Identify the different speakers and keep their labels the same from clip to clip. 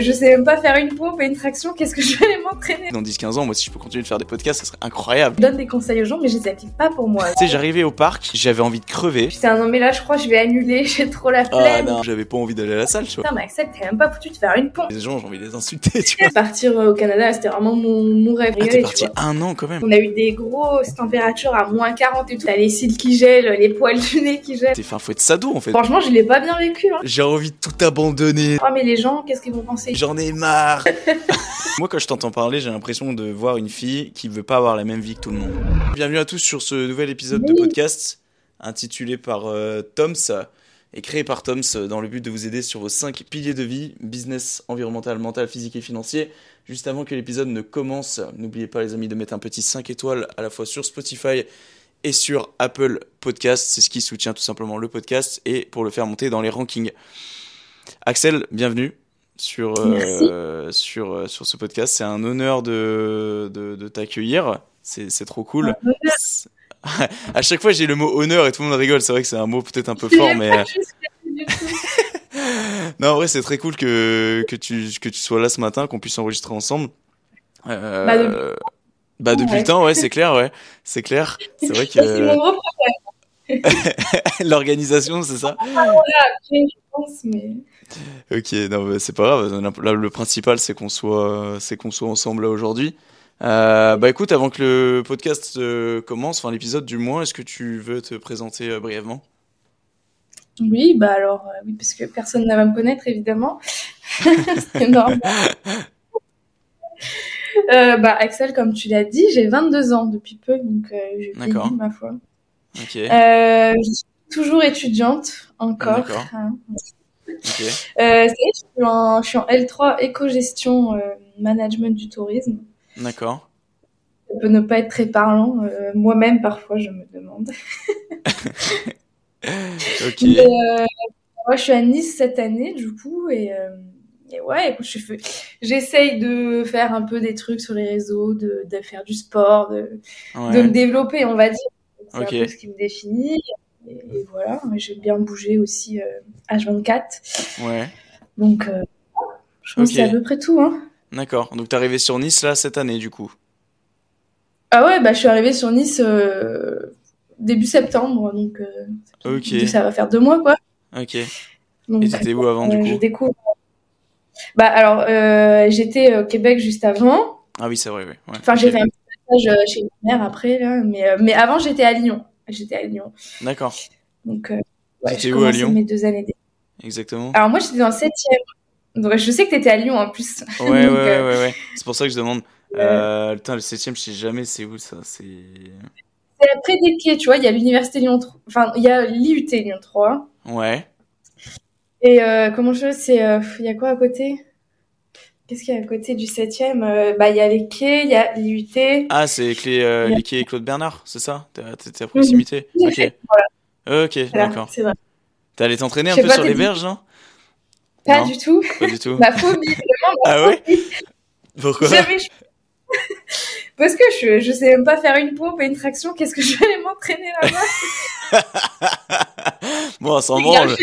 Speaker 1: Je sais même pas faire une pompe et une traction, qu'est-ce que je vais aller m'entraîner
Speaker 2: Dans 10-15 ans, moi, si je peux continuer de faire des podcasts, ça serait incroyable.
Speaker 1: Je donne des conseils aux gens, mais je les applique pas pour moi.
Speaker 2: Tu sais, j'arrivais au parc, j'avais envie de crever.
Speaker 1: Putain, non, mais là, je crois que je vais annuler, j'ai trop la
Speaker 2: Ah
Speaker 1: flemme.
Speaker 2: non, j'avais pas envie d'aller à la salle, tu vois.
Speaker 1: Putain, mais Axel, t'es même pas foutu de faire une pompe.
Speaker 2: Les gens, j'ai envie de les insulter, tu vois.
Speaker 1: Partir euh, au Canada, c'était vraiment mon, mon rêve.
Speaker 2: Ah, t'es parti un an quand même.
Speaker 1: On a eu des grosses températures à moins 40 et tout. T'as les cils qui gèlent, les poils du nez qui gèlent.
Speaker 2: Un fouet de sado en fait.
Speaker 1: Franchement, je l'ai pas bien vécu. Hein.
Speaker 2: J'ai envie de tout abandonner.
Speaker 1: Oh, mais les gens, qu'est-ce qu'ils vont penser
Speaker 2: J'en ai marre. Moi, quand je t'entends parler, j'ai l'impression de voir une fille qui veut pas avoir la même vie que tout le monde. Bienvenue à tous sur ce nouvel épisode de podcast intitulé par euh, Toms et créé par Toms dans le but de vous aider sur vos 5 piliers de vie business, environnemental, mental, physique et financier. Juste avant que l'épisode ne commence, n'oubliez pas les amis de mettre un petit 5 étoiles à la fois sur Spotify et sur Apple Podcast. C'est ce qui soutient tout simplement le podcast et pour le faire monter dans les rankings. Axel, bienvenue sur, euh, sur, euh, sur ce podcast. C'est un honneur de, de, de t'accueillir. C'est c'est trop cool. À chaque fois, j'ai le mot honneur et tout le monde rigole. C'est vrai que c'est un mot peut-être un peu fort, mais. euh, Non, en vrai, c'est très cool que, que, tu, que tu sois là ce matin, qu'on puisse enregistrer ensemble. Euh,
Speaker 1: Bah, depuis-
Speaker 2: bah, depuis
Speaker 1: Ouais.
Speaker 2: le temps, ouais, c'est clair, ouais. C'est clair. C'est vrai
Speaker 1: Ça, C'est mon
Speaker 2: que
Speaker 1: gros
Speaker 2: l'organisation, c'est ça.
Speaker 1: projet, je pense, mais.
Speaker 2: Ok, non, c'est pas grave. Là, le principal, c'est qu'on soit, c'est qu'on soit ensemble là aujourd'hui. Euh, bah écoute, avant que le podcast euh, commence, enfin l'épisode du moins, est-ce que tu veux te présenter euh, brièvement?
Speaker 1: Oui, bah alors, oui, parce que personne ne va me connaître, évidemment. c'est normal. Bah, Axel, comme tu l'as dit, j'ai 22 ans depuis peu, donc euh, je ma foi.
Speaker 2: Ok,
Speaker 1: Euh, je suis toujours étudiante, encore.
Speaker 2: D'accord.
Speaker 1: hein. Euh, ça y est, je suis en, je suis en L3 éco-gestion euh, management du tourisme.
Speaker 2: d'accord.
Speaker 1: Ça peut ne pas être très parlant. euh, Moi-même, parfois, je me demande.
Speaker 2: Ok,
Speaker 1: Mais, moi, je suis à Nice cette année, du coup, et, et ouais, écoute, je j'essaye de faire un peu des trucs sur les réseaux, de, de faire du sport, de, de me
Speaker 2: ouais,
Speaker 1: développer, on va dire. C'est
Speaker 2: Ok.
Speaker 1: un peu ce qui me définit. Et, et voilà, j'aime bien bouger aussi euh, H24.
Speaker 2: ouais,
Speaker 1: Donc, euh, je pense que c'est à peu près tout. Hein.
Speaker 2: d'accord. Donc t'es arrivé sur Nice là cette année du coup?
Speaker 1: Ah ouais, bah, je suis arrivée sur Nice euh, début septembre, donc euh, ça va faire deux mois, quoi.
Speaker 2: ok.
Speaker 1: Donc,
Speaker 2: Et t'étais où avant
Speaker 1: euh,
Speaker 2: du
Speaker 1: je
Speaker 2: coup?
Speaker 1: découvre. Bah alors, euh, j'étais au Québec juste avant.
Speaker 2: Ah oui, c'est vrai, oui. Ouais.
Speaker 1: Enfin, j'ai fait un petit passage euh, chez ma mère après, là. Mais, euh, mais avant, j'étais à Lyon. J'étais à Lyon.
Speaker 2: D'accord,
Speaker 1: Donc, euh, ouais,
Speaker 2: T'étais
Speaker 1: je
Speaker 2: où à Lyon
Speaker 1: mes deux années.
Speaker 2: exactement.
Speaker 1: Alors moi, j'étais dans le septième. Donc, je sais que t'étais à Lyon en plus.
Speaker 2: Ouais, ouais,
Speaker 1: Donc,
Speaker 2: ouais,
Speaker 1: euh,
Speaker 2: ouais, ouais. C'est pour ça que je demande. Euh, putain, le septième, je sais jamais c'est où ça. C'est.
Speaker 1: C'est après des quais, tu vois. Il y a l'université Lyon 3. Enfin, il y a l'IUT Lyon 3.
Speaker 2: Ouais.
Speaker 1: Et euh, comment je c'est euh, Il y a quoi à côté? Qu'est-ce qu'il y a à côté du septième Euh, Bah, il y a les quais, il y a l'IUT.
Speaker 2: Ah, c'est euh,
Speaker 1: Il y a-
Speaker 2: les quais Claude Bernard, c'est ça? T'es à proximité?
Speaker 1: J'ai
Speaker 2: Ok. Ok,
Speaker 1: voilà,
Speaker 2: d'accord. allé t'entraîner un peu
Speaker 1: pas,
Speaker 2: sur les
Speaker 1: dit-
Speaker 2: berges, non
Speaker 1: Pas
Speaker 2: Non,
Speaker 1: du tout.
Speaker 2: pas du tout.
Speaker 1: Ma phobie, vraiment. ma
Speaker 2: Ah ouais? Pourquoi?
Speaker 1: Jamais je... Parce que je, je sais même pas faire une pompe et une traction. Qu'est-ce que je vais m'entraîner là-bas?
Speaker 2: Bon, on s'en branle.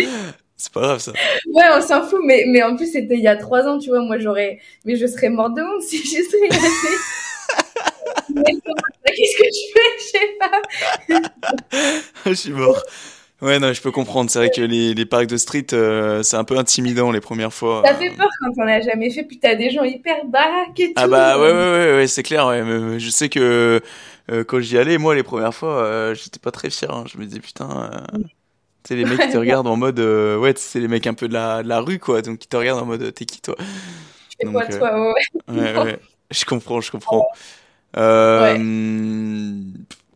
Speaker 2: C'est pas grave ça.
Speaker 1: Ouais, on s'en fout. Mais, mais en plus, c'était il y a trois ans, tu vois. Moi, j'aurais. Mais je serais morte de honte si j'y serais restée. Qu'est-ce que je fais? Je sais pas.
Speaker 2: je suis mort. Ouais, non, je peux comprendre. C'est vrai que les, les parcs de street, euh, c'est un peu intimidant les premières fois.
Speaker 1: Ça fait peur quand on l'a jamais fait. Puis t'as des gens hyper baraques et tout.
Speaker 2: Ah bah ouais, ouais, ouais, ouais, c'est clair. Ouais. mais Je sais que euh, quand j'y allais, moi, les premières fois, euh, j'étais pas très fier. hein. Je me disais, putain, euh, tu sais, les mecs qui te regardent en mode, euh, ouais, tu c'est les mecs un peu de la, de la rue, quoi. Donc, qui te regardent en mode, t'es qui, toi
Speaker 1: Fais quoi,
Speaker 2: euh,
Speaker 1: toi? Ouais, ouais.
Speaker 2: Je comprends, je comprends. Euh,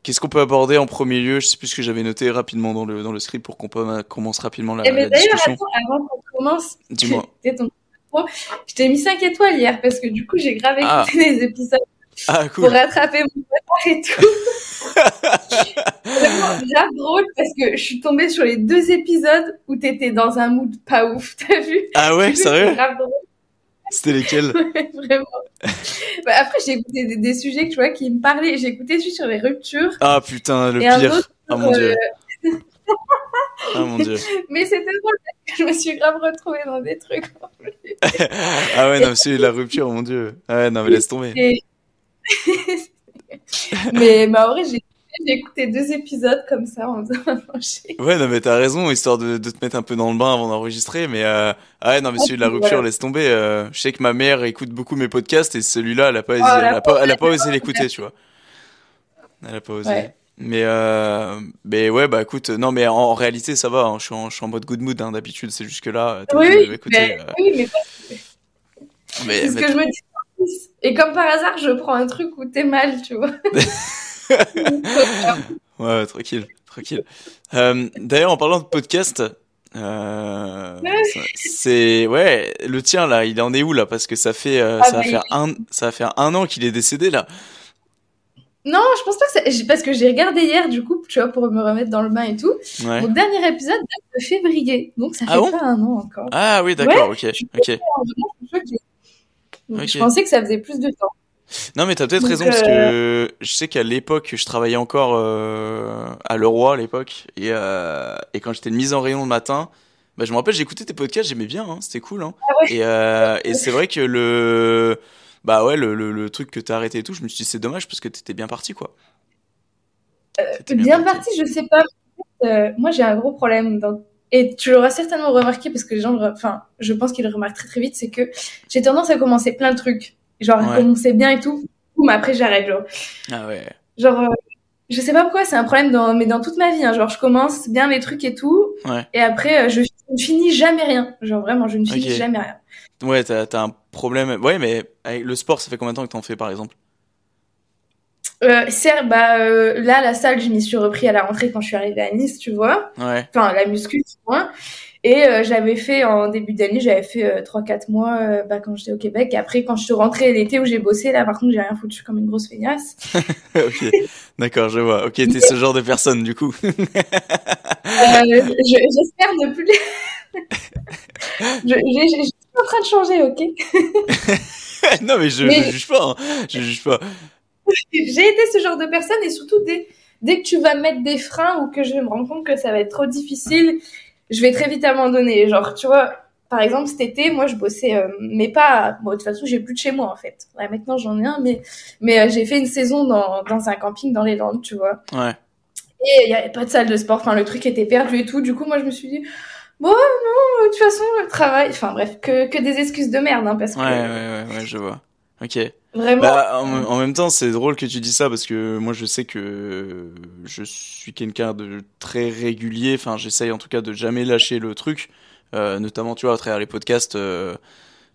Speaker 2: Qu'est-ce qu'on peut aborder en premier lieu? Je sais plus ce que j'avais noté rapidement dans le, dans le script pour qu'on commence rapidement la,
Speaker 1: Eh ben,
Speaker 2: la discussion.
Speaker 1: attends, avant qu'on commence, ton je t'ai mis 5 étoiles hier parce que du coup, j'ai grave
Speaker 2: Ah.
Speaker 1: écouté les épisodes.
Speaker 2: Ah,
Speaker 1: pour rattraper mon retard et tout. Vraiment grave drôle parce que je suis tombée sur les deux épisodes où t'étais dans un mood pas ouf, t'as vu?
Speaker 2: Ah ouais,
Speaker 1: C'est
Speaker 2: sérieux? C'était lesquels?
Speaker 1: Ouais, vraiment. Bah, après, j'ai écouté des, des sujets tu vois, qui me parlaient. J'ai écouté celui sur les ruptures.
Speaker 2: Ah putain, le pire.
Speaker 1: autre,
Speaker 2: Ah mon
Speaker 1: euh,
Speaker 2: dieu. Ah mon dieu.
Speaker 1: Mais c'était drôle parce que je me suis grave retrouvée dans des trucs.
Speaker 2: Ah ouais, non, de la rupture, mon dieu. Ah ouais, non, mais laisse tomber.
Speaker 1: Et- mais, mais en vrai, j'ai j'ai écouté deux épisodes comme ça en faisant à manger.
Speaker 2: Ouais, non, mais t'as raison, histoire de, de te mettre un peu dans le bain avant d'enregistrer, mais euh... ah ouais, non, mais celui de la rupture,
Speaker 1: Voilà.
Speaker 2: laisse tomber. euh, Je sais que ma mère écoute beaucoup mes podcasts et celui-là, elle a pas, osé-
Speaker 1: Oh,
Speaker 2: elle a pas, elle a pas osé l'écouter, tu vois. Elle a pas osé.
Speaker 1: Ouais.
Speaker 2: Mais euh... mais ouais, bah écoute, non, mais en, en réalité, ça va. hein, je suis en, je suis en mode good mood hein, d'habitude. C'est juste que là, t'as
Speaker 1: Oui, mais, oui, mais
Speaker 2: mais,
Speaker 1: c'est ce
Speaker 2: mais-
Speaker 1: que je me dis. Et comme par hasard, je prends un truc où t'es mal, tu vois.
Speaker 2: Ouais, tranquille, tranquille. Euh, D'ailleurs, en parlant de podcast, euh, c'est ouais, le tien là, il en est où là? Parce que ça fait euh,
Speaker 1: Ah,
Speaker 2: ça va faire un ça va faire un an qu'il est décédé là.
Speaker 1: non, je pense pas que ça... Parce que j'ai regardé hier, du coup, tu vois, pour me remettre dans le bain et tout.
Speaker 2: Ouais.
Speaker 1: Mon dernier épisode date de février. Donc ça
Speaker 2: Ah
Speaker 1: fait
Speaker 2: bon?
Speaker 1: pas un an encore.
Speaker 2: Ah oui, d'accord, ok,
Speaker 1: je-
Speaker 2: ok.
Speaker 1: Vraiment, je suis choquée. Donc,
Speaker 2: Ok.
Speaker 1: Je pensais que ça faisait plus de temps.
Speaker 2: Non, mais t'as peut-être raison parce que je sais qu'à l'époque, je travaillais encore euh, à Leroy à l'époque et euh, et quand j'étais de mise en rayon le matin. Bah, je me rappelle, j'écoutais tes podcasts, j'aimais bien, hein, c'était cool. Hein.
Speaker 1: Ah ouais.
Speaker 2: Et, euh, et c'est vrai que le, bah ouais, le, le, le truc que t'as arrêté et tout, je me suis dit c'est dommage parce que t'étais bien parti quoi. T'étais
Speaker 1: Bien parti, je sais pas. Euh, moi, j'ai un gros problème. Dans... Et tu l'auras certainement remarqué parce que les gens, enfin, je pense qu'ils le remarquent très très vite, c'est que j'ai tendance à commencer plein de trucs. Genre,
Speaker 2: Ouais.
Speaker 1: commencer bien et tout. Mais après, j'arrête. Genre,
Speaker 2: Ah ouais.
Speaker 1: genre euh, je sais pas pourquoi, c'est un problème dans, mais dans toute ma vie. Hein. Genre, je commence bien les trucs et tout.
Speaker 2: Ouais.
Speaker 1: Et après, euh, je ne finis jamais rien. Genre, vraiment, je ne finis jamais rien.
Speaker 2: Ouais, t'as, t'as un problème. Ouais, mais avec le sport, ça fait combien de temps que t'en fais par exemple?
Speaker 1: Euh, certes, bah, euh, là, la salle, je m'y suis repris à la rentrée quand je suis arrivée à Nice, tu vois.
Speaker 2: Ouais.
Speaker 1: Enfin, la muscu, du moins. Et euh, j'avais fait, en début d'année, j'avais fait euh, 3-4 mois euh, bah, quand j'étais au Québec. Et après, quand je suis rentrée l'été où j'ai bossé, là, par contre, j'ai rien foutu comme une grosse feignasse.
Speaker 2: ok. D'accord, je vois. Ok, t'es ce genre de personne du coup.
Speaker 1: Euh, je- J'espère ne plus... je, je, je suis en train de changer, ok?
Speaker 2: Non, mais je,
Speaker 1: Mais-
Speaker 2: je juge pas. hein. Je juge pas.
Speaker 1: J'ai été ce genre de personne et surtout dès, dès que tu vas mettre des freins ou que je vais me rendre compte que ça va être trop difficile, je vais très vite abandonner. Genre, tu vois, par exemple, cet été, moi, je bossais, euh, mais pas. Bon, de toute façon, j'ai plus de chez moi, en fait. Ouais, maintenant, j'en ai un, mais, mais euh, j'ai fait une saison dans, dans un camping dans les Landes, tu vois.
Speaker 2: Ouais.
Speaker 1: Et il n'y avait pas de salle de sport. Enfin, le truc était perdu et tout. Du coup, moi, je me suis dit, bon, non, de toute façon, le travail. Enfin, bref, que, que des excuses de merde, hein, parce que
Speaker 2: Ouais, ouais, ouais, ouais, je vois. Ok.
Speaker 1: vraiment.
Speaker 2: Bah, en, en même temps, c'est drôle que tu dis ça parce que moi, je sais que je suis quelqu'un de très régulier. Enfin, j'essaye en tout cas de jamais lâcher le truc. Euh, notamment, tu vois, à travers les podcasts, euh,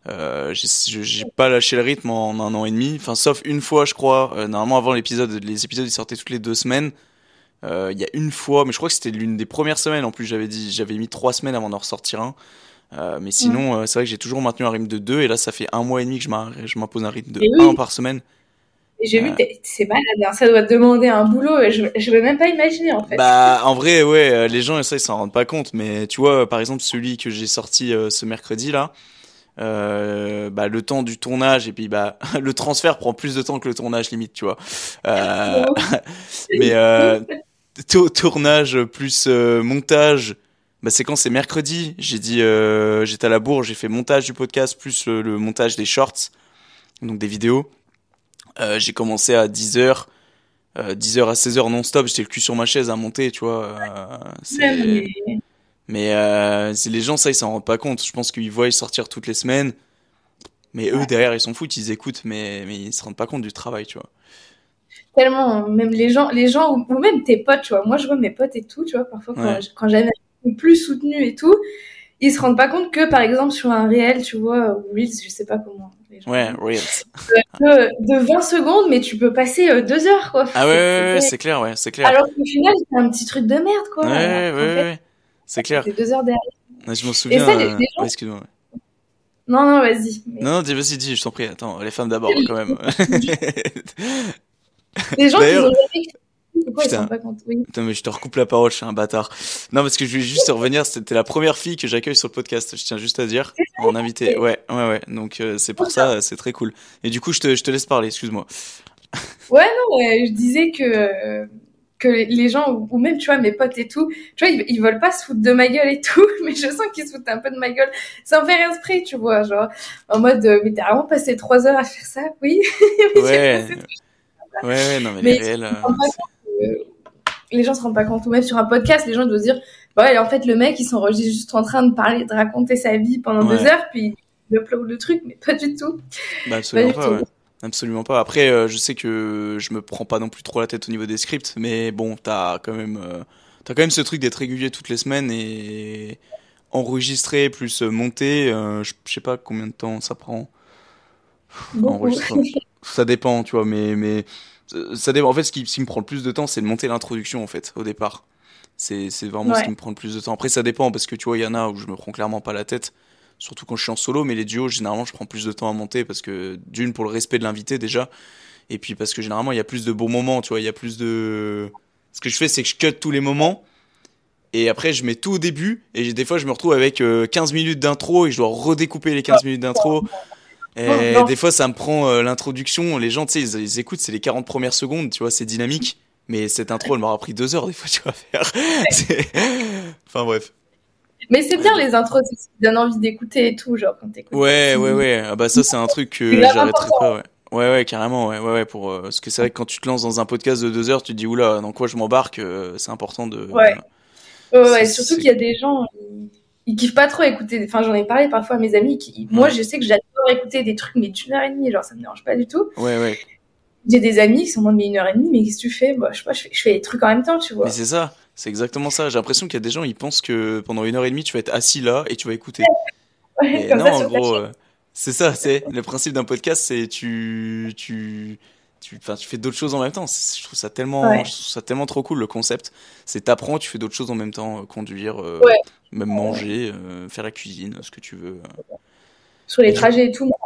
Speaker 2: euh, j'ai pas lâché le rythme en un an et demi. Enfin, sauf une fois, je crois. Normalement, avant l'épisode, les épisodes ils sortaient toutes les deux semaines. Il y a une fois, mais je crois que c'était l'une des premières semaines. En plus, j'avais dit, j'avais mis trois semaines avant d'en ressortir un. Euh, mais sinon, euh, c'est vrai que j'ai toujours maintenu un rythme de deux. Et là, ça fait un mois et demi que je m'impose un rythme de
Speaker 1: Et oui.
Speaker 2: un par semaine.
Speaker 1: J'ai
Speaker 2: Euh.
Speaker 1: vu, t'es- c'est malade, hein, ça doit te demander un boulot, je, je veux même pas imaginer, en fait.
Speaker 2: Bah, en vrai, ouais, euh, les gens, ça, ils s'en rendent pas compte. Mais tu vois, par exemple, celui que j'ai sorti euh, ce mercredi, là, euh, bah, le temps du tournage et puis, bah, le transfert prend plus de temps que le tournage, limite, tu vois. Euh, mais, euh, to- tournage plus euh, montage, bah, c'est quand c'est mercredi. J'ai dit, euh, j'étais à la bourre, j'ai fait montage du podcast plus le, le montage des shorts, donc des vidéos. Euh, j'ai commencé à 10h. Euh, 10h à 16h non-stop, j'étais le cul sur ma chaise à monter, tu vois.
Speaker 1: mais-
Speaker 2: les gens, ça, ils s'en rendent pas compte. Je pense qu'ils voient sortir toutes les semaines. Mais eux, derrière, ils s'en foutent, ils écoutent, mais, mais ils se rendent pas compte du travail, tu vois.
Speaker 1: Tellement, même les gens, les gens ou, même tes potes, tu vois. Moi, je vois mes potes et tout, tu vois, parfois quand,
Speaker 2: Ouais.
Speaker 1: quand j'avais plus soutenu et tout, ils se rendent pas compte que, par exemple, sur un réel, tu vois, ou Reels, je sais pas comment. les gens
Speaker 2: Ouais, Reels.
Speaker 1: que de 20 secondes, mais tu peux passer euh, deux heures, quoi.
Speaker 2: Ah ouais, ouais, ouais,
Speaker 1: C'est-
Speaker 2: clair, ouais, c'est clair.
Speaker 1: Alors qu'au final, c'est un petit truc de merde, quoi.
Speaker 2: Ouais, ouais,
Speaker 1: Alors
Speaker 2: ouais,
Speaker 1: fait,
Speaker 2: ouais, c'est clair.
Speaker 1: C'est deux heures derrière.
Speaker 2: Je m'en souviens.
Speaker 1: ça, les-
Speaker 2: euh,
Speaker 1: les gens-
Speaker 2: ouais, excuse-moi.
Speaker 1: Non, non, vas-y.
Speaker 2: Mais... Non, non, vas-y, dis, je t'en prie. Attends, les femmes d'abord, quand même.
Speaker 1: les gens qui ont Putain. ils pas compte oui.
Speaker 2: Putain, mais je te recoupe la parole, je suis un bâtard. Non, parce que je voulais juste revenir, c'était la première fille que j'accueille sur le podcast, je tiens juste à dire, en invité. Ouais, ouais, ouais. Donc euh, c'est pour ça, c'est très cool. Et du coup, je te, je te laisse parler, excuse-moi.
Speaker 1: Ouais, non, je disais que que les gens ou même tu vois mes potes et tout, tu vois ils, ils veulent pas se foutre de ma gueule et tout, mais je sens qu'ils se foutent un peu de ma gueule sans faire esprit, tu vois, genre en mode euh, mais t'as vraiment passé trois heures à faire ça, oui.
Speaker 2: ouais. ouais, ouais, non mais, mais réel,
Speaker 1: les gens se rendent pas compte. Ou même sur un podcast, les gens doivent se dire, bah en fait, le mec, il s'enregistre juste en train de parler, de raconter sa vie pendant deux heures, puis il upload le truc, mais pas du tout.
Speaker 2: Bah, absolument pas, ouais. Absolument pas. Après, euh, je sais que je me prends pas non plus trop la tête au niveau des scripts, mais bon, t'as quand même, euh, as quand même ce truc d'être régulier toutes les semaines et enregistrer plus monter. Euh, je sais pas combien de temps ça prend. ça dépend, tu vois, mais mais ça En fait, ce qui, me prend le plus de temps, c'est de monter l'introduction, en fait, au départ. C'est vraiment ce qui me prend le plus de temps. Après, ça dépend, parce que tu vois, il y en a où je me prends clairement pas la tête, surtout quand je suis en solo, mais les duos, généralement, je prends plus de temps à monter, parce que d'une, pour le respect de l'invité, déjà, et puis parce que généralement, il y a plus de beaux moments, tu vois, il y a plus de. Ce que je fais, c'est que je cut tous les moments, et après, je mets tout au début, et des fois, je me retrouve avec 15 euh, minutes d'intro, et je dois redécouper les 15 minutes d'intro. Et des fois, ça me prend euh, l'introduction. Les gens, tu sais, ils, écoutent, c'est les 40 premières secondes, tu vois, c'est dynamique. Mais cette intro, elle m'aura pris deux heures, des fois, tu vas faire. enfin, bref.
Speaker 1: Mais c'est bien les intros, ça donne envie d'écouter et tout, genre quand t'écoutes.
Speaker 2: Ouais, ouais, ouais. Ah bah, ça, c'est un truc que j'arrêterai pas, ouais. Ouais, ouais, carrément, ouais, ouais, ouais, pour, euh, parce que c'est vrai que quand tu te lances dans un podcast de deux heures, tu te dis, oula, dans quoi je m'embarque, euh, c'est important de.
Speaker 1: Ouais. ouais, surtout qu'il y a des gens, ils kiffent pas trop écouter. Enfin, j'en ai parlé parfois à mes amis. Qui... Moi, je sais que j'adore écouter des trucs, mais d'une heure et demie, genre ça me dérange pas du tout.
Speaker 2: Ouais, ouais.
Speaker 1: J'ai des amis qui sont moins de une heure et demie, mais qu'est-ce que tu fais? Bah, Je sais pas, je fais, je fais des trucs en même temps, tu vois.
Speaker 2: Mais c'est ça, c'est exactement ça. J'ai l'impression qu'il y a des gens, ils pensent que pendant une heure et demie, tu vas être assis là et tu vas écouter.
Speaker 1: Ouais, comme
Speaker 2: non,
Speaker 1: ça,
Speaker 2: en gros, euh, c'est ça, c'est le principe d'un podcast, c'est tu, tu, tu, tu fais d'autres choses en même temps. Je trouve ça tellement, je trouve ça tellement trop cool le concept. C'est t'apprends, tu fais d'autres choses en même temps, euh, conduire, euh, même manger, faire la cuisine, ce que tu veux.
Speaker 1: Sur les trajets et tout, moi,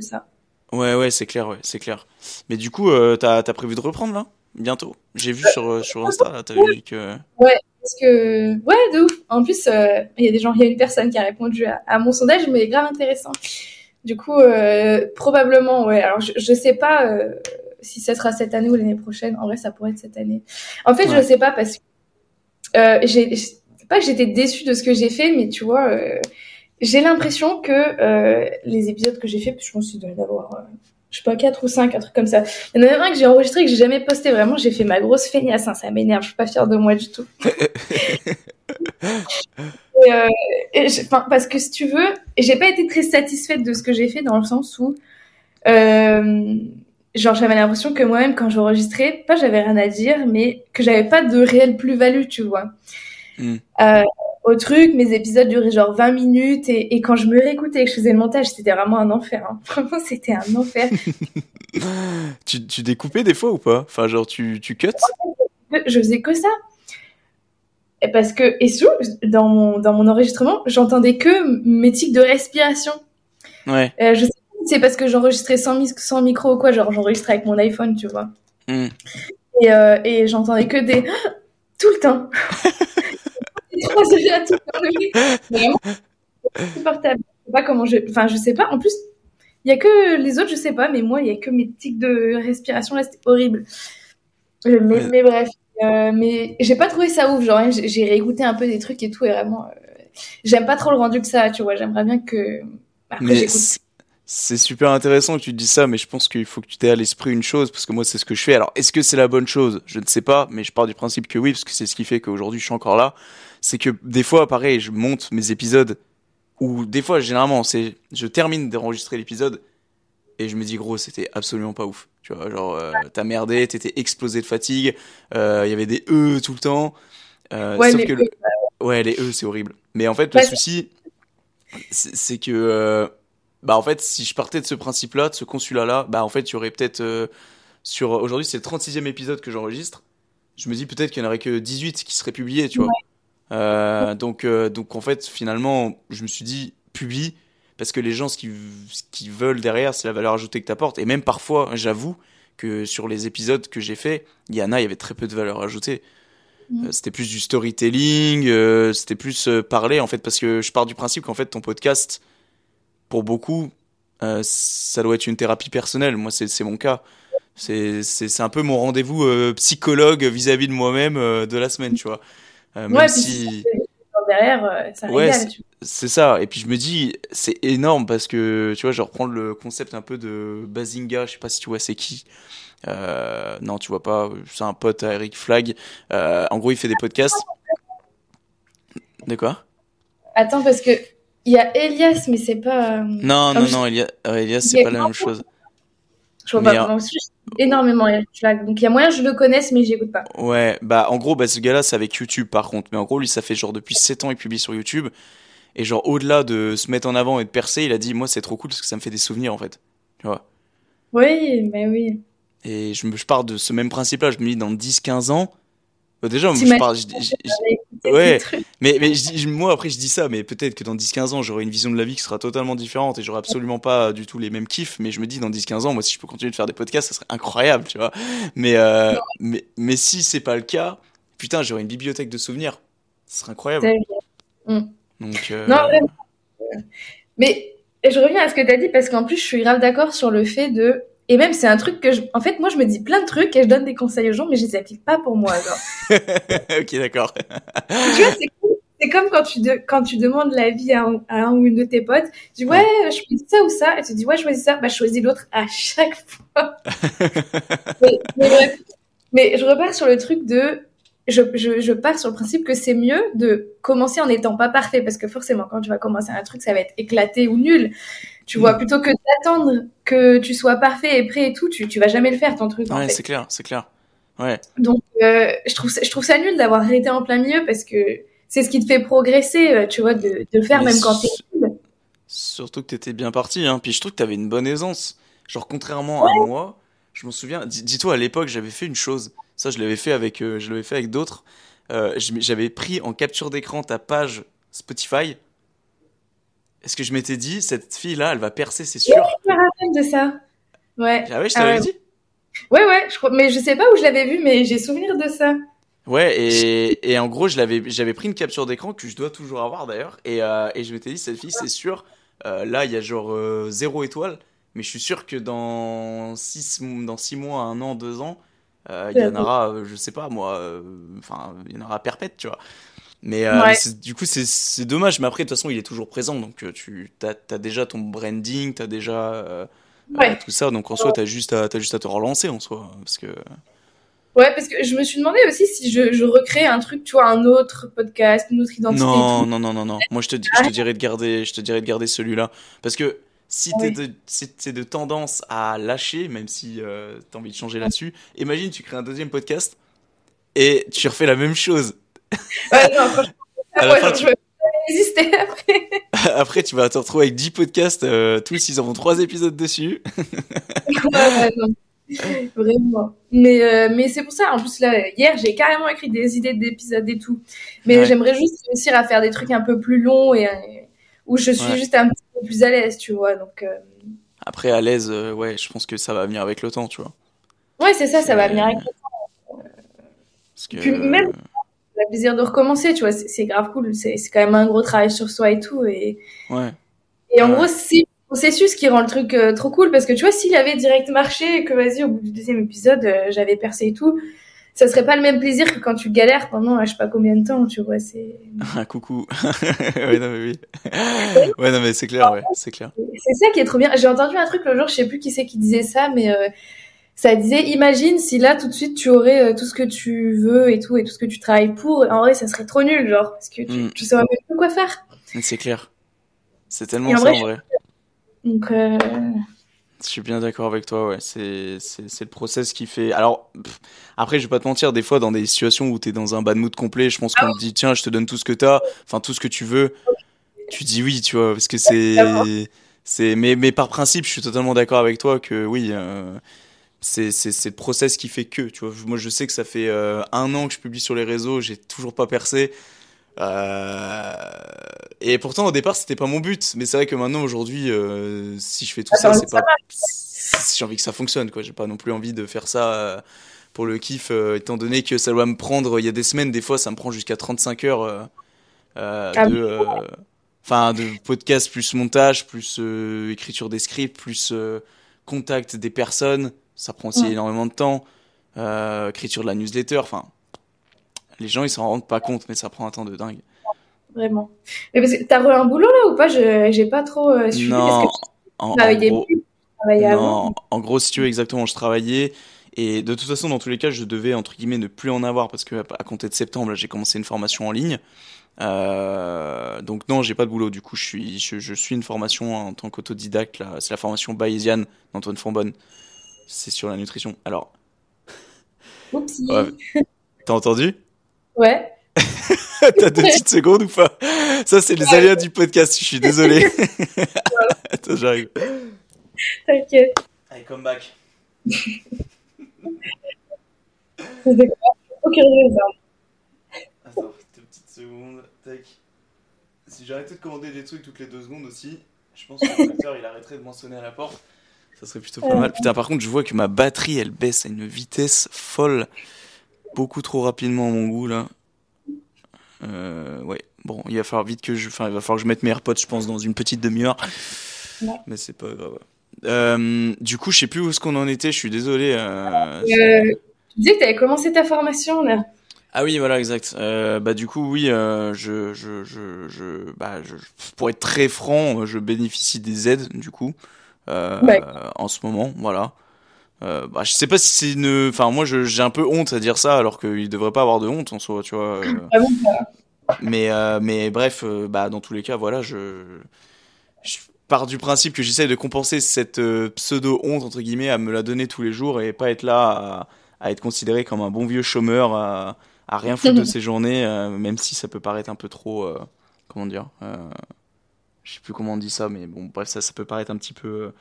Speaker 1: ça.
Speaker 2: Ouais, ouais, c'est clair, ouais, c'est clair. Mais du coup, euh, t'as as prévu de reprendre là? Bientôt? J'ai vu sur, euh, sur Insta, là, t'as vu que.
Speaker 1: Ouais, parce que. Ouais, de ouf. En plus, euh, il y a des gens, il y a une personne qui a répondu à, mon sondage, mais grave intéressant. Du coup, probablement, ouais. Alors, je, je sais pas si ça sera cette année ou l'année prochaine. En vrai, ça pourrait être cette année. En fait, je sais pas parce que. j'ai pas que j'étais déçue de ce que j'ai fait, mais tu vois j'ai l'impression que euh, les épisodes que j'ai fait, je pense qu'il doit y en avoir, euh, je sais pas, 4 ou 5, un truc comme ça. Il y en a un que j'ai enregistré que j'ai jamais posté. Vraiment, j'ai fait ma grosse feignasse, hein, ça m'énerve, je suis pas fière de moi du tout. et, euh, parce que si tu veux, j'ai pas été très satisfaite de ce que j'ai fait dans le sens où, euh, genre, j'avais l'impression que moi-même, quand j'enregistrais, pas j'avais rien à dire, mais que j'avais pas de réelle plus-value, tu vois. Mm. Euh, au truc. Mes épisodes duraient genre 20 minutes et, et quand je me réécoutais et que je faisais le montage, c'était vraiment un enfer. Hein. Vraiment, c'était un enfer.
Speaker 2: tu, tu découpais des fois ou pas? Enfin, genre, tu, tu cuts?
Speaker 1: Je faisais que ça. Et parce que, et sous, dans mon, dans mon enregistrement, j'entendais que mes tics de respiration.
Speaker 2: Ouais.
Speaker 1: Euh, je sais pas c'est parce que j'enregistrais sans, sans micro ou quoi, genre j'enregistrais avec mon iPhone, tu vois.
Speaker 2: Hmm.
Speaker 1: Et, euh, et j'entendais que des... tout le temps. Vraiment, supportable. Je sais pas comment je. Enfin, je sais pas. En plus, il y a que les autres, je sais pas, mais moi, il y a que mes tics de respiration là, c'était horrible. Mais, mais bref. Euh, mais j'ai pas trouvé ça ouf. Genre, j'ai réécouté un peu des trucs et tout, et vraiment, euh, j'aime pas trop le rendu que ça, tu vois. J'aimerais bien que.
Speaker 2: Après, j'écoute c'est super intéressant que tu te dises ça, mais je pense qu'il faut que tu t'aies à l'esprit une chose, parce que moi c'est ce que je fais. Alors, est-ce que c'est la bonne chose? Je ne sais pas, mais je pars du principe que oui, parce que c'est ce qui fait qu'aujourd'hui je suis encore là. C'est que des fois, pareil, je monte mes épisodes, ou des fois, généralement, c'est, je termine d'enregistrer l'épisode, et je me dis, gros, c'était absolument pas ouf. Tu vois, genre, euh, t'as merdé, t'étais explosé de fatigue, euh, il y avait des E tout le temps. Euh,
Speaker 1: ouais, sauf que
Speaker 2: e, ouais, les E, c'est horrible. Mais en fait, le souci, c'est que bah en fait, si je partais de ce principe-là, de ce consulat-là, bah en fait, il y aurait peut-être euh, sur aujourd'hui, c'est le 36e épisode que j'enregistre. Je me dis peut-être qu'il n'y en aurait que 18 qui seraient publiés, tu vois. Euh, donc euh, donc en fait, finalement, je me suis dit publie parce que les gens, ce qu'ils veulent derrière, c'est la valeur ajoutée que tu apportes. Et même parfois, j'avoue que sur les épisodes que j'ai fait, il y en a, il y avait très peu de valeur ajoutée.
Speaker 1: Mm.
Speaker 2: C'était plus du storytelling, c'était plus parler, en fait, parce que je pars du principe qu'en fait, ton podcast, pour beaucoup, euh, ça doit être une thérapie personnelle. Moi, c'est mon cas. C'est un peu mon rendez-vous euh, psychologue vis-à-vis de moi-même euh, de la semaine, tu vois. Même
Speaker 1: Ouais,
Speaker 2: si...
Speaker 1: derrière, ça
Speaker 2: Ouais, c'est- ça. Et puis je me dis, c'est énorme parce que, tu vois, je reprends le concept un peu de Bazinga. Je sais pas si tu vois c'est qui. Non, tu vois pas. C'est un pote à Eric Flag. En gros, il fait des podcasts. De quoi?
Speaker 1: Attends, parce que il y a Elias, mais c'est pas. euh,
Speaker 2: Non, non,
Speaker 1: je-
Speaker 2: non, Elias, euh, Elias, c'est
Speaker 1: est
Speaker 2: pas la même chose.
Speaker 1: Je vois
Speaker 2: Mais,
Speaker 1: pas.
Speaker 2: euh,
Speaker 1: j'écoute énormément. Donc il y a moyen que je le connaisse, mais j'écoute pas.
Speaker 2: Ouais, bah en gros, bah, ce gars-là, c'est avec YouTube par contre. Mais en gros, lui, ça fait genre depuis 7 ans, il publie sur YouTube. Et genre, au-delà de se mettre en avant et de percer, il a dit, moi, c'est trop cool parce que ça me fait des souvenirs en fait. Tu vois?
Speaker 1: Oui, mais oui.
Speaker 2: Et je, me, je pars de ce même principe-là. Je me dis, dans 10-15 ans, déjà, moi, je pars. je- Ouais. mais je moi, après, je dis ça, mais peut-être que dans 10-15 ans, j'aurai une vision de la vie qui sera totalement différente et j'aurai absolument pas du tout les mêmes kiffs. Mais je me dis, dans 10-15 ans, moi, si je peux continuer de faire des podcasts, ça serait incroyable, tu vois. Mais, euh, mais, mais si c'est pas le cas, putain, j'aurai une bibliothèque de souvenirs. Ce serait incroyable.
Speaker 1: C'est- Mm.
Speaker 2: Donc, euh,
Speaker 1: Non, vraiment. Mais je reviens à ce que tu as dit parce qu'en plus, je suis grave d'accord sur le fait de. Et même, c'est un truc que je. En fait, moi, je me dis plein de trucs et je donne des conseils aux gens, mais je les applique pas pour moi. Genre.
Speaker 2: ok, d'accord.
Speaker 1: tu vois, c'est cool. C'est comme quand tu, de- quand tu demandes l'avis à un, à un ou une de tes potes, tu dis ouais, je choisis ça ou ça, et tu dis ouais, je choisis ça, bah je choisis l'autre à chaque fois. mais, mais bref. Mais je repars sur le truc de, je, je, je pars sur le principe que c'est mieux de commencer en n'étant pas parfait, parce que forcément, quand tu vas commencer un truc, ça va être éclaté ou nul. Tu vois, plutôt que d'attendre que tu sois parfait et prêt et tout, tu, tu vas jamais le faire ton truc. en
Speaker 2: Ouais,
Speaker 1: fait.
Speaker 2: c'est clair, c'est clair. Ouais.
Speaker 1: Donc, euh, je, trouve ça, je trouve ça nul d'avoir arrêté en plein milieu parce que c'est ce qui te fait progresser, euh, tu vois, de, de le faire
Speaker 2: Mais
Speaker 1: même quand t'es nul.
Speaker 2: Surtout que t'étais bien parti, hein. Puis je trouve que t'avais une bonne aisance. Genre, contrairement à moi, je m'en souviens, dis- dis-toi, à l'époque, j'avais fait une chose. Ça, je l'avais fait avec, euh, je l'avais fait avec d'autres. Euh, j'avais pris en capture d'écran ta page Spotify. Est-ce que je m'étais dit, cette fille-là, elle va percer, c'est sûr.
Speaker 1: Je me rappelle de ça. Ouais.
Speaker 2: Ah ouais, je
Speaker 1: Ah
Speaker 2: t'avais
Speaker 1: ouais.
Speaker 2: dit?
Speaker 1: Ouais, ouais, je crois, mais je sais pas où je l'avais vu, mais j'ai souvenir de ça.
Speaker 2: Ouais, et, et en gros, je l'avais, j'avais pris une capture d'écran que je dois toujours avoir d'ailleurs, et, euh, et je m'étais dit, cette fille, c'est sûr, euh, là, il y a genre euh, zéro étoile, mais je suis sûr que dans six, dans six mois, un an, deux ans, il y en aura, je sais pas moi, enfin, il y en aura perpète, tu vois. Mais, euh,
Speaker 1: Ouais.
Speaker 2: mais c'est- du coup, c'est dommage, mais après, de toute façon, il est toujours présent, donc euh, tu as, t'as déjà ton branding, t'as déjà euh,
Speaker 1: Ouais.
Speaker 2: tout ça, donc en soi, juste, à- t'as juste à te relancer en soi, parce que.
Speaker 1: Ouais, parce que je me suis demandé aussi si je, je recrée un truc, tu vois, un autre podcast, une autre identité.
Speaker 2: Non, non, non, non, non. Moi, je te, je te dirais de garder, je te dirais de garder celui-là. Parce que si t'es de, si t'es de tendance à lâcher, même si euh, t'as envie de changer là-dessus, imagine, tu crées un deuxième podcast et tu refais la même chose.
Speaker 1: Ouais, non, franchement,
Speaker 2: À la
Speaker 1: ouais,
Speaker 2: fin,
Speaker 1: genre,
Speaker 2: tu-
Speaker 1: je vais pas résister après.
Speaker 2: Après, tu vas te retrouver avec 10 podcasts, euh, tous, ils auront 3 épisodes dessus.
Speaker 1: Ouais, ouais, non. Vraiment. Mais, euh, mais c'est pour ça, en plus, là, hier, j'ai carrément écrit des idées d'épisodes et tout. Mais
Speaker 2: Ouais.
Speaker 1: j'aimerais juste réussir à faire des trucs un peu plus longs et où je suis
Speaker 2: Ouais.
Speaker 1: juste un petit peu plus à l'aise, tu vois. Donc, euh,
Speaker 2: Après, à l'aise, euh, ouais, je pense que ça va venir avec le temps, tu vois.
Speaker 1: ouais, c'est ça, ça va venir avec
Speaker 2: Parce que,
Speaker 1: Puis même- le plaisir de recommencer, tu vois. C'est grave cool. C'est quand même un gros travail sur soi et tout. Et,
Speaker 2: ouais.
Speaker 1: et en
Speaker 2: Ouais.
Speaker 1: gros, c'est le processus qui rend le truc euh, trop cool parce que tu vois, s'il avait direct marché et que vas-y, au bout du deuxième épisode, euh, j'avais percé et tout, ça serait pas le même plaisir que quand tu galères pendant euh, je sais pas combien de temps, tu vois. C'est
Speaker 2: Ah, coucou. ouais, non, mais oui. Ouais, non, mais c'est clair, ouais, c'est clair.
Speaker 1: c'est ça qui est trop bien. J'ai entendu un truc le jour, je sais plus qui c'est qui disait ça, mais euh, ça disait imagine si là tout de suite tu aurais euh, tout ce que tu veux et tout et tout ce que tu travailles pour. En vrai, ça serait trop nul, genre parce que tu,
Speaker 2: Mm.
Speaker 1: tu saurais même plus quoi faire.
Speaker 2: C'est clair. C'est tellement
Speaker 1: en
Speaker 2: ça,
Speaker 1: vrai,
Speaker 2: en vrai.
Speaker 1: Donc euh,
Speaker 2: Je suis bien d'accord avec toi, ouais. C'est, le process qui fait. Alors, pff, après, je vais pas te mentir, des fois, dans des situations où t'es dans un bad mood complet, je pense qu'on te dit, tiens, je te donne tout ce que t'as, enfin, tout ce que tu veux. Tu dis oui, tu vois, parce que c'est. c'est mais, mais par principe, je suis totalement d'accord avec toi que oui, euh, c'est, le process qui fait que, tu vois. Moi, je sais que ça fait euh, un an que je publie sur les réseaux, j'ai toujours pas percé. Euh, et pourtant, au départ, c'était pas mon but. Mais c'est vrai que maintenant, aujourd'hui, euh, si je fais tout
Speaker 1: Attends,
Speaker 2: ça, c'est pas. J'ai envie que ça fonctionne, quoi. J'ai pas non plus envie de faire ça pour le kiff, étant donné que ça doit me prendre. Il y a des semaines, des fois, ça me prend jusqu'à 35 heures
Speaker 1: Ah
Speaker 2: de. Enfin, de podcast plus montage, plus écriture des scripts, plus contact des personnes. Ça prend aussi
Speaker 1: Ouais.
Speaker 2: énormément de temps. Euh, écriture de la newsletter. Enfin, les gens, ils s'en rendent pas compte, mais ça prend un temps de dingue.
Speaker 1: Vraiment. Mais parce que t'as re un boulot là ou pas? Je j'ai pas trop euh, suivi
Speaker 2: Non,
Speaker 1: parce que
Speaker 2: en, gros,
Speaker 1: avant.
Speaker 2: en si tu veux, exactement, je travaillais. Et de toute façon, dans tous les cas, je devais, entre guillemets, ne plus en avoir parce que à compter de septembre, j'ai commencé une formation en ligne. Euh, donc non, j'ai pas de boulot. Du coup, je suis, je, je suis une formation en tant qu'autodidacte. C'est la formation bayésienne d'Antoine Fonbonne. C'est sur la nutrition. Alors,
Speaker 1: Oupsie.
Speaker 2: ouais, t'as entendu?
Speaker 1: Ouais.
Speaker 2: T'as deux petites secondes ou pas? Ça, c'est les aléas du podcast. Je suis désolé. Attends, j'arrive.
Speaker 1: T'inquiète.
Speaker 2: Allez, come back.
Speaker 1: C'est quoi Aucune raison.
Speaker 2: Attends, deux petites secondes. Tac. Si j'arrêtais de commander des trucs toutes les deux secondes aussi, je pense que le docteur il arrêterait de m'en sonner à la porte. Ça serait plutôt pas mal. Putain, par contre, je vois que ma batterie elle baisse à une vitesse folle. Beaucoup trop rapidement à mon goût là. Euh, ouais, bon, il va falloir vite que je. Enfin, il va falloir que je mette mes AirPods, je pense, dans une petite demi-heure.
Speaker 1: Ouais.
Speaker 2: Mais c'est pas grave. Euh, du coup, je sais plus où est-ce qu'on en était, je suis désolé. euh,
Speaker 1: Euh, tu disais que t'avais commencé ta formation là.
Speaker 2: Ah oui, voilà, exact. Euh, bah du coup, oui, euh, je, je, je, je, bah, je, pour être très franc, je bénéficie des aides du coup euh,
Speaker 1: Ouais.
Speaker 2: en ce moment, voilà. Euh, bah, je sais pas si c'est une, enfin moi, j'ai un peu honte à dire ça, alors qu'il devrait pas avoir de honte en soi, tu vois. euh.
Speaker 1: Ah bon
Speaker 2: mais, euh, mais bref, euh, bah dans tous les cas, voilà, je, je pars du principe que j'essaie de compenser cette euh, pseudo honte entre guillemets à me la donner tous les jours et pas être là à, à être considéré comme un bon vieux chômeur à, à rien foutre de ses journées, euh, même si ça peut paraître un peu trop, euh, comment dire, euh, je sais plus comment on dit ça, mais bon, bref, ça, ça peut paraître un petit peu,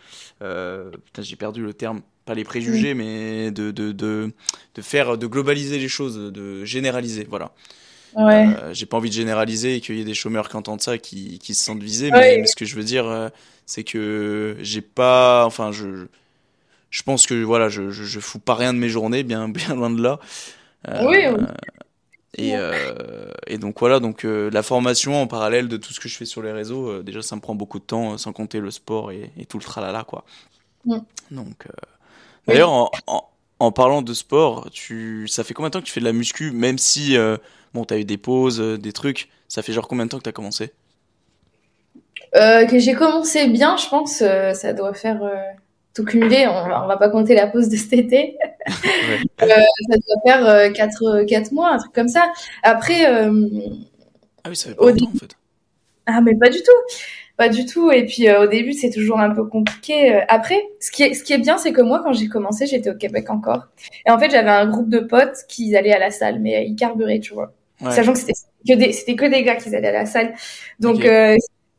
Speaker 2: euh, putain, j'ai perdu le terme, pas les préjugés, mais de, de, de, de faire, de globaliser les choses, de généraliser, voilà.
Speaker 1: Ouais.
Speaker 2: Euh, j'ai pas envie de généraliser et qu'il y ait des chômeurs qui entendent ça qui, qui se sentent visés,
Speaker 1: Ouais.
Speaker 2: mais, mais ce que je veux dire, euh, c'est que j'ai pas, enfin, je, je pense que voilà, je, je, je fous pas rien de mes journées, bien, bien loin de là. Euh,
Speaker 1: Oui, oui.
Speaker 2: Et, euh, et donc voilà, donc euh, la formation en parallèle de tout ce que je fais sur les réseaux, euh, déjà ça me prend beaucoup de temps, sans compter le sport et, et tout le tralala quoi.
Speaker 1: Mm.
Speaker 2: Donc, d'ailleurs, en, en, en parlant de sport, tu, ça fait combien de temps que tu fais de la muscu, même si bon, t'as eu des pauses, des trucs, ça fait genre combien de temps que t'as commencé?
Speaker 1: Que j'ai commencé bien, je pense, ça doit faire tout cumulé. On va, on va pas compter la pause de cet été.
Speaker 2: Ouais.
Speaker 1: Euh, ça doit faire euh, 4, quatre mois, un truc comme ça. Après, euh,
Speaker 2: Ah oui, ça fait pas longtemps en fait.
Speaker 1: ah mais pas du tout, pas du tout. Et puis euh, au début, c'est toujours un peu compliqué. Euh, Après, ce qui est, ce qui est bien, c'est que moi, quand j'ai commencé, j'étais au Québec encore. Et en fait, j'avais un groupe de potes qui allaient à la salle, mais euh, ils carburaient, tu vois.
Speaker 2: Ouais.
Speaker 1: Sachant que c'était que des, c'était que des gars qui allaient à la salle. Donc,
Speaker 2: Ok.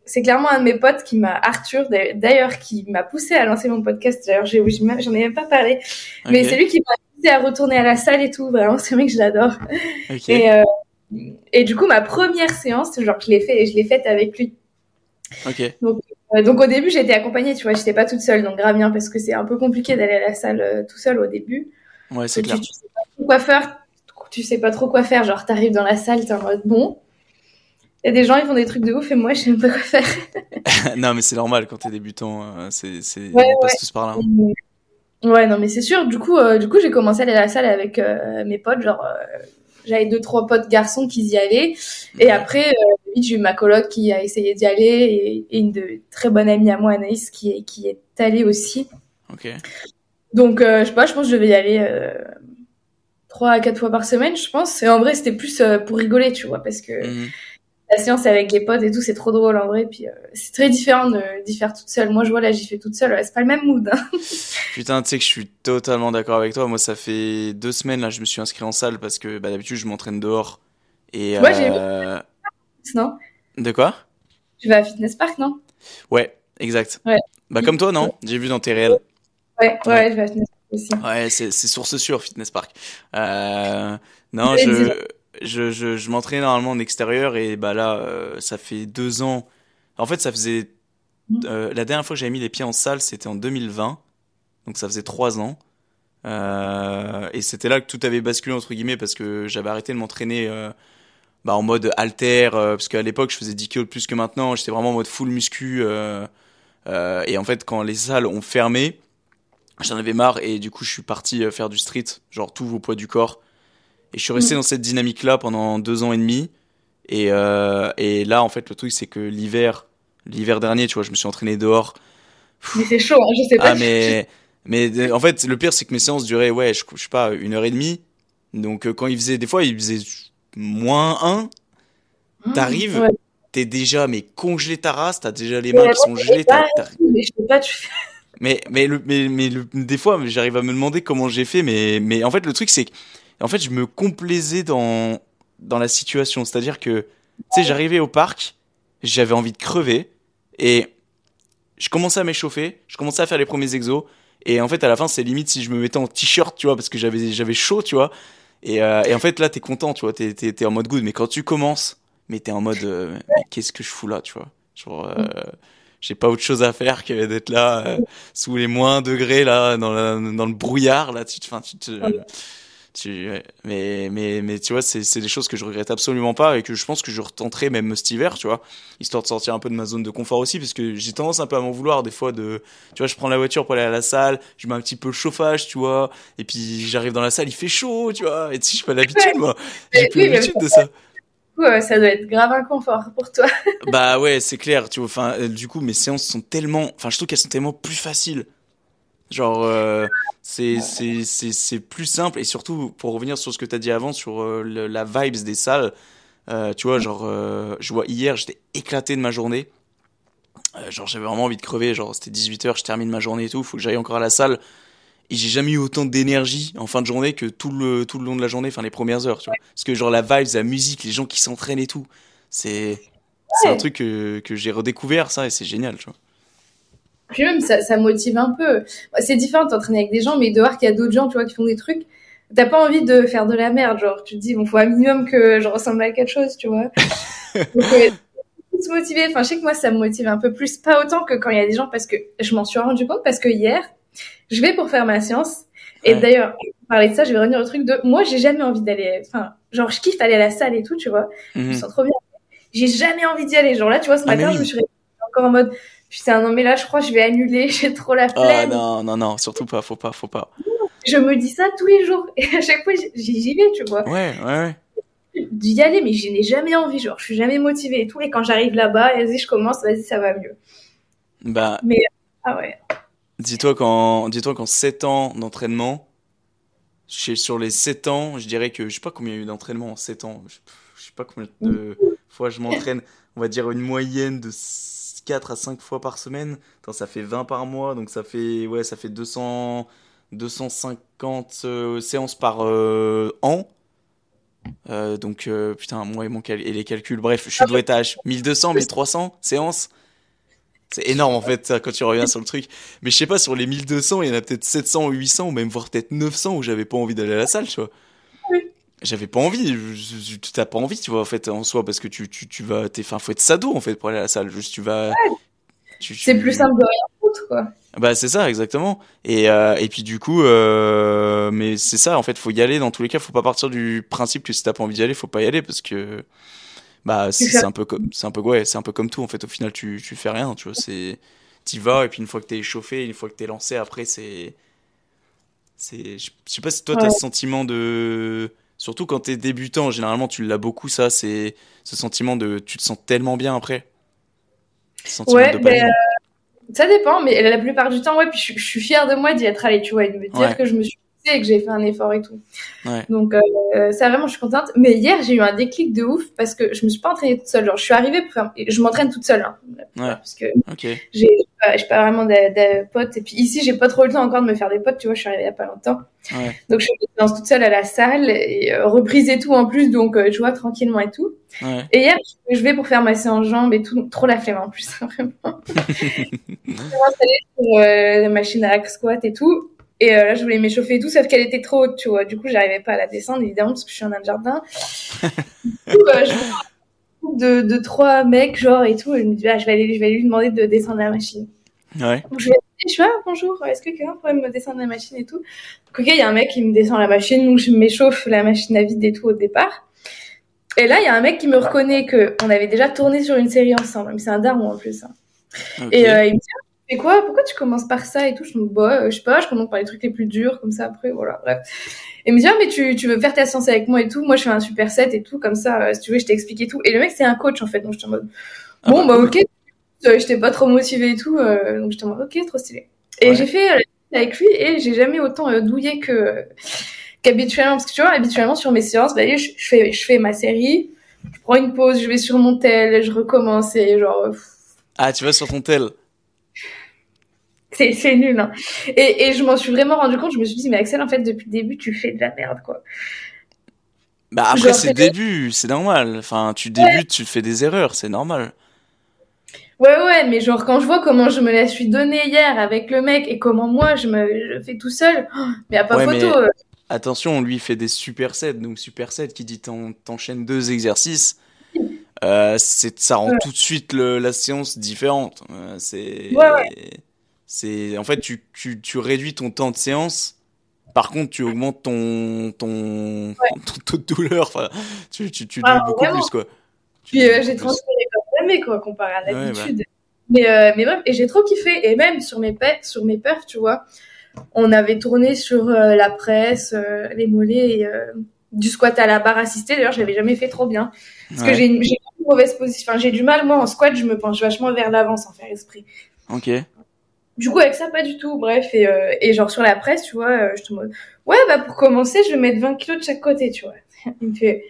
Speaker 1: C'est clairement un de mes potes qui m'a, Arthur d'a- d'ailleurs, qui m'a poussé à lancer mon podcast. D'ailleurs, j'en ai même pas parlé. Mais c'est lui qui m'a poussé à retourner à la salle et tout. Vraiment, c'est un mec que j'adore.
Speaker 2: ok.
Speaker 1: Et, euh, et du coup, ma première séance, genre, je l'ai fait, je l'ai faite avec lui.
Speaker 2: Ok.
Speaker 1: Euh, donc au début, j'étais accompagnée, tu vois, j'étais pas toute seule, donc grave bien, parce que c'est un peu compliqué d'aller à la salle euh, tout seul au début.
Speaker 2: Ouais, c'est
Speaker 1: Tu,
Speaker 2: clair.
Speaker 1: tu sais pas trop quoi faire, tu sais pas trop quoi faire, genre t'arrives dans la salle, t'es en mode bon. Y a des gens, ils font des trucs de ouf, et moi, je sais même pas quoi faire.
Speaker 2: non, mais c'est normal quand t'es débutant, euh, c'est, c'est,
Speaker 1: Ouais,
Speaker 2: on passe tous par là. hein.
Speaker 1: Ouais, non, mais c'est sûr. Du coup, euh, du coup, j'ai commencé à aller à la salle avec euh, mes potes. Genre, euh, j'avais deux, trois potes garçons qui y allaient. Et après, vite, j'ai eu ma coloc qui a essayé d'y aller et, et une de très bonne amie à moi, Anaïs, qui est, qui est allée aussi.
Speaker 2: Ok.
Speaker 1: Donc, je sais pas, je pense que je devais y aller trois à quatre fois par semaine, je pense. Et en vrai, c'était plus pour rigoler, tu vois, parce que
Speaker 2: Mhm.
Speaker 1: La séance avec les potes et tout, c'est trop drôle en vrai. Puis euh, c'est très différent d'y faire toute seule. Moi, je vois là, j'y fais toute seule. ouais, c'est pas le même mood. hein.
Speaker 2: Putain, tu sais que je suis totalement d'accord avec toi. Moi, ça fait deux semaines là, je me suis inscrit en salle parce que bah, d'habitude je m'entraîne dehors. Et
Speaker 1: Ouais, j'ai
Speaker 2: euh...
Speaker 1: non?
Speaker 2: De quoi?
Speaker 1: Tu vas à Fitness Park, non?
Speaker 2: Ouais, exact.
Speaker 1: Ouais.
Speaker 2: Bah comme toi, non? J'ai vu dans tes réels.
Speaker 1: Ouais, ouais,
Speaker 2: Ouais.
Speaker 1: je vais à Fitness Park aussi.
Speaker 2: Ouais, c'est c'est source sûre, Fitness Park. Euh... Non, je. Je, je, je m'entraînais normalement en extérieur et bah là, euh, ça fait deux ans. En fait, ça faisait. euh, la dernière fois que j'avais mis les pieds en salle, c'était en 2020. Donc ça faisait trois ans. Euh, et c'était là que tout avait basculé, entre guillemets, parce que j'avais arrêté de m'entraîner bah, en mode halter. euh, parce qu'à l'époque, je faisais 10 kilos de plus que maintenant. J'étais vraiment en mode full muscu. et en fait, quand les salles ont fermé, j'en avais marre. Et du coup, je suis parti faire du street, genre tout au poids du corps. Et je suis resté
Speaker 1: Mm.
Speaker 2: dans cette dynamique-là pendant deux ans et demi. Et, euh, et là, en fait, le truc, c'est que l'hiver, l'hiver dernier, tu vois, je me suis entraîné dehors.
Speaker 1: Mais c'est chaud, hein, je sais pas.
Speaker 2: Ah, mais, mais en fait, le pire, c'est que mes séances duraient, ouais, je, je sais pas, une heure et demie. Donc, euh, quand il faisait, des fois, il faisait moins un, t'arrives,
Speaker 1: Ouais.
Speaker 2: t'es déjà, mais congelé ta race, t'as déjà les mains qui sont gelées,
Speaker 1: Mais je sais pas, tu fais.
Speaker 2: mais, mais, le, mais, mais le- des fois, j'arrive à me demander comment j'ai fait, mais, mais en fait, le truc, c'est que, en fait, je me complaisais dans, dans la situation. C'est-à-dire que, tu sais, j'arrivais au parc, j'avais envie de crever, et je commençais à m'échauffer, je commençais à faire les premiers exos, et en fait, à la fin, c'est limite si je me mettais en t-shirt, tu vois, parce que j'avais, j'avais chaud, tu vois. Et, euh, et en fait, là, t'es content, tu vois, t'es, t'es, t'es en mode good, mais quand tu commences, mais t'es en mode, euh, qu'est-ce que je fous là, tu vois? Genre, euh, j'ai pas autre chose à faire que d'être là, euh, sous les moins degrés, là, dans, dans le brouillard, là, tu enfin, tu te, tu, ouais. mais, mais, mais tu vois, c'est, des choses que je regrette absolument pas et que je pense que je retenterai même cet hiver, tu vois, histoire de sortir un peu de ma zone de confort aussi, parce que j'ai tendance un peu à m'en vouloir des fois de, tu vois, je prends la voiture pour aller à la salle, je mets un petit peu le chauffage, tu vois, et puis j'arrive dans la salle, il fait chaud, tu vois, et tu sais, j'ai pas l'habitude, moi, j'ai plus
Speaker 1: oui,
Speaker 2: l'habitude de ça.
Speaker 1: Euh, ça doit être grave inconfort pour toi.
Speaker 2: Bah ouais, c'est clair, tu vois. Enfin, euh, du coup, mes séances sont tellement, enfin, je trouve qu'elles sont tellement plus faciles. Genre, euh, c'est plus simple et surtout pour revenir sur ce que t'as dit avant sur euh, le- la vibes des salles. euh, tu vois, genre, euh, je vois hier, j'étais éclaté de ma journée. Genre, j'avais vraiment envie de crever. Genre, c'était 18h, je termine ma journée et tout. Faut que j'aille encore à la salle. Et j'ai jamais eu autant d'énergie en fin de journée que tout le, tout le long de la journée, enfin les premières heures, tu vois. Parce que genre la vibes, la musique, les gens qui s'entraînent et tout, c'est c'est un truc que, que j'ai redécouvert ça et c'est génial, tu vois.
Speaker 1: Puis même, ça, ça motive un peu. C'est différent de t'entraîner avec des gens, mais dehors, qu'il y a d'autres gens, tu vois, qui font des trucs. T'as pas envie de faire de la merde, genre, tu te dis, bon, faut un minimum que je ressemble à quelque chose, tu vois. Donc, euh, se motiver. Enfin, je sais que moi, ça me motive un peu plus. Pas autant que quand il y a des gens, parce que je m'en suis rendu compte, parce que hier, je vais pour faire ma séance. Et
Speaker 2: Ouais.
Speaker 1: d'ailleurs, parler de ça, je vais revenir au truc de, moi, j'ai jamais envie d'aller, enfin, genre, je kiffe aller à la salle et tout, tu vois. Je me
Speaker 2: Mhm.
Speaker 1: sens trop bien. J'ai jamais envie d'y aller. Genre là, tu vois, ce
Speaker 2: Ah,
Speaker 1: matin,
Speaker 2: oui.
Speaker 1: je me suis réveillée encore en mode, putain, non, mais là, je crois que je vais annuler. J'ai trop la
Speaker 2: Ah
Speaker 1: flemme.
Speaker 2: non, non, non, surtout pas, faut pas, faut pas.
Speaker 1: je me dis ça tous les jours. Et à chaque fois, j'y vais, tu vois.
Speaker 2: Ouais, ouais, ouais.
Speaker 1: D'y aller, mais je n'ai jamais envie. Genre, je suis jamais motivée et tout. Et quand j'arrive là-bas, vas-y, je commence, vas-y, ça va mieux.
Speaker 2: Bah,
Speaker 1: Ah ouais.
Speaker 2: dis-toi qu'en, dis-toi qu'en 7 ans d'entraînement, sur les 7 ans, je dirais que, je sais pas combien il y a eu d'entraînement en 7 ans. Je, je sais pas combien de fois je m'entraîne. On va dire une moyenne de 4 à 5 fois par semaine. Attends, ça fait 20 par mois, donc ça fait, ouais, ça fait 200, 250 euh, séances par euh, an. Euh, donc, euh, putain, moi et, mon cal- et les calculs, bref, je dois être à 1200, 1300 séances. C'est énorme en fait, quand tu reviens sur le truc. Mais je sais pas, sur les 1200, il y en a peut-être 700 ou 800, ou même voire peut-être 900 où j'avais pas envie d'aller à la salle, tu vois. J'avais pas envie, tu t'as pas envie, tu vois, en fait, en soi, parce que tu, tu, tu vas, t'es, enfin, faut être sado en fait pour aller à la salle. Juste, tu vas. tu-
Speaker 1: C'est plus simple de rien foutre, quoi.
Speaker 2: bah c'est ça exactement. Et euh, et puis du coup, euh, mais c'est ça en fait, faut y aller dans tous les cas. Faut pas partir du principe que si t'as pas envie d'y aller, faut pas y aller parce que bah c'est un peu comme c'est un peu ouais, c'est un peu comme tout en fait. Au final, tu tu fais rien, tu vois. C'est t'y vas et puis une fois que t'es échauffé, une fois que t'es lancé, après c'est c'est je sais pas si toi t'as ce sentiment de surtout quand t'es débutant, généralement tu l'as beaucoup ça, c'est ce sentiment de tu te sens tellement bien après.
Speaker 1: Ouais, ben,
Speaker 2: dopamine.
Speaker 1: euh, ça dépend, mais la plupart du temps, ouais, puis je, je suis fière de moi d'y être allée, tu vois, et de me dire
Speaker 2: Ouais.
Speaker 1: que je me suis et que j'ai fait un effort et tout.
Speaker 2: Ouais.
Speaker 1: Donc, euh, ça vraiment, je suis contente. Mais hier, j'ai eu un déclic de ouf parce que je me suis pas entraînée toute seule. Genre, je suis arrivée pour faire... et Je m'entraîne toute seule, hein,
Speaker 2: Ouais.
Speaker 1: parce que j'ai pas, vraiment de, de potes. Et puis ici, j'ai pas trop le temps encore de me faire des potes, tu vois, je suis arrivée il y a pas longtemps.
Speaker 2: Ouais.
Speaker 1: Donc, je me lance toute seule à la salle et euh, reprise et tout en plus, donc euh, tu vois, tranquillement et tout.
Speaker 2: Ouais.
Speaker 1: Et hier, je vais pour faire ma séance jambes et tout, trop la flemme en plus, vraiment. Je suis installée sur euh, la machine à squat et tout. Et euh, là, je voulais m'échauffer et tout, sauf qu'elle était trop haute, tu vois. Du coup, j'arrivais pas à la descendre, évidemment, parce que je suis en un jardin. du coup, euh, je de, de trois mecs, genre, et tout. Et je me dis, ah, je vais aller, je vais lui demander de descendre la machine.
Speaker 2: Ouais.
Speaker 1: Donc, je vais je suis ah, bonjour, est-ce que quelqu'un pourrait me descendre la machine et tout? Donc, ok, il y a un mec qui me descend la machine, donc je m'échauffe la machine à vide et tout au départ. Et là, il y a un mec qui me reconnaît que on avait déjà tourné sur une série ensemble, mais c'est un daron en plus. Hein. Et euh, il me dit, fais quoi? Pourquoi tu commences par ça et tout? Je me dis, bah, euh, je sais pas, je commence par les trucs les plus durs, comme ça après, voilà, bref. Et il me dit, ah, mais tu, tu veux faire ta séance avec moi et tout? Moi, je fais un super set et tout, comme ça, euh, si tu veux, je t'explique et tout. Et le mec, c'est un coach en fait, donc je suis en mode,
Speaker 2: Ah
Speaker 1: bon,
Speaker 2: bah,
Speaker 1: bah, ok. Euh, J'étais pas trop motivée et tout, euh, donc j'étais en mode, ok, trop stylé. Et
Speaker 2: Ouais.
Speaker 1: j'ai fait euh, avec lui et j'ai jamais autant euh, douillé que qu'habituellement parce que tu vois habituellement sur mes séances bah, je, je fais je fais ma série je prends une pause je vais sur mon tel je recommence et genre pff,
Speaker 2: Ah, tu vas sur ton tel.
Speaker 1: c'est c'est nul hein. et, et je m'en suis vraiment rendu compte je me suis dit mais Axel en fait depuis le début tu fais de la merde quoi
Speaker 2: Bah après, c'est le début, c'est normal. Enfin, tu débutes, tu fais des erreurs, c'est normal.
Speaker 1: ouais ouais mais genre quand je vois comment je me la suis donnée hier avec le mec et comment moi je me je fais tout seul oh, mais à pas
Speaker 2: Ouais,
Speaker 1: photo
Speaker 2: mais-
Speaker 1: euh.
Speaker 2: Attention, lui il fait des supersets, donc supersets qui dit t'en- t'enchaînes deux exercices, euh, c'est ça rend
Speaker 1: Ouais.
Speaker 2: tout de suite le- la séance différente. Euh, c'est,
Speaker 1: Ouais, ouais.
Speaker 2: C'est, en fait tu, tu, tu réduis ton temps de séance. Par contre, tu augmentes ton ton, ton taux de douleur. Enfin, tu tu tu
Speaker 1: Ah,
Speaker 2: beaucoup
Speaker 1: vraiment.
Speaker 2: plus quoi.
Speaker 1: Puis euh, j'ai transféré comme jamais quoi comparé à
Speaker 2: Ouais, bah.
Speaker 1: l'habitude. Mais euh, mais bref, et j'ai trop kiffé et même sur mes pets, sur mes perfs, tu vois, on avait tourné sur euh, la presse, euh, les mollets et euh, du squat à la barre assistée. D'ailleurs, je l'avais jamais fait trop bien parce
Speaker 2: Ouais.
Speaker 1: que j'ai une, une mauvaise position. Enfin, j'ai du mal moi en squat, je me penche vachement vers l'avant sans faire esprit.
Speaker 2: Ok.
Speaker 1: Du coup, avec ça, pas du tout. Bref, et, euh, et genre sur la presse, tu vois, euh, je te mode, ouais, bah pour commencer, je vais mettre 20 kilos de chaque côté, tu vois. Il me fait,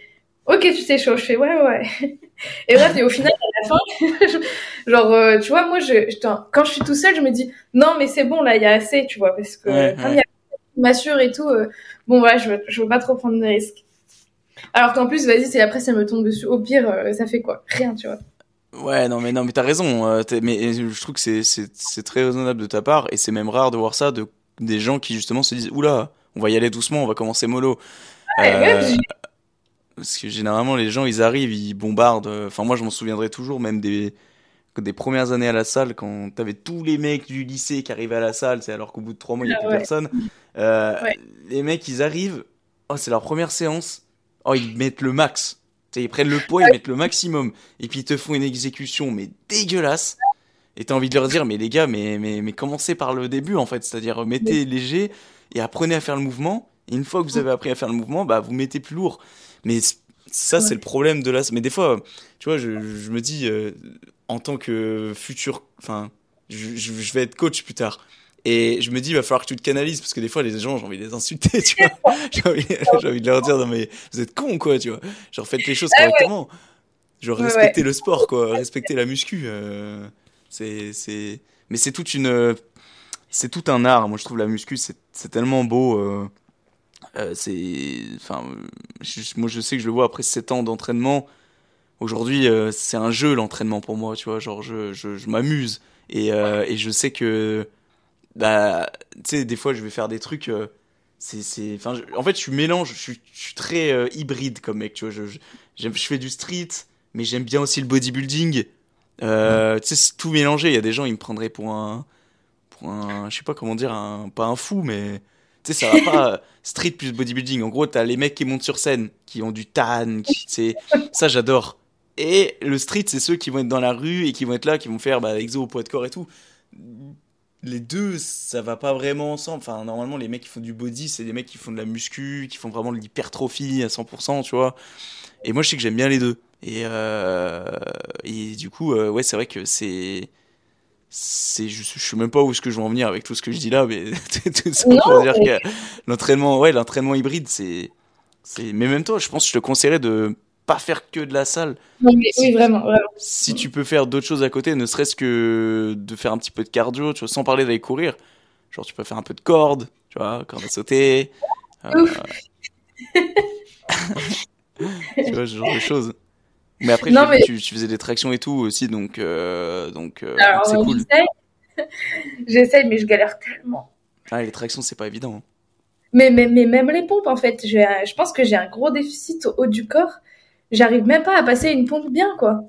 Speaker 1: ok, tu t'échauffes. Je fais, ouais, ouais. Et bref, et au final, à la fin, genre, euh, tu vois, moi, je, je quand je suis tout seul, je me dis, non, mais c'est bon, là, il y a assez, tu vois, parce que
Speaker 2: Ouais,
Speaker 1: comme
Speaker 2: ouais.
Speaker 1: il y a m'assure et tout, euh, bon, voilà, je veux, je veux pas trop prendre de risques. Alors qu'en plus, vas-y, si après ça me tombe dessus, au pire, euh, ça fait quoi? Rien, tu vois.
Speaker 2: Ouais, non, mais non, mais t'as raison. euh, mais je trouve que c'est, c'est, c'est très raisonnable de ta part, et c'est même rare de voir ça de des gens qui justement se disent, oula, on va y aller doucement, on va commencer mollo.
Speaker 1: Ouais,
Speaker 2: Euh, parce que généralement les gens ils arrivent, ils bombardent. euh, Enfin moi je m'en souviendrai toujours, même des des premières années à la salle quand t'avais tous les mecs du lycée qui arrivaient à la salle, c'est alors qu'au bout de trois mois il y a
Speaker 1: Ah
Speaker 2: plus
Speaker 1: ouais.
Speaker 2: personne. Euh,
Speaker 1: Ouais.
Speaker 2: Les mecs ils arrivent, oh c'est leur première séance, oh ils mettent le max. Ils prennent le poids, ils mettent le maximum, et puis ils te font une exécution mais dégueulasse. Et t'as envie de leur dire, mais les gars, mais, mais, mais commencez par le début en fait, c'est-à-dire mettez léger et apprenez à faire le mouvement. Et une fois que vous avez appris à faire le mouvement, bah vous mettez plus lourd. Mais ça, c'est le problème de la. Mais des fois, tu vois, je, je me dis, euh, en tant que futur. Enfin, je vais être coach plus tard. Et je me dis, il va falloir que tu te canalises parce que des fois, les gens, j'ai envie de les insulter, tu vois. J'ai envie, de leur dire, non, mais vous êtes cons, quoi, tu vois. Genre, faites les choses
Speaker 1: Ah
Speaker 2: correctement. Genre,
Speaker 1: Ouais,
Speaker 2: respectez le sport, quoi. Respectez la muscu. euh, c'est, c'est. Mais c'est toute une. C'est tout un art. Moi, je trouve la muscu, c'est, c'est tellement beau. euh, euh, c'est. Enfin, je- moi, je sais que je le vois après 7 ans d'entraînement. Aujourd'hui, c'est un jeu, l'entraînement, pour moi, tu vois. Genre, je, je, je m'amuse. Et, et je sais que. Bah, tu sais, des fois, je vais faire des trucs. euh, c'est, enfin, en fait, je suis mélange, je suis, je suis très euh, hybride comme mec, tu vois. Je, je, fais du street, mais j'aime bien aussi le bodybuilding. Euh, Tu sais, c'est tout mélangé. Il y a des gens, ils me prendraient pour un, pour un, je sais pas comment dire, un, pas un fou, mais tu sais, ça va pas euh, street plus bodybuilding. En gros, t'as les mecs qui montent sur scène, qui ont du tan, qui, c'est, ça j'adore. Et le street, c'est ceux qui vont être dans la rue et qui vont être là, qui vont faire bah, exo au poids de corps et tout. Les deux, ça va pas vraiment ensemble. Enfin, normalement, les mecs qui font du body, c'est des mecs qui font de la muscu, qui font vraiment de l'hypertrophie à 100%, tu vois. Et moi, je sais que j'aime bien les deux. Et, euh, et du coup, euh, ouais, c'est vrai que c'est. C'est, je, je sais même pas où est-ce que je vais en venir avec tout ce que je dis là, mais tout ça
Speaker 1: Non,
Speaker 2: pour dire
Speaker 1: mais-
Speaker 2: que l'entraînement, ouais, l'entraînement hybride, c'est, c'est. Mais même toi, je pense que je te conseillerais de pas faire que de la salle.
Speaker 1: Non, mais oui, vraiment, vraiment.
Speaker 2: Si tu peux faire d'autres choses à côté, ne serait-ce que de faire un petit peu de cardio, tu vois, sans parler d'aller courir. Genre, tu peux faire un peu de corde, tu vois, corde à sauter. euh, tu vois, ce genre de choses. Mais après,
Speaker 1: Non, mais-
Speaker 2: tu, tu faisais des tractions et tout aussi, donc, euh, donc, euh, c'est cool.
Speaker 1: j'essaye. Mais je galère tellement.
Speaker 2: Ah, les tractions, c'est pas évident. hein.
Speaker 1: Mais, mais, mais même les pompes, en fait, un- je pense que j'ai un gros déficit au haut du corps. J'arrive même pas à passer une pompe bien, quoi.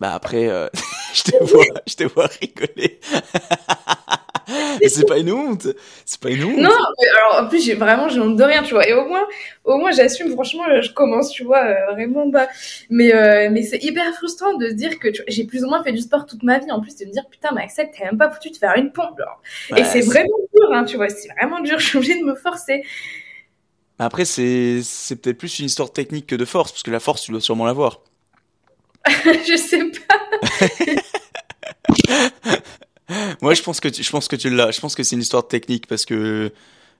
Speaker 2: Bah après, euh, je te vois, je te vois rigoler. C'est pas une honte. C'est pas une honte.
Speaker 1: Non, mais alors en plus, j'ai vraiment, j'ai honte de rien, tu vois. Et au moins, au moins, j'assume, franchement, je commence, tu vois, euh, vraiment bas. Mais, euh, mais c'est hyper frustrant de se dire que j'ai plus ou moins fait du sport toute ma vie. En plus, de me dire, putain, mais Axel, t'as même pas foutu de faire une pompe, genre.
Speaker 2: Ouais,
Speaker 1: Et c'est vraiment dur, hein, tu vois. C'est vraiment dur. Je suis obligée de me forcer.
Speaker 2: Après, c'est c'est peut-être plus une histoire technique que de force, parce que la force, tu dois sûrement l'avoir.
Speaker 1: je sais pas.
Speaker 2: Moi, je pense que tu, je pense que tu l'as. Je pense que c'est une histoire technique, parce que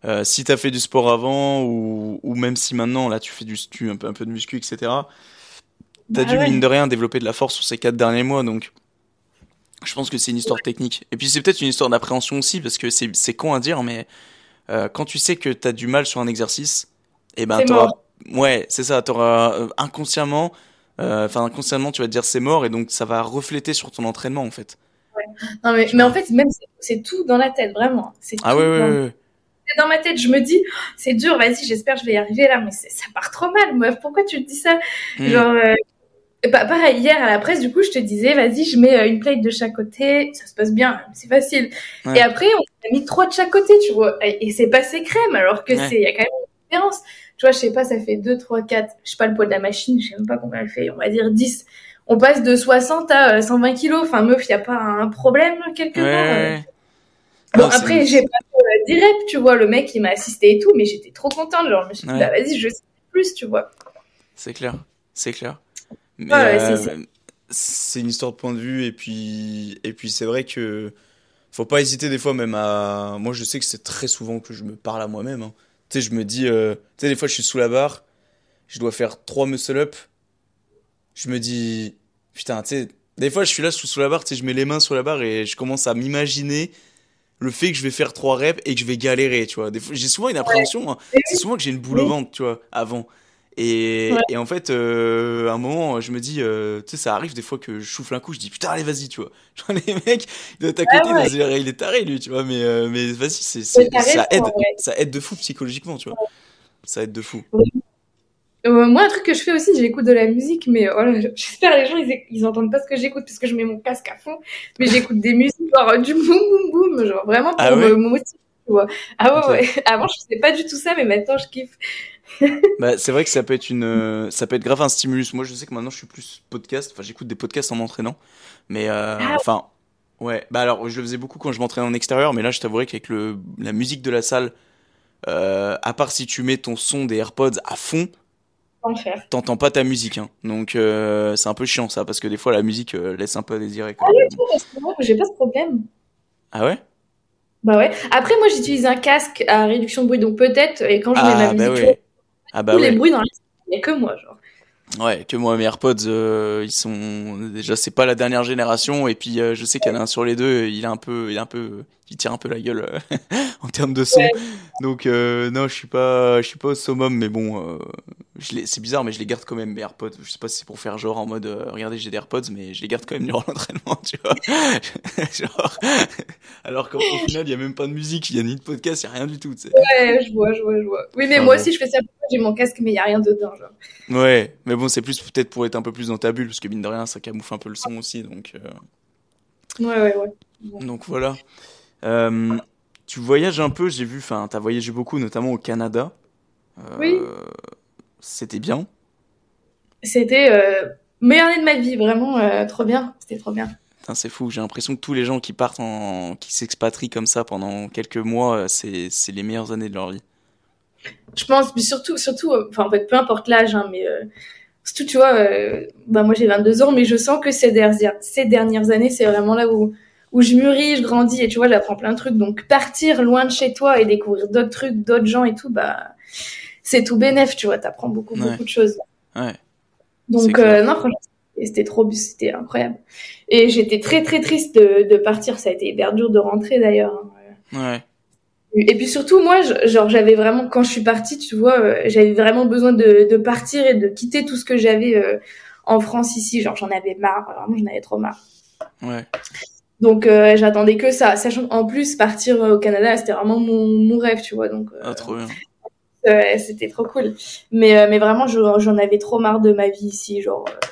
Speaker 2: euh, si t'as fait du sport avant, ou, ou même si maintenant, là, tu fais du tu, un, peu, un peu de muscu, etc., t'as
Speaker 1: Bah
Speaker 2: dû,
Speaker 1: ouais.
Speaker 2: mine de rien, développer de la force sur ces quatre derniers mois, donc je pense que c'est une histoire technique. Et puis, c'est peut-être une histoire d'appréhension aussi, parce que c'est c'est con à dire, mais euh, quand tu sais que t'as du mal sur un exercice, et ben,
Speaker 1: C'est
Speaker 2: t'auras. Ouais, c'est ça, t'auras euh, inconsciemment. euh, Enfin, inconsciemment, tu vas te dire c'est mort, et donc ça va refléter sur ton entraînement, en fait.
Speaker 1: Non, mais, mais en fait, même, c'est- tout dans la tête, vraiment. C'est
Speaker 2: Ah ouais, ouais,
Speaker 1: dans-
Speaker 2: ouais.
Speaker 1: dans ma tête, je me dis, Oh, c'est dur, vas-y, j'espère que je vais y arriver là, mais ça part trop mal, meuf. Pourquoi tu te dis ça?
Speaker 2: Hmm.
Speaker 1: Genre, euh, pa- pareil, hier à la presse, du coup, je te disais, vas-y, je mets euh, une plate de chaque côté, ça se passe bien, c'est facile.
Speaker 2: Ouais.
Speaker 1: Et après, on a mis trois de chaque côté, tu vois, et, c'est passé crème, alors que
Speaker 2: Ouais.
Speaker 1: c'est, il y a quand même une différence. Tu vois, je sais pas, ça fait 2, 3, 4, je sais pas le poids de la machine, je sais même pas combien elle fait, on va dire 10. On passe de 60 à euh, 120 kilos, enfin, meuf, il y a pas un problème quelque
Speaker 2: Ouais,
Speaker 1: part. euh. Bon,
Speaker 2: Non,
Speaker 1: après, j'ai pas fait euh, direct, tu vois, le mec, il m'a assisté et tout, mais j'étais trop contente. Genre, je me suis dit, bah vas-y, je sais plus, tu vois.
Speaker 2: C'est clair, c'est clair. Mais
Speaker 1: Ouais, ouais,
Speaker 2: euh,
Speaker 1: c'est
Speaker 2: une histoire de point de vue et puis et puis c'est vrai que faut pas hésiter des fois même à moi je sais que c'est très souvent que je me parle à moi-même hein. Tu sais je me dis euh... tu sais des fois je suis sous la barre, je dois faire trois muscle up. Je me dis putain, tu sais des fois je suis là sous, sous la barre, tu sais je mets les mains sur la barre et je commence à m'imaginer le fait que je vais faire trois reps et que je vais galérer, tu vois. Des fois, j'ai souvent une appréhension, hein. C'est souvent que j'ai une boule au ventre, tu vois, avant. Et,
Speaker 1: Ouais.
Speaker 2: et en fait, euh, à un moment, je me dis, euh, tu sais, ça arrive des fois que je souffle un coup, je dis, putain, allez, vas-y, tu vois. Genre, les mecs, de ta côté,
Speaker 1: Ah ouais.
Speaker 2: ils doivent se dire, il est taré, lui, tu vois, mais, euh, mais vas-y, c'est, c'est- ça aide,
Speaker 1: ouais.
Speaker 2: ça aide de fou psychologiquement, tu vois. Ça aide de fou.
Speaker 1: Moi, un truc que je fais aussi, j'écoute de la musique, mais oh j'espère les gens, ils, ils entendent pas ce que j'écoute, parce que je mets mon casque à fond, mais j'écoute des musiques, genre du boum boum boum, genre vraiment pour
Speaker 2: Ah ouais?
Speaker 1: me, me motiver, tu vois. Ah ouais, ouais. Avant, je faisais pas du tout ça, mais maintenant, je kiffe.
Speaker 2: Bah, c'est vrai que ça peut être une, euh, ça peut être grave un stimulus. Moi, je sais que maintenant, je suis plus podcast. Enfin, j'écoute des podcasts en m'entraînant. Mais, euh,
Speaker 1: Ah.
Speaker 2: enfin, ouais. Bah, alors, je le faisais beaucoup quand je m'entraînais en extérieur. Mais là, je t'avouerais qu'avec le, la musique de la salle, euh, à part si tu mets ton son des AirPods à fond, t'entends pas ta musique. Hein. Donc, euh, c'est un peu chiant, ça. Parce que des fois, la musique euh, laisse un peu à désirer.
Speaker 1: moi, J'ai pas ce problème.
Speaker 2: Ah ouais?
Speaker 1: Bah ouais. Après, moi, j'utilise un casque à réduction de bruit, donc peut-être, et quand je mets ma
Speaker 2: Ah,
Speaker 1: musique,
Speaker 2: bah ouais. Ah, bah
Speaker 1: tous les
Speaker 2: ouais.
Speaker 1: bruits dans la il a que moi, genre.
Speaker 2: Ouais, que moi, mes AirPods, euh, ils sont déjà, c'est pas la dernière génération, et puis euh, je sais qu'il y en a un sur les deux, il est un peu, il est un peu, il tire un peu la gueule euh, en termes de son.
Speaker 1: Ouais.
Speaker 2: Donc euh, non, je suis pas, je suis pas au summum, mais bon, euh, les, c'est bizarre, mais je les garde quand même mes AirPods. Je sais pas si c'est pour faire genre en mode, euh, regardez, j'ai des AirPods, mais je les garde quand même durant l'entraînement, tu vois. genre, alors qu'au au final, il y a même pas de musique, il y a ni de podcast, il y a rien du tout, tu sais.
Speaker 1: Ouais, je vois, je vois, je vois. Oui, mais
Speaker 2: Enfin,
Speaker 1: moi
Speaker 2: bon.
Speaker 1: aussi, je fais ça. J'ai mon casque, mais il y a rien dedans, genre.
Speaker 2: Ouais, mais bon, c'est plus peut-être pour être un peu plus dans ta bulle, parce que mine de rien, ça camoufle un peu le son aussi, donc. euh,
Speaker 1: Ouais, ouais, ouais.
Speaker 2: Donc voilà. Euh, tu voyages un peu, j'ai vu, enfin, t'as voyagé beaucoup, notamment au Canada. Euh,
Speaker 1: Oui.
Speaker 2: C'était bien.
Speaker 1: C'était euh, meilleure année de ma vie, vraiment euh, trop bien. C'était trop bien.
Speaker 2: Putain, c'est fou. J'ai l'impression que tous les gens qui partent en, qui s'expatrient comme ça pendant quelques mois, euh, c'est, c'est les meilleures années de leur vie.
Speaker 1: Je pense, mais surtout, surtout, euh, enfin, en fait, peu importe l'âge, hein, mais euh, surtout, tu vois, bah, moi j'ai 22 ans, mais je sens que ces dernières, ces dernières années, c'est vraiment là où, où je mûris, je grandis, et tu vois, j'apprends plein de trucs. Donc, partir loin de chez toi et découvrir d'autres trucs, d'autres gens et tout, bah, c'est tout bénef, tu vois, t'apprends beaucoup,
Speaker 2: Ouais.
Speaker 1: beaucoup de choses.
Speaker 2: Ouais.
Speaker 1: Donc, euh, non, franchement, c'était- c'était trop, c'était incroyable. Et j'étais très, très triste de, de partir. Ça a été hyper dur de rentrer d'ailleurs. hein.
Speaker 2: Ouais.
Speaker 1: Et puis surtout, moi, je- genre, j'avais vraiment, quand je suis partie, tu vois, euh, j'avais vraiment besoin de, de partir et de quitter tout ce que j'avais euh, en France ici. Genre, j'en avais marre. Vraiment, j'en avais trop marre.
Speaker 2: Ouais.
Speaker 1: Donc euh, j'attendais que ça. Sachant qu'en plus, partir au Canada, c'était vraiment mon, mon rêve, tu vois. Donc, euh,
Speaker 2: Ah, trop bien.
Speaker 1: Ouais, c'était trop cool. Mais, euh, mais vraiment, je- j'en avais trop marre de ma vie ici. Genre, euh,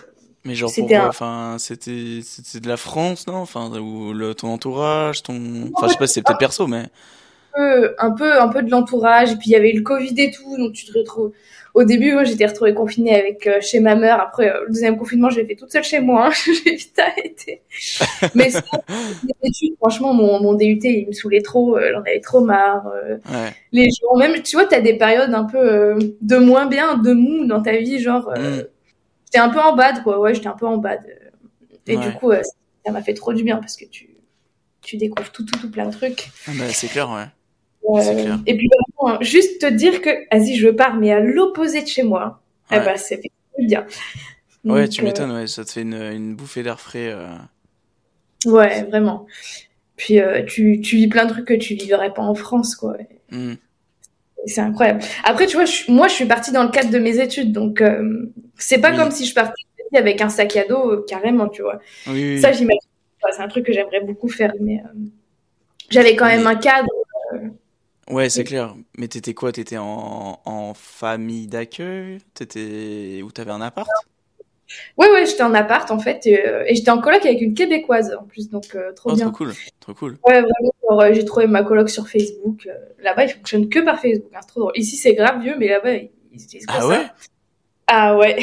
Speaker 2: Mais genre
Speaker 1: C'était un-
Speaker 2: Enfin, c'était c'était de la France, non? Enfin, ou le, ton entourage, ton. Enfin, je sais pas si c'est peut-être perso, mais.
Speaker 1: un peu, un peu, un peu de l'entourage. Et puis il y avait eu le Covid et tout, donc tu te retrouves. Au début, moi, j'étais retrouvée confinée avec euh, chez ma mère. Après, euh, le deuxième confinement, je l'ai fait toute seule chez moi. hein. J'ai vite arrêté. Mais les études, franchement, mon, mon DUT, il me saoulait trop. euh, J'en avais trop marre.
Speaker 2: Ouais.
Speaker 1: les gens, même, tu vois, t'as des périodes un peu de moins bien, de mou dans ta vie, genre,
Speaker 2: Mm.
Speaker 1: j'étais un peu en bad, quoi, ouais, j'étais un peu en bad. Et
Speaker 2: Ouais.
Speaker 1: du coup, ça m'a fait trop du bien parce que tu, tu découvres tout, tout, tout plein de trucs.
Speaker 2: Ah bah, c'est clair, ouais. Clair.
Speaker 1: et puis, vraiment, hein, juste te dire que, vas-y, je pars, mais à l'opposé de chez moi, eh
Speaker 2: Ouais.
Speaker 1: ben, c'est bien.
Speaker 2: Ouais,
Speaker 1: Donc,
Speaker 2: tu
Speaker 1: euh,
Speaker 2: m'étonnes, ouais, ça te fait une, une bouffée d'air frais. euh.
Speaker 1: ouais, vraiment. Puis, euh, tu, tu vis plein de trucs que tu vivrais pas en France, quoi.
Speaker 2: Hmm.
Speaker 1: C'est incroyable. Après, tu vois, je moi, je suis partie dans le cadre de mes études, donc euh, c'est pas
Speaker 2: Oui.
Speaker 1: comme si je partais avec un sac à dos euh, carrément, tu vois.
Speaker 2: Oui, oui.
Speaker 1: Ça, j'imagine. C'est un truc que j'aimerais beaucoup faire, mais j'avais quand même un cadre.
Speaker 2: Ouais, c'est clair. Mais t'étais quoi? T'étais en, en famille d'accueil? T'étais... Ou t'avais un appart?
Speaker 1: Ouais, ouais, j'étais en appart en fait, et, euh, et j'étais en coloc avec une québécoise en plus, donc euh, trop
Speaker 2: Oh,
Speaker 1: bien.
Speaker 2: trop cool. Trop cool.
Speaker 1: Ouais, vraiment. euh, j'ai trouvé ma coloc sur Facebook. là-bas, il fonctionne que par Facebook. hein, c'est trop drôle. Ici, c'est grave vieux, mais là-bas, ils ils utilisent
Speaker 2: Ah ouais?
Speaker 1: Ah ouais.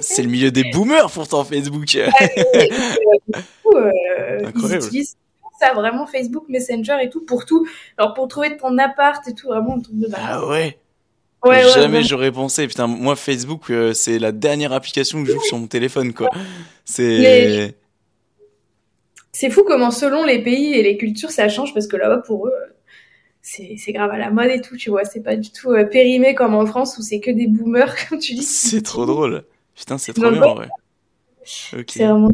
Speaker 2: C'est le milieu des boomers pourtant, Facebook.
Speaker 1: Et, du coup, ils
Speaker 2: Incroyable.
Speaker 1: utilisent vraiment Facebook Messenger et tout pour tout. Alors pour trouver ton appart et tout, vraiment truc de.
Speaker 2: Ah ouais?
Speaker 1: ouais, ouais,
Speaker 2: Jamais j'aurais pensé. Putain, moi, Facebook, euh, c'est la dernière application que j'ouvre sur mon téléphone, quoi. C'est...
Speaker 1: C'est fou comment selon les pays et les cultures ça change parce que là-bas pour eux c'est grave à la mode et tout, tu vois. C'est pas du tout euh, périmé comme en France où c'est que des boomers comme tu dis.
Speaker 2: C'est trop drôle. Putain, c'est trop bien.
Speaker 1: C'est vraiment.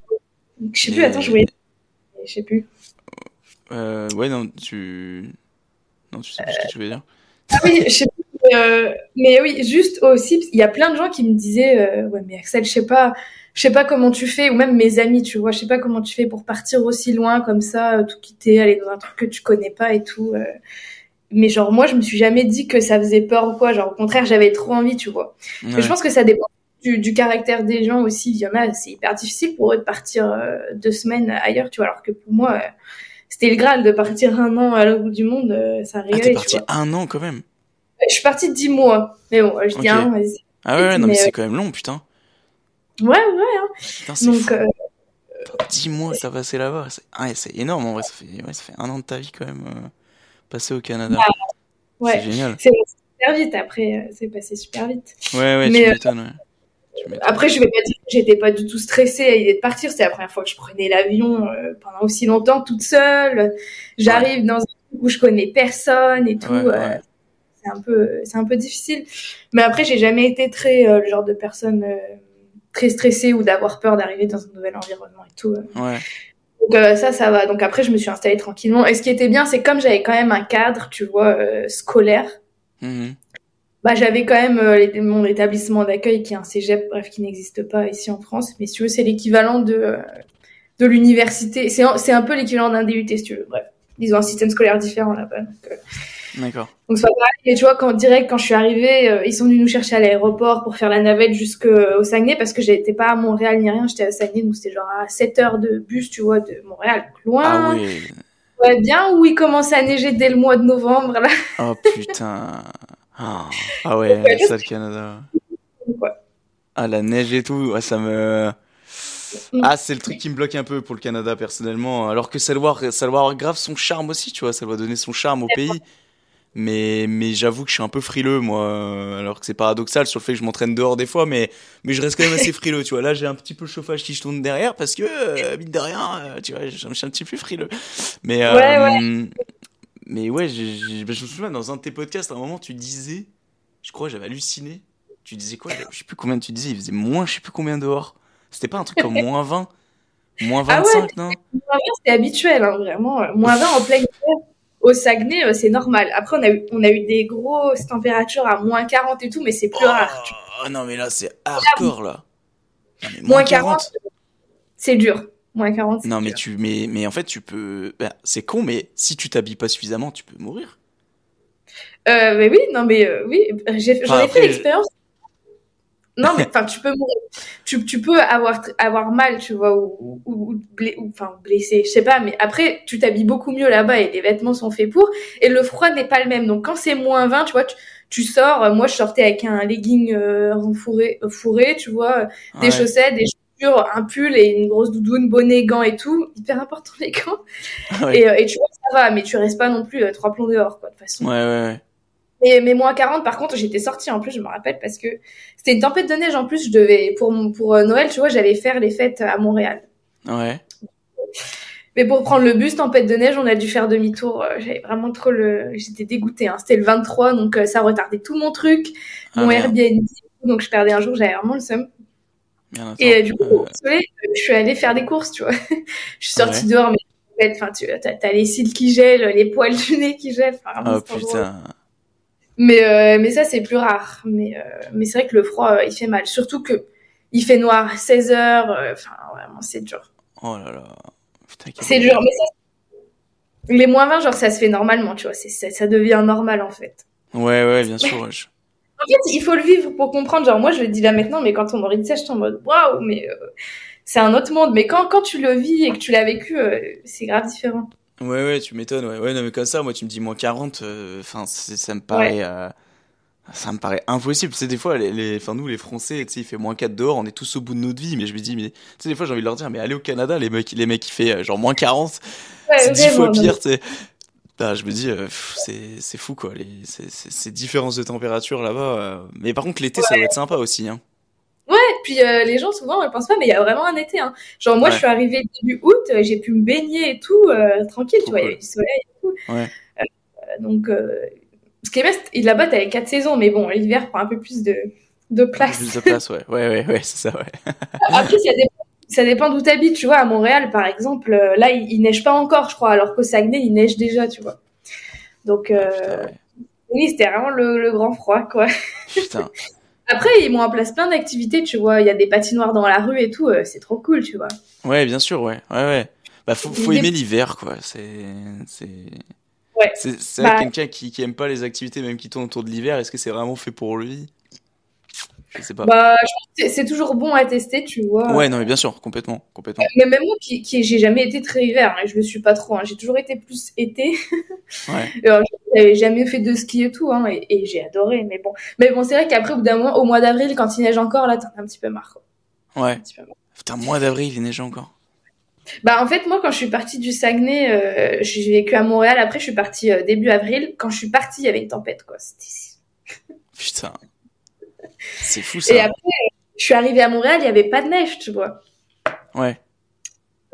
Speaker 1: Je sais plus. Attends, je voulais. Je sais plus.
Speaker 2: Euh, ouais, non, tu... Non, tu sais plus ce que tu veux dire.
Speaker 1: Ah oui, je sais euh, mais oui, juste aussi, il y a plein de gens qui me disaient, euh, ouais, mais Axel, je sais pas, je sais pas comment tu fais, ou même mes amis, tu vois, je sais pas comment tu fais pour partir aussi loin comme ça, euh, tout quitter, aller dans un truc que tu connais pas et tout. euh. Mais genre, moi, je me suis jamais dit que ça faisait peur ou quoi. Genre, au contraire, j'avais trop envie, tu vois. Mais je pense que ça dépend du, du caractère des gens aussi. Il y en a, c'est hyper difficile pour eux de partir deux semaines ailleurs, tu vois. Alors que pour moi, c'était le Graal de partir un an à l'autre bout du monde, euh, ça
Speaker 2: Ah,
Speaker 1: régalait,
Speaker 2: t'es parti un an quand même.
Speaker 1: Je suis partie dix mois. Mais bon, je dis un an, vas-y.
Speaker 2: Ah ouais, ouais, non, mais,
Speaker 1: Mais,
Speaker 2: c'est
Speaker 1: euh,
Speaker 2: quand même long, putain.
Speaker 1: Ouais, ouais. Hein.
Speaker 2: Putain, c'est
Speaker 1: Donc,
Speaker 2: fou.
Speaker 1: euh,
Speaker 2: 10 mois que t'as passé là-bas. C'est ah, c'est énorme, en vrai. Ça fait, ouais, ça fait un an de ta vie, quand même, euh, passé au Canada.
Speaker 1: ouais.
Speaker 2: C'est génial.
Speaker 1: C'est super vite. Après, euh, c'est passé super vite.
Speaker 2: Ouais, ouais,
Speaker 1: Mais,
Speaker 2: tu
Speaker 1: euh,
Speaker 2: m'étonnes, ouais.
Speaker 1: Après, je vais pas dire que j'étais pas du tout stressée à l'idée de partir. C'était la première fois que je prenais l'avion euh, pendant aussi longtemps toute seule. J'arrive dans un truc où je connais personne et tout.
Speaker 2: Ouais,
Speaker 1: euh,
Speaker 2: ouais.
Speaker 1: c'est un peu, c'est un peu difficile. Mais après, j'ai jamais été très euh, le genre de personne euh, très stressée ou d'avoir peur d'arriver dans un nouvel environnement et tout. euh. Donc euh, ça, ça va. Donc après, je me suis installée tranquillement. Et ce qui était bien, c'est comme j'avais quand même un cadre, tu vois, euh, scolaire.
Speaker 2: Mhm.
Speaker 1: Bah, j'avais quand même euh, mon établissement d'accueil qui est un cégep, bref, qui n'existe pas ici en France. Mais si tu veux, c'est l'équivalent de, euh, de l'université. C'est un, c'est un peu l'équivalent d'un DUT, si tu veux. Bref, ils ont un système scolaire différent là-bas. Donc, euh,
Speaker 2: D'accord.
Speaker 1: donc c'est pas pareil. Et tu vois, quand direct, quand je suis arrivée, ils sont venus nous chercher à l'aéroport pour faire la navette jusqu'au Saguenay parce que j'étais pas à Montréal ni rien, j'étais à Saguenay, donc c'était genre à 7 heures de bus, tu vois, de Montréal. Loin.
Speaker 2: Ah ouais.
Speaker 1: Ouais, bien où il commence à neiger dès le mois de novembre, là.
Speaker 2: Oh putain. Ah, Ah ouais, ça le Canada. Ah, la neige et tout, ouais, ça me.
Speaker 1: Mm.
Speaker 2: Ah, c'est le truc qui me bloque un peu pour le Canada, personnellement. Alors que ça doit, ça doit avoir grave son charme aussi, tu vois, ça doit donner son charme au pays. Mais, mais j'avoue que je suis un peu frileux, moi. Alors que c'est paradoxal sur le fait que je m'entraîne dehors des fois, mais, mais je reste quand même assez frileux, tu vois. Là, j'ai un petit peu le chauffage qui se tourne derrière parce que, euh, mine de rien, euh, tu vois, je je suis un petit peu frileux. Mais, euh,
Speaker 1: Ouais,
Speaker 2: mais ouais, j'ai- je me souviens, dans un de tes podcasts, à un moment, tu disais, je crois, j'avais halluciné. Tu disais quoi? Je sais plus combien tu disais, il faisait moins, je sais plus combien dehors. C'était pas un truc comme moins 20, moins
Speaker 1: Ah ouais,
Speaker 2: 25, non?
Speaker 1: Moins 20, c'est habituel, hein, vraiment. Moins 20 en plein hiver, au Saguenay, euh, c'est normal. Après, on a, eu, on a eu des grosses températures à moins 40 et tout, mais c'est plus rare.
Speaker 2: Oh non, mais là, c'est hardcore, là.
Speaker 1: Moins 40, c'est dur. Moins 40.
Speaker 2: Non, mais tu, mais, mais en fait, tu peux. Ben, c'est con, mais si tu t'habilles pas suffisamment, tu peux mourir.
Speaker 1: Euh, mais oui, non, mais euh, oui, j'en ai fait l'expérience. Non, mais enfin, tu peux mourir. Tu, tu peux avoir, avoir mal, tu vois, ou, ou, ou, enfin, blessé, je sais pas, mais après, tu t'habilles beaucoup mieux là-bas et les vêtements sont faits pour, et le froid n'est pas le même. Donc, quand c'est moins 20, tu vois, tu, tu sors, moi, je sortais avec un legging euh, fourré, fourré, tu vois, des chaussettes, des un pull et une grosse doudoune, bonnet, gants et tout. Hyper important, les gants. Et, euh, et, tu vois, ça va, mais tu restes pas non plus euh, trois plombs dehors, quoi, de toute façon.
Speaker 2: Ouais, ouais, ouais.
Speaker 1: Mais, mais moins 40, par contre, j'étais sortie en plus, je me rappelle, parce que c'était une tempête de neige en plus. Je devais, pour, pour euh, Noël, tu vois, j'allais faire les fêtes à Montréal.
Speaker 2: Ouais.
Speaker 1: Mais pour prendre le bus, tempête de neige, on a dû faire demi-tour. Euh, j'avais vraiment trop le. J'étais dégoûtée. Hein. C'était le 23, donc euh, ça retardait tout mon truc, ah, mon Airbnb. Donc je perdais un jour, j'avais vraiment le seum. Et du coup, euh... je suis allée faire des courses, tu vois. je suis sortie dehors, mais enfin, tu as, les cils qui gèlent, les poils du nez qui gèlent.
Speaker 2: oh putain.
Speaker 1: Mais, euh, mais ça, c'est plus rare. Mais, euh, mais c'est vrai que le froid, euh, il fait mal. Surtout que il fait noir à 16 heures. Enfin, vraiment, c'est dur.
Speaker 2: Oh là là.
Speaker 1: C'est dur. Mais ça, les moins 20, genre, ça se fait normalement, tu vois. Ça, ça devient normal, en fait.
Speaker 2: Ouais, ouais, bien sûr.
Speaker 1: En fait, il faut le vivre pour comprendre. Genre, moi, je le dis là maintenant, mais quand on m'aurait dit ça, j'étais en mode waouh, mais c'est un autre monde. Mais quand, quand tu le vis et que tu l'as vécu, c'est grave différent.
Speaker 2: Ouais, ouais, tu m'étonnes. Ouais. ouais, non, mais comme ça, moi, tu me dis moins 40, enfin, ça me paraît. Euh, ça me paraît impossible. Sais, des fois, les, les, nous, les Français, tu sais, il fait moins 4 dehors, on est tous au bout de notre vie, mais je me dis, mais, tu sais, des fois, j'ai envie de leur dire, mais allez au Canada, les mecs, les mecs qui fait euh, genre moins 40, c'est 10 fois pire, tu sais. Bah, je me dis, euh, c'est fou, quoi, les, ces différences de température là-bas. Mais par contre, l'été, ça doit être sympa aussi, hein.
Speaker 1: Ouais, puis euh, les gens souvent ne pensent pas, mais il y a vraiment un été. Hein. Genre moi, je suis arrivée début août, euh, j'ai pu me baigner et tout, euh, tranquille, tu vois, il y avait du soleil et tout.
Speaker 2: Ouais.
Speaker 1: donc, ce qui est bien, là-bas, t'avais quatre saisons, mais bon, l'hiver prend un peu plus de, de place.
Speaker 2: Plus de place, ouais, ouais, ouais, ouais c'est ça, ouais.
Speaker 1: Après, ça dépend, ça dépend d'où t'habites, tu vois. À Montréal, par exemple, là, il, neige pas encore, je crois, alors qu'au Saguenay, il neige déjà, tu vois. Donc, ah, oui, c'était vraiment le, le grand froid, quoi.
Speaker 2: Putain.
Speaker 1: Après, ils m'ont en place plein d'activités, tu vois. Il y a des patinoires dans la rue et tout. Euh, c'est trop cool, tu vois.
Speaker 2: Ouais, bien sûr, ouais. Ouais, ouais. Bah, faut, faut aimer l'hiver, quoi. C'est. C'est.
Speaker 1: Ouais.
Speaker 2: C'est bah... quelqu'un qui, qui aime pas les activités, même qui tourne autour de l'hiver. Est-ce que c'est vraiment fait pour lui?
Speaker 1: Sais pas. Bah, c'est toujours bon à tester, tu vois.
Speaker 2: Ouais, non, mais bien sûr, complètement, complètement.
Speaker 1: Mais même moi, qui, qui j'ai jamais été très hiver, hein, je le suis pas trop. Hein, j'ai toujours été plus été.
Speaker 2: ouais.
Speaker 1: J'avais jamais fait de ski et tout, hein, et, j'ai adoré. Mais bon, mais bon, c'est vrai qu'après, au bout d'un mois, au mois d'avril, quand il neige encore, là, t'en as un petit peu marre.
Speaker 2: Quoi. Ouais. Putain, mois d'avril, il neige encore.
Speaker 1: Bah en fait moi quand je suis partie du Saguenay, euh, j'ai vécu à Montréal. Après je suis partie euh, début avril. Quand je suis partie, il y avait une tempête quoi.
Speaker 2: Putain. C'est fou ça.
Speaker 1: Et après, je suis arrivée à Montréal, il n'y avait pas de neige, tu vois.
Speaker 2: Ouais.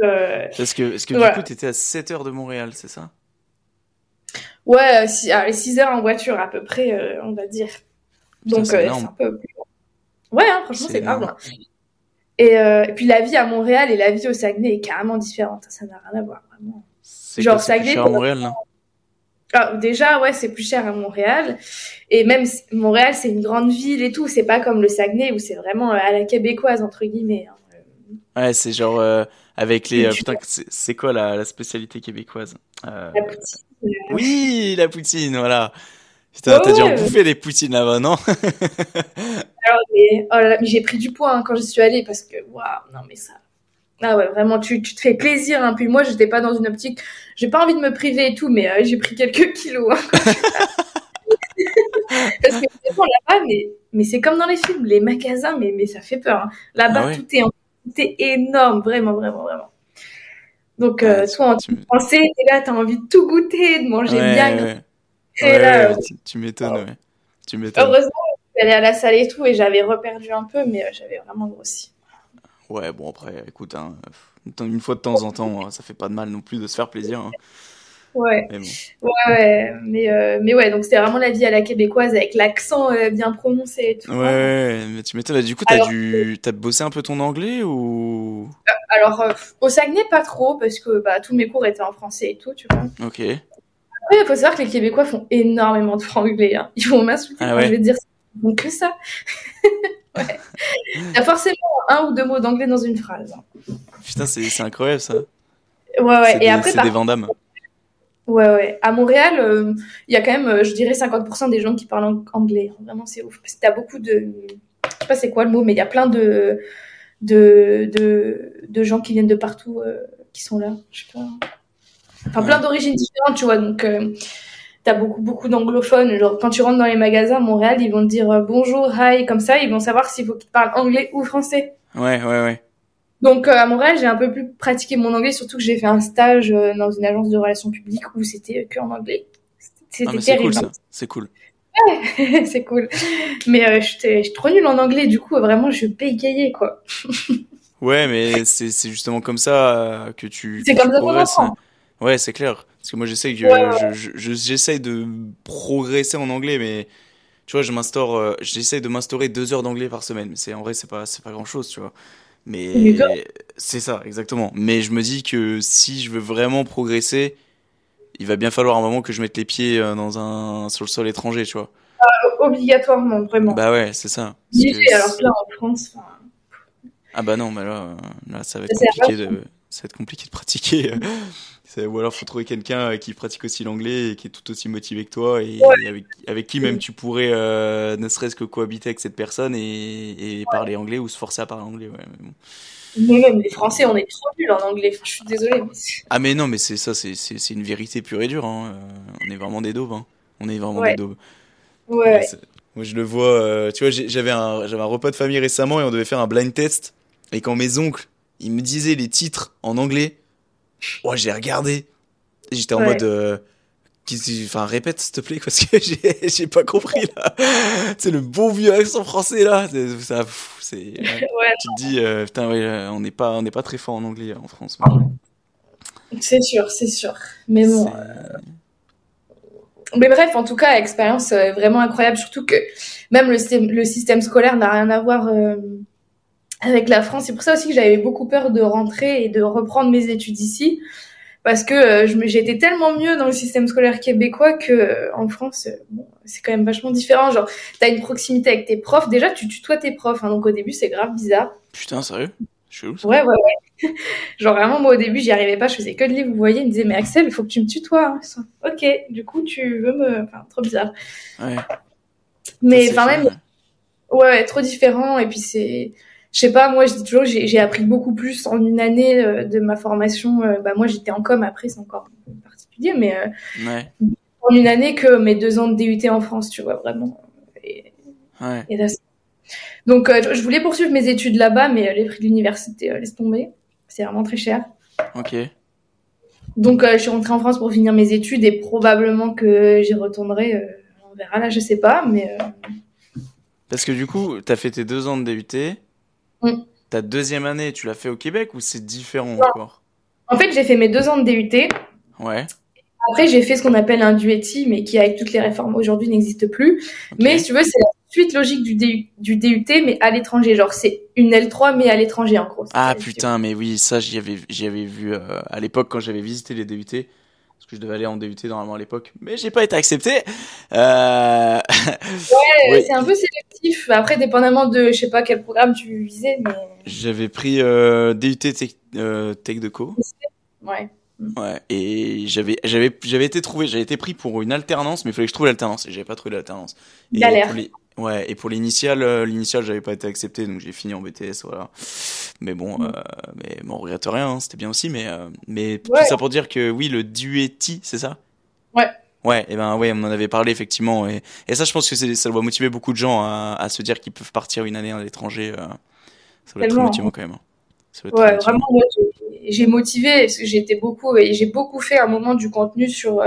Speaker 1: Euh...
Speaker 2: Parce que, parce que du coup, tu étais à 7 heures de Montréal, c'est ça?
Speaker 1: Ouais, à 6 heures en voiture à peu près, euh, on va dire. Donc, euh, c'est un peu. Ouais, hein, franchement, c'est. Et, euh, et, puis la vie à Montréal et la vie au Saguenay est carrément différente. Ça n'a rien à voir, vraiment.
Speaker 2: Genre, Saguenay. à Montréal, là
Speaker 1: ah, déjà, ouais, c'est plus cher à Montréal. Et même Montréal, c'est une grande ville et tout. C'est pas comme le Saguenay où c'est vraiment euh, à la québécoise, entre guillemets.
Speaker 2: Hein. Ouais, c'est genre euh, avec les. Euh, putain, c'est quoi la, la, spécialité québécoise
Speaker 1: La poutine.
Speaker 2: Oui, la poutine, voilà. Putain, t'as dû en bouffer des poutines là-bas, non?
Speaker 1: Alors, mais, oh j'ai pris du poids hein, quand j'y suis allée parce que, waouh, non, mais ça. Ah ouais, vraiment, tu, tu te fais plaisir. Hein. Puis moi, j'étais pas dans une optique. J'ai pas envie de me priver et tout, mais euh, j'ai pris quelques kilos. Hein, Parce que là-bas, mais, mais c'est comme dans les films, les magasins, mais, mais ça fait peur. Hein. Là-bas, ah tout, est, tout est énorme, vraiment, vraiment, vraiment. Donc, euh, toi, en tu... français, et là, t'as envie de tout goûter, de manger bien.
Speaker 2: Ouais. Et là, euh, tu, m'étonnes, ouais. Tu m'étonnes.
Speaker 1: Heureusement, j'allais à la salle et tout, et j'avais reperdu un peu, mais j'avais vraiment grossi.
Speaker 2: Ouais, bon, après, écoute, hein, une fois de temps en temps, ça fait pas de mal non plus de se faire plaisir. Hein.
Speaker 1: Ouais. Mais ouais, ouais, mais, euh, mais ouais, donc c'était vraiment la vie à la québécoise avec l'accent euh, bien prononcé et tout.
Speaker 2: Ouais, mais tu m'étonnes, du coup, t'as as dû... As bossé un peu ton anglais ou?
Speaker 1: Euh, Alors, au Saguenay, pas trop, parce que bah, tous mes cours étaient en français et tout, tu vois.
Speaker 2: Ok.
Speaker 1: Après, il faut savoir que les Québécois font énormément de franglais. Hein. Ils vont m'insulter
Speaker 2: ah
Speaker 1: quand je vais dire ça. Donc que ça. ouais. T'as forcément un ou deux mots d'anglais dans une phrase.
Speaker 2: Putain, c'est incroyable ça.
Speaker 1: Ouais, ouais. Et
Speaker 2: des,
Speaker 1: après,
Speaker 2: c'est des Vandamme.
Speaker 1: Ouais, ouais. À Montréal, euh, il y a quand même, euh, je dirais, 50% des gens qui parlent ang- anglais. Vraiment, c'est ouf. Parce que t'as beaucoup de. Je sais pas c'est quoi le mot, mais il y a plein de, de, de, de gens qui viennent de partout euh, qui sont là. Je sais pas. Enfin, plein d'origines différentes, tu vois. Donc, euh, t'as beaucoup, beaucoup d'anglophones. Genre, quand tu rentres dans les magasins à Montréal, ils vont te dire euh, bonjour, hi, comme ça. Ils vont savoir s'il faut qu'ils te parlent anglais ou français.
Speaker 2: Ouais, ouais, ouais.
Speaker 1: Donc euh, à Montréal, j'ai un peu plus pratiqué mon anglais, surtout que j'ai fait un stage euh, dans une agence de relations publiques où c'était que en anglais. C'était
Speaker 2: Ah, c'est cool ça. C'est cool.
Speaker 1: c'est cool. Mais euh, j'étais trop nulle en anglais, du coup, vraiment, je bégayais, quoi.
Speaker 2: Ouais, mais c'est justement comme ça que tu,
Speaker 1: C'est comme ça qu'on apprend.
Speaker 2: Ouais, c'est clair. Parce que moi, j'essaie que
Speaker 1: Ouais, ouais.
Speaker 2: je- je- je- j'essaie de progresser en anglais, mais tu vois, je m'instaure, euh, j'essaie de m'instaurer deux heures d'anglais par semaine. Mais c'est en vrai, c'est pas, c'est pas grand chose, tu vois. Mais c'est ça, exactement. Mais je me dis que si je veux vraiment progresser, il va bien falloir un moment que je mette les pieds euh, dans un sur le sol étranger, tu vois.
Speaker 1: Obligatoirement, vraiment.
Speaker 2: Bah ouais, c'est ça. Que
Speaker 1: alors que là, en France,
Speaker 2: Ah bah non, mais là, euh, là ça va être compliqué de, ça va être compliqué de pratiquer. Ou alors faut trouver quelqu'un euh, qui pratique aussi l'anglais et qui est tout aussi motivé que toi et, avec, avec qui même tu pourrais euh, ne serait-ce que cohabiter avec cette personne et, et parler anglais ou se forcer à parler anglais. Ouais, mais bon.
Speaker 1: mais même les Français, on est trop nuls en anglais. Enfin, je suis mais c'est-
Speaker 2: Ah mais non, mais c'est ça, c'est une vérité pure et dure. Hein. Euh, On est vraiment des daubes. Hein. On est vraiment des daubes.
Speaker 1: ouais.
Speaker 2: Moi, je le vois. euh, tu vois, j'avais un, j'avais un repas de famille récemment et on devait faire un blind test. Et quand mes oncles, ils me disaient les titres en anglais, oh, j'ai regardé. J'étais en
Speaker 1: Ouais.
Speaker 2: mode. euh, Enfin, répète s'il te plaît, parce que j'ai pas compris là. C'est le bon vieux accent français là. Ça, c'est. ouais. Tu te dis, euh, putain, ouais, euh, on n'est pas, on n'est pas très fort en anglais en France.
Speaker 1: c'est sûr, c'est sûr. Mais bon. Mais bref, en tout cas, expérience vraiment incroyable, surtout que même le système, le système scolaire n'a rien à voir euh, avec la France. C'est pour ça aussi que j'avais beaucoup peur de rentrer et de reprendre mes études ici, parce que euh, je j'étais tellement mieux dans le système scolaire québécois que euh, en France, euh, bon, c'est quand même vachement différent. Genre, t'as une proximité avec tes profs. Déjà, tu tutoies tes profs, hein, donc au début, c'est grave bizarre.
Speaker 2: Putain, sérieux? Chelou ça?
Speaker 1: Ouais, ouais, ouais. Genre vraiment, moi au début, j'y arrivais pas, je faisais que de lire, vous voyez, il me disait, mais Axel, il faut que tu me tutoies. hein. Ok, du coup, tu veux me. Enfin, trop bizarre.
Speaker 2: Ouais.
Speaker 1: Mais enfin, même,
Speaker 2: ouais.
Speaker 1: ouais, ouais, trop différent. Et puis, c'est. Je sais pas, moi, je dis toujours, j'ai appris beaucoup plus en une année euh, de ma formation. Euh, bah, moi, j'étais en com après, c'est encore particulier, mais euh,
Speaker 2: Ouais.
Speaker 1: en une année que mes deux ans de DUT en France, tu vois, vraiment. Et,
Speaker 2: Ouais.
Speaker 1: et là, c'est- Donc, je voulais poursuivre mes études là-bas, mais les prix de l'université laissent tomber. C'est vraiment très cher.
Speaker 2: Ok.
Speaker 1: Donc, je suis rentrée en France pour finir mes études et probablement que j'y retournerai. on verra là, je sais pas, mais
Speaker 2: Parce que du coup, t'as fait tes deux ans de DUT.
Speaker 1: Mm.
Speaker 2: Ta deuxième année, tu l'as fait au Québec ou c'est différent encore
Speaker 1: en fait, j'ai fait mes deux ans de DUT.
Speaker 2: Ouais.
Speaker 1: Après, j'ai fait ce qu'on appelle un duetti, mais qui, avec toutes les réformes aujourd'hui, n'existe plus. Mais si tu veux, c'est la suite logique du, DU du DUT, mais à l'étranger. Genre, c'est une L3, mais à l'étranger, en gros.
Speaker 2: Ah putain, mais oui, ça j'y avais, j'y avais vu euh, à l'époque quand j'avais visité les DUT. Que je devais aller en DUT normalement à l'époque. Mais j'ai pas été accepté. Euh...
Speaker 1: Ouais,
Speaker 2: Oui.
Speaker 1: c'est un peu sélectif. Après, dépendamment de, je sais pas quel programme tu visais, mais
Speaker 2: J'avais pris euh, DUT Tech, euh, Tech de Co.
Speaker 1: ouais.
Speaker 2: Ouais, et j'avais j'avais j'avais été trouvé, j'avais été pris pour une alternance, mais il fallait que je trouve l'alternance et j'avais pas trouvé l'alternance.
Speaker 1: Galère.
Speaker 2: pour les- ouais, et pour l'initiale, euh, l'initiale, j'avais pas été accepté, donc j'ai fini en BTS, voilà. Mais bon,
Speaker 1: Mm.
Speaker 2: euh, mais bon, on regrette rien, hein, c'était bien aussi, mais euh, mais tout ça pour dire que oui, le duetti, c'est ça?
Speaker 1: Ouais.
Speaker 2: Ouais, et ben ouais, on en avait parlé effectivement, et, et ça, je pense que ça doit motiver beaucoup de gens à, à se dire qu'ils peuvent partir une année à l'étranger. ça doit être très motivant quand même. hein. Ça doit
Speaker 1: Ouais, vraiment, moi, j'ai- motivé, parce que j'étais beaucoup, et j'ai beaucoup fait un moment du contenu sur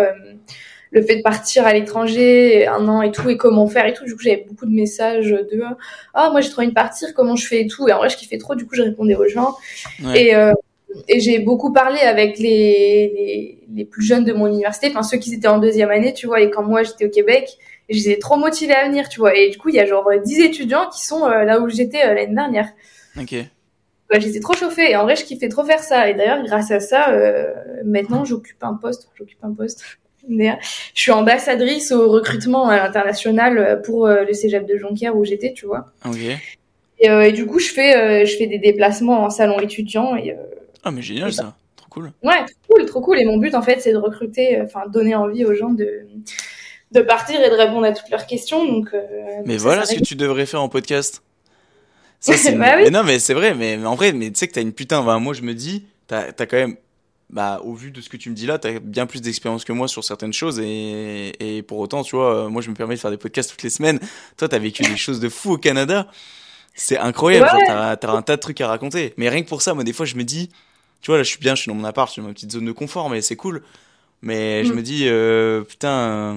Speaker 1: le fait de partir à l'étranger, un an et tout, et comment faire et tout. Du coup, j'avais beaucoup de messages de Ah, moi j'ai trop envie de partir, comment je fais et tout. Et en vrai, je kiffais trop, du coup, je répondais aux gens.
Speaker 2: Ouais.
Speaker 1: Et, euh, et j'ai beaucoup parlé avec les, les, les plus jeunes de mon université, enfin ceux qui étaient en deuxième année, tu vois, et quand moi j'étais au Québec, et je les ai trop motivés à venir, tu vois. Et du coup, il y a genre euh, 10 étudiants qui sont euh, là où j'étais euh, l'année dernière.
Speaker 2: Ok.
Speaker 1: Ouais, j'étais trop chauffée et en vrai je kiffais trop faire ça et d'ailleurs grâce à ça euh, maintenant j'occupe un poste j'occupe un poste Je suis ambassadrice au recrutement international pour le cégep de Jonquière où j'étais, tu vois.
Speaker 2: Ok.
Speaker 1: Et, et, du coup, je fais, je fais des déplacements en salon étudiant. Et,
Speaker 2: ah, mais génial ça. Trop cool.
Speaker 1: Ouais, trop cool, trop cool. Et mon but, en fait, c'est de recruter, enfin, donner envie aux gens de de partir et de répondre à toutes leurs questions. Donc,
Speaker 2: mais voilà ce que tu devrais faire en podcast. Ça, bah oui. mais non, mais c'est vrai, mais, en vrai, mais tu sais que t'as une putain, bah, moi je me dis, t'as as quand même, bah, au vu de ce que tu me dis là, t'as bien plus d'expérience que moi sur certaines choses et, et pour autant, tu vois, moi je me permets de faire des podcasts toutes les semaines. Toi, t'as vécu des choses de fou au Canada. C'est incroyable, t'as as un tas de trucs à raconter. Mais rien que pour ça, moi des fois je me dis, tu vois, là je suis bien, je suis dans mon appart, je suis dans ma petite zone de confort, mais c'est cool. Mais je mm. me dis, euh, putain, euh,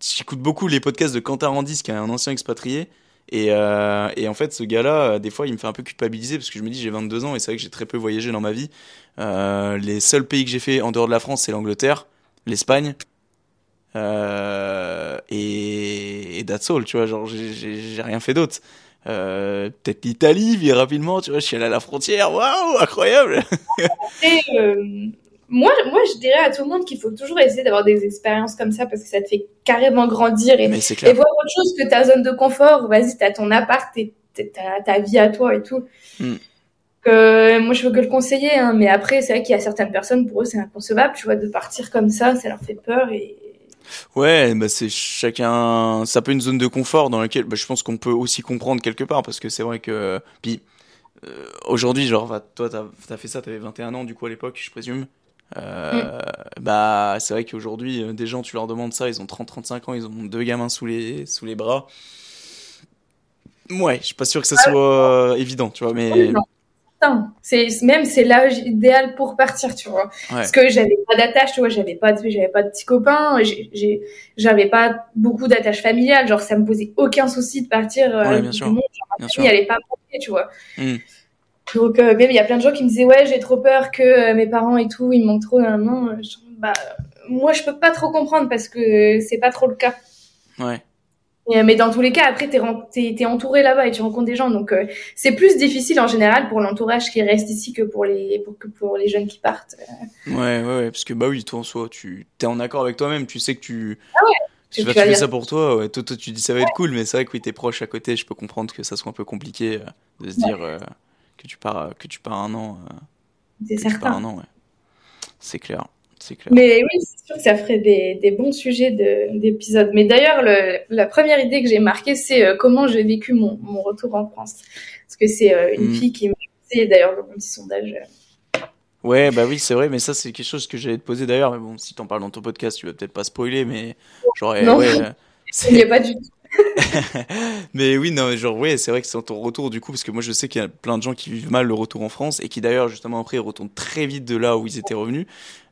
Speaker 2: j'écoute beaucoup les podcasts de Quentin Randis, qui est un ancien expatrié. Et, euh, et, en fait, ce gars-là, euh, des fois, il me fait un peu culpabiliser parce que je me dis, j'ai 22 ans et c'est vrai que j'ai très peu voyagé dans ma vie. Euh, les seuls pays que j'ai fait en dehors de la France, c'est l'Angleterre, l'Espagne. Et, et that's all, tu vois. Genre, j'ai rien fait d'autre. Peut-être l'Italie, vie rapidement, tu vois. Je suis allé à la frontière, waouh, incroyable!
Speaker 1: Moi, moi, je dirais à tout le monde qu'il faut toujours essayer d'avoir des expériences comme ça parce que ça te fait carrément grandir et, et voir autre chose que ta zone de confort. Vas-y, t'as ton appart, t'as ta vie à toi et tout. Hmm. moi, je veux que le conseiller, hein, mais après, c'est vrai qu'il y a certaines personnes, pour eux, c'est inconcevable, tu vois, de partir comme ça, ça leur fait peur et.
Speaker 2: Ouais, bah c'est chacun, ça peut une zone de confort dans laquelle, bah, je pense qu'on peut aussi comprendre quelque part parce que c'est vrai que, puis euh, aujourd'hui, genre, toi, t'as as fait ça, t'avais 21 ans du coup à l'époque, je présume. Euh, bah, c'est vrai qu'aujourd'hui, euh, des gens, tu leur demandes ça, ils ont 30-35 ans, ils ont deux gamins sous les, sous les bras. Ouais, je suis pas sûr que ça soit évident, tu vois, mais.
Speaker 1: C'est même c'est l'âge idéal pour partir, tu vois. Parce que j'avais pas d'attache, tu vois, j'avais pas de, j'avais pas de petits copains, j'avais pas beaucoup d'attache familiale, genre ça me posait aucun souci de partir.
Speaker 2: Euh, ouais, bien sûr. Monde,
Speaker 1: genre, ma famille pas tu vois. Hmm. Donc euh, même il y a plein de gens qui me disaient ouais j'ai trop peur que euh, mes parents et tout ils me manquent trop un an. Bah moi je peux pas trop comprendre parce que c'est pas trop le cas.
Speaker 2: Ouais.
Speaker 1: mais dans tous les cas après t'es es, entouré là-bas et tu rencontres des gens donc euh, c'est plus difficile en général pour l'entourage qui reste ici que pour les pour que pour les jeunes qui partent.
Speaker 2: Ouais ouais ouais parce que bah oui toi en soi tu t'es en accord avec toi-même tu sais que tu
Speaker 1: ah ouais.
Speaker 2: Tu, vas fais ça pour toi, ouais. toi, toi, tu dis ça va être cool, mais c'est vrai que oui, t'es proche à côté, je peux comprendre que ça soit un peu compliqué de se dire, que tu pars, que tu pars un an. Euh,
Speaker 1: c'est certain.
Speaker 2: un an, ouais. C'est clair. C'est clair.
Speaker 1: Mais oui, c'est sûr que ça ferait des, des bons sujets d'épisodes. Mais d'ailleurs, la première idée que j'ai marquée, c'est euh, comment j'ai vécu mon, mon, retour en France. Parce que c'est euh, une mm. fille qui m'a fait d'ailleurs dans mon petit sondage.
Speaker 2: Ouais, bah oui, c'est vrai, mais ça, c'est quelque chose que j'allais te poser d'ailleurs. Mais bon, si t'en parles dans ton podcast, tu vas peut-être pas spoiler, mais j'aurais.
Speaker 1: Non, ouais, il n'y a pas du tout.
Speaker 2: mais oui, non, genre, ouais, c'est vrai que c'est ton retour du coup, parce que moi je sais qu'il y a plein de gens qui vivent mal le retour en France et qui d'ailleurs, justement, après, retournent très vite de là où ils étaient revenus.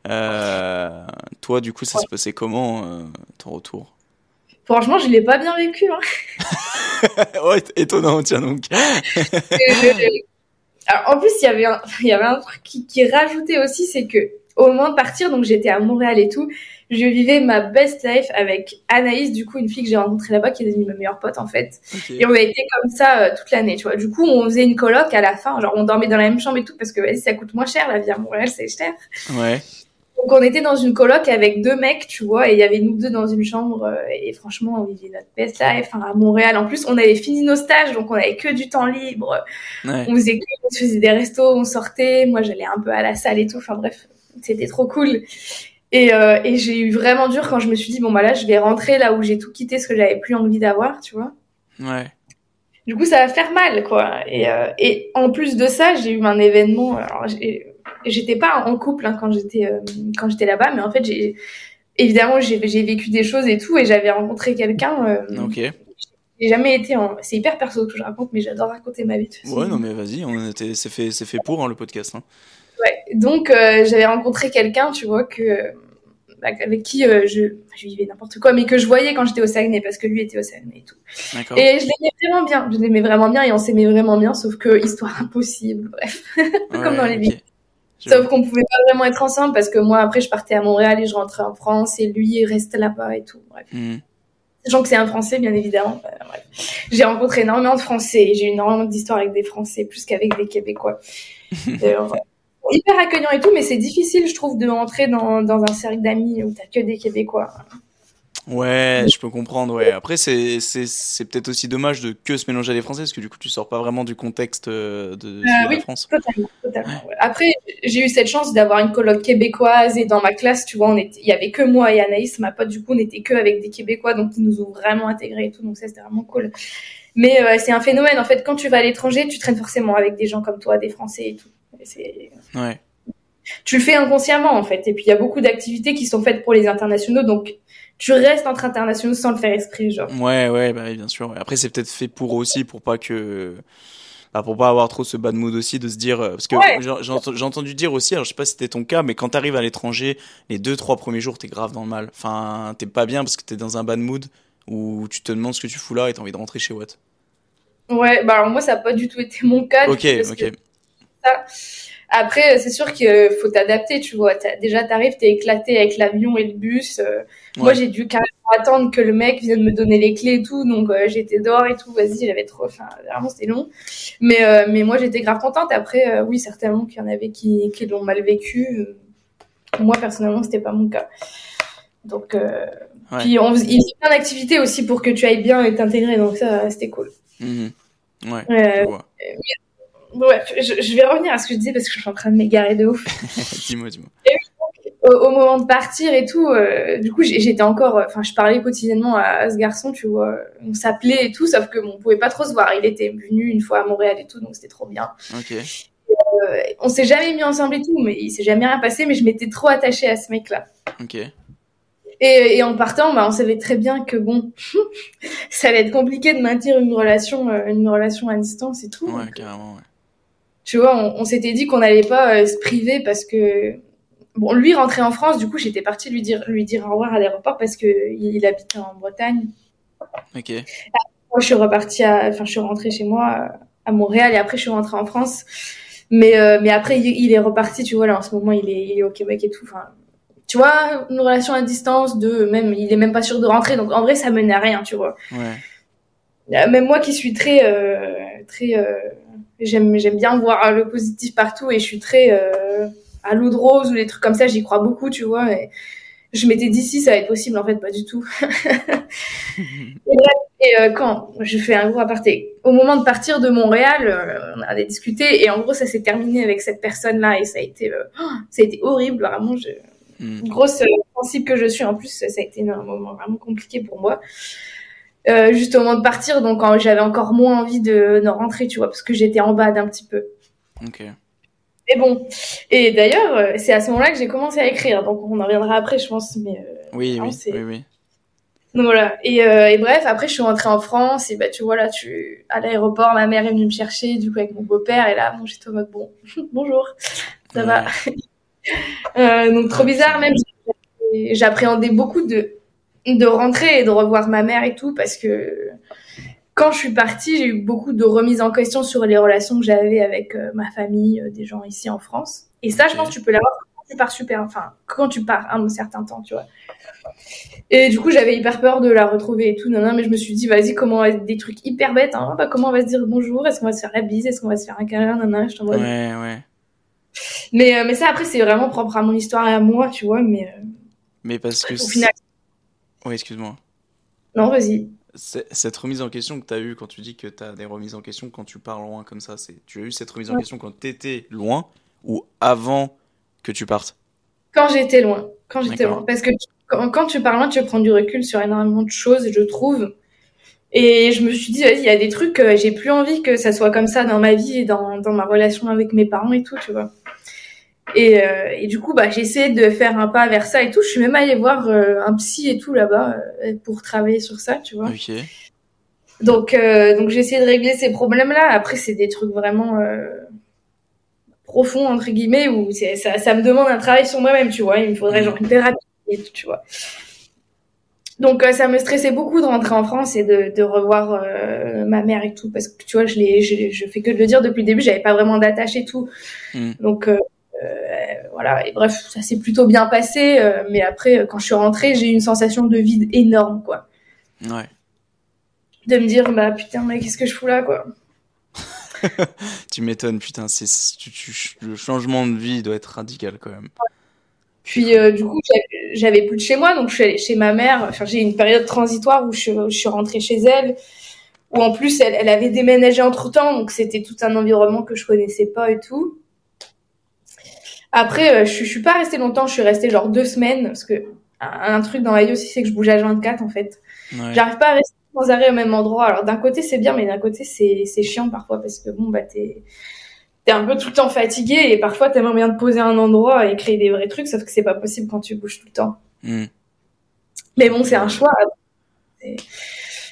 Speaker 2: Euh, toi, du coup, ça s'est passé comment euh, ton retour?
Speaker 1: Franchement, je l'ai pas bien vécu. Hein.
Speaker 2: ouais, étonnant, tiens donc.
Speaker 1: Alors, en plus, il y avait un, il y avait un truc qui, qui rajoutait aussi, c'est que au moment de partir, donc j'étais à Montréal et tout, je vivais ma best life avec Anaïs, du coup, une fille que j'ai rencontrée là-bas, qui est devenue ma meilleure pote, en fait. Et on a été comme ça euh, toute l'année, tu vois. Du coup, on faisait une coloc à la fin, genre, on dormait dans la même chambre et tout, parce que, vas-y, ça coûte moins cher, la vie à Montréal, c'est cher.
Speaker 2: Ouais.
Speaker 1: Donc, on était dans une coloc avec deux mecs, tu vois, et il y avait nous deux dans une chambre, euh, et franchement, on vivait notre best life, enfin, à Montréal. En plus, on avait fini nos stages, donc on avait que du temps libre. Ouais. On faisait on faisait des restos, on sortait. Moi, j'allais un peu à la salle et tout. Enfin, bref, c'était trop cool. Et, euh, et j'ai eu vraiment dur quand je me suis dit, bon, bah là, je vais rentrer là où j'ai tout quitté, ce que j'avais plus envie d'avoir, tu vois.
Speaker 2: Ouais.
Speaker 1: Du coup, ça va faire mal, quoi. Et, euh, et en plus de ça, j'ai eu un événement. Alors, j'étais pas en couple hein, quand j'étais euh, quand j'étais là-bas, mais en fait, j'ai évidemment j'ai vécu des choses et tout, et j'avais rencontré quelqu'un.
Speaker 2: Ok.
Speaker 1: J'ai jamais été en. C'est hyper perso que je raconte, mais j'adore raconter ma vie.
Speaker 2: Ouais, non, mais vas-y, on était... c'est fait, c'est fait pour hein, le podcast. Hein.
Speaker 1: Ouais. Donc euh, j'avais rencontré quelqu'un, tu vois, que bah, avec qui euh, je, je vivais n'importe quoi, mais que je voyais quand j'étais au Saguenay parce que lui était au Saguenay et tout. Et je l'aimais vraiment bien, je l'aimais vraiment bien et on s'aimait vraiment bien, sauf que histoire impossible, bref, comme dans les vies. Sauf qu'on pouvait pas vraiment être ensemble parce que moi après je partais à Montréal et je rentrais en France et lui il restait là-bas et tout. Bref. Mmh. Sachant que c'est un Français, bien évidemment. J'ai rencontré énormément de Français. J'ai eu énormément d'histoires avec des Français, plus qu'avec des Québécois. hyper accueillants et tout, mais c'est difficile, je trouve, de entrer dans, dans un cercle d'amis où t'as que des Québécois.
Speaker 2: Ouais, je peux comprendre, ouais. Après, c'est, c'est, c'est peut-être aussi dommage de que se mélanger à des Français, parce que du coup, tu sors pas vraiment du contexte euh, de,
Speaker 1: euh,
Speaker 2: la France.
Speaker 1: Totalement, totalement. Après, j'ai eu cette chance d'avoir une coloc québécoise, et dans ma classe, tu vois, on était, il y avait que moi et Anaïs, ma pote, du coup, on était que avec des Québécois, donc ils nous ont vraiment intégrés et tout, donc ça, c'était vraiment cool. Mais euh, c'est un phénomène, en fait, quand tu vas à l'étranger, tu traînes forcément avec des gens comme toi, des Français et tout.
Speaker 2: Ouais.
Speaker 1: Tu le fais inconsciemment, en fait. Et puis, il y a beaucoup d'activités qui sont faites pour les internationaux, donc tu restes entre internationaux sans le faire esprit, genre.
Speaker 2: Ouais, ouais, bah bien sûr. Après, c'est peut-être fait pour aussi, pour pas que. Bah, pour pas avoir trop ce bad mood aussi, de se dire. euh, Parce que
Speaker 1: Ouais.
Speaker 2: j'ai entendu dire aussi, alors je sais pas si c'était ton cas, mais quand t'arrives à l'étranger, les deux, trois premiers jours, t'es grave dans le mal. Enfin, t'es pas bien parce que t'es dans un bad mood où tu te demandes ce que tu fous là et t'as envie de rentrer chez Watt.
Speaker 1: Ouais, bah alors moi, ça n'a pas du tout été mon cas.
Speaker 2: Ok, ok.
Speaker 1: Après, c'est sûr qu'il faut t'adapter, tu vois. T'as- Déjà, t'arrives, t'es éclaté avec l'avion et le bus. euh, Moi,
Speaker 2: Ouais.
Speaker 1: j'ai dû carrément attendre que le mec vienne me donner les clés et tout. Donc, euh, j'étais dehors et tout. Vas-y, j'avais trop... Enfin, vraiment, c'était long. Mais, euh, mais moi, j'étais grave contente. Après, oui, certainement qu'il y en avait qui, qui l'ont mal vécu. Moi, personnellement, c'était pas mon cas. Donc,
Speaker 2: Ouais.
Speaker 1: puis on il y avait plein d'activités aussi pour que tu ailles bien et t'intégrer. Donc, ça, c'était cool.
Speaker 2: Mhm. Ouais,
Speaker 1: Euh,
Speaker 2: vois.
Speaker 1: Bref, je, je vais revenir à ce que je disais parce que je suis en train de m'égarer de ouf.
Speaker 2: dis-moi, dis-moi.
Speaker 1: Au, au moment de partir et tout, euh, du coup, j'étais encore, euh, enfin, je parlais quotidiennement à, à ce garçon, tu vois. On s'appelait et tout, sauf que bon, on pouvait pas trop se voir. Il était venu une fois à Montréal et tout, donc c'était trop bien.
Speaker 2: Ok.
Speaker 1: Euh, on s'est jamais mis ensemble et tout, mais il s'est jamais rien passé. Mais je m'étais trop attachée à ce mec-là.
Speaker 2: Ok.
Speaker 1: Et, et en partant, bah, on savait très bien que bon, ça allait être compliqué de maintenir une relation, euh, une relation à distance et tout.
Speaker 2: Ouais,
Speaker 1: Donc,
Speaker 2: carrément, ouais.
Speaker 1: Tu vois, on, on s'était dit qu'on n'allait pas euh, se priver parce que bon, lui rentrait en France, du coup, j'étais partie lui dire lui dire au revoir à l'aéroport parce que il, il habitait en Bretagne.
Speaker 2: Ok.
Speaker 1: Moi, je suis repartie à, enfin, je suis rentrée chez moi à Montréal et après je suis rentrée en France. Mais euh, mais après il, il est reparti, tu vois là en ce moment il est il est au Québec et tout. Enfin, tu vois, une relation à distance de même il est même pas sûr de rentrer donc en vrai ça menait à rien, tu vois.
Speaker 2: Ouais.
Speaker 1: Euh, Même moi qui suis très, euh, très, euh, j'aime, j'aime bien voir le positif partout et je suis très euh, à l'eau de rose ou des trucs comme ça, j'y crois beaucoup, tu vois. Et je m'étais dit si ça va être possible, en fait, pas du tout. et et, euh, quand je fais un gros aparté, au moment de partir de Montréal, euh, on avait discuté et en gros ça s'est terminé avec cette personne-là et ça a été, euh, oh, ça a été horrible, vraiment. Je,
Speaker 2: Mhm.
Speaker 1: grosse euh, sensible que je suis. En plus, ça a été un moment vraiment compliqué pour moi. Euh, juste au moment de partir, donc j'avais encore moins envie de, de rentrer, tu vois, parce que j'étais en bas d'un petit peu.
Speaker 2: Ok.
Speaker 1: Mais bon, et d'ailleurs, euh, c'est à ce moment-là que j'ai commencé à écrire, donc on en reviendra après, je pense. Mais euh,
Speaker 2: Oui,
Speaker 1: Non,
Speaker 2: oui, oui, oui.
Speaker 1: donc voilà. Et, euh, et bref, après je suis rentrée en France et bah tu vois là, tu à l'aéroport, ma mère est venue me chercher, du coup avec mon beau-père et là, bon, j'étais en mode bon, bonjour, ça va. Euh, donc trop bizarre même. J'appréhendais beaucoup de de rentrer et de revoir ma mère et tout parce que quand je suis partie, j'ai eu beaucoup de remises en question sur les relations que j'avais avec euh, ma famille, euh, des gens ici en France. Et ça, je pense que tu peux l'avoir quand tu pars super, enfin quand tu pars un certain temps, tu vois. Et du coup, j'avais hyper peur de la retrouver et tout, non, non, mais je me suis dit, vas-y, comment on va des trucs hyper bêtes, hein, bah, comment on va se dire bonjour, est-ce qu'on va se faire la bise, est-ce qu'on va se faire un câlin, non, non, je t'envoie.
Speaker 2: Ouais, ouais.
Speaker 1: Mais, euh, mais ça, après, c'est vraiment propre à mon histoire et à moi, tu vois, mais
Speaker 2: Mais parce que.
Speaker 1: au
Speaker 2: c'est-
Speaker 1: final,
Speaker 2: Ouais, excuse-moi.
Speaker 1: non, vas-y.
Speaker 2: Cette remise en question que tu as eue quand tu dis que tu as des remises en question quand tu pars loin comme ça, c'est tu as eu cette remise en
Speaker 1: Ouais.
Speaker 2: question quand tu étais loin ou avant que tu partes?
Speaker 1: Quand j'étais loin, quand j'étais loin. Parce que tu- quand, quand tu pars loin, tu prends du recul sur énormément de choses, je trouve. Et je me suis dit, vas-y, il y a des trucs, que j'ai plus envie que ça soit comme ça dans ma vie et dans, dans ma relation avec mes parents et tout, tu vois. Et, euh, et du coup, bah, j'ai essayé de faire un pas vers ça et tout. Je suis même allée voir euh, un psy et tout là-bas euh, pour travailler sur ça, tu vois.
Speaker 2: Ok.
Speaker 1: Donc, euh, donc j'ai essayé de régler ces problèmes-là. Après, c'est des trucs vraiment euh, profonds entre guillemets où ça, ça me demande un travail sur moi-même, tu vois. Il me faudrait genre une thérapie et tout, tu vois. Donc, euh, ça me stressait beaucoup de rentrer en France et de, de revoir euh, ma mère et tout parce que tu vois, je je, je fais que de le dire depuis le début. J'avais pas vraiment d'attache et tout.
Speaker 2: Mm.
Speaker 1: Donc voilà. Et bref, ça s'est plutôt bien passé. euh, mais après, euh, quand je suis rentrée, j'ai eu une sensation de vide énorme, quoi
Speaker 2: Ouais.
Speaker 1: de me dire bah putain mais qu'est-ce que je fous là quoi?
Speaker 2: Tu m'étonnes, putain. C'est le changement de vie doit être radical quand même.
Speaker 1: Puis euh, du coup, j'avais plus de chez moi, donc je suis allée chez ma mère. Enfin, j'ai une période transitoire où je, je, suis rentrée chez elle, où en plus elle, elle avait déménagé entre temps, donc c'était tout un environnement que je connaissais pas et tout. Après, euh, je, je suis pas restée longtemps, je suis restée genre deux semaines parce que un, truc dans la vie aussi, c'est que je bouge à 24 en fait. J'arrive pas à rester sans arrêt au même endroit. Alors d'un côté c'est bien, mais d'un côté c'est chiant parfois parce que bon bah t'es t'es un peu tout le temps fatigué et parfois t'aimerais bien te poser un endroit et créer des vrais trucs, sauf que c'est pas possible quand tu bouges tout le temps. Hmm. Mais bon, c'est un choix.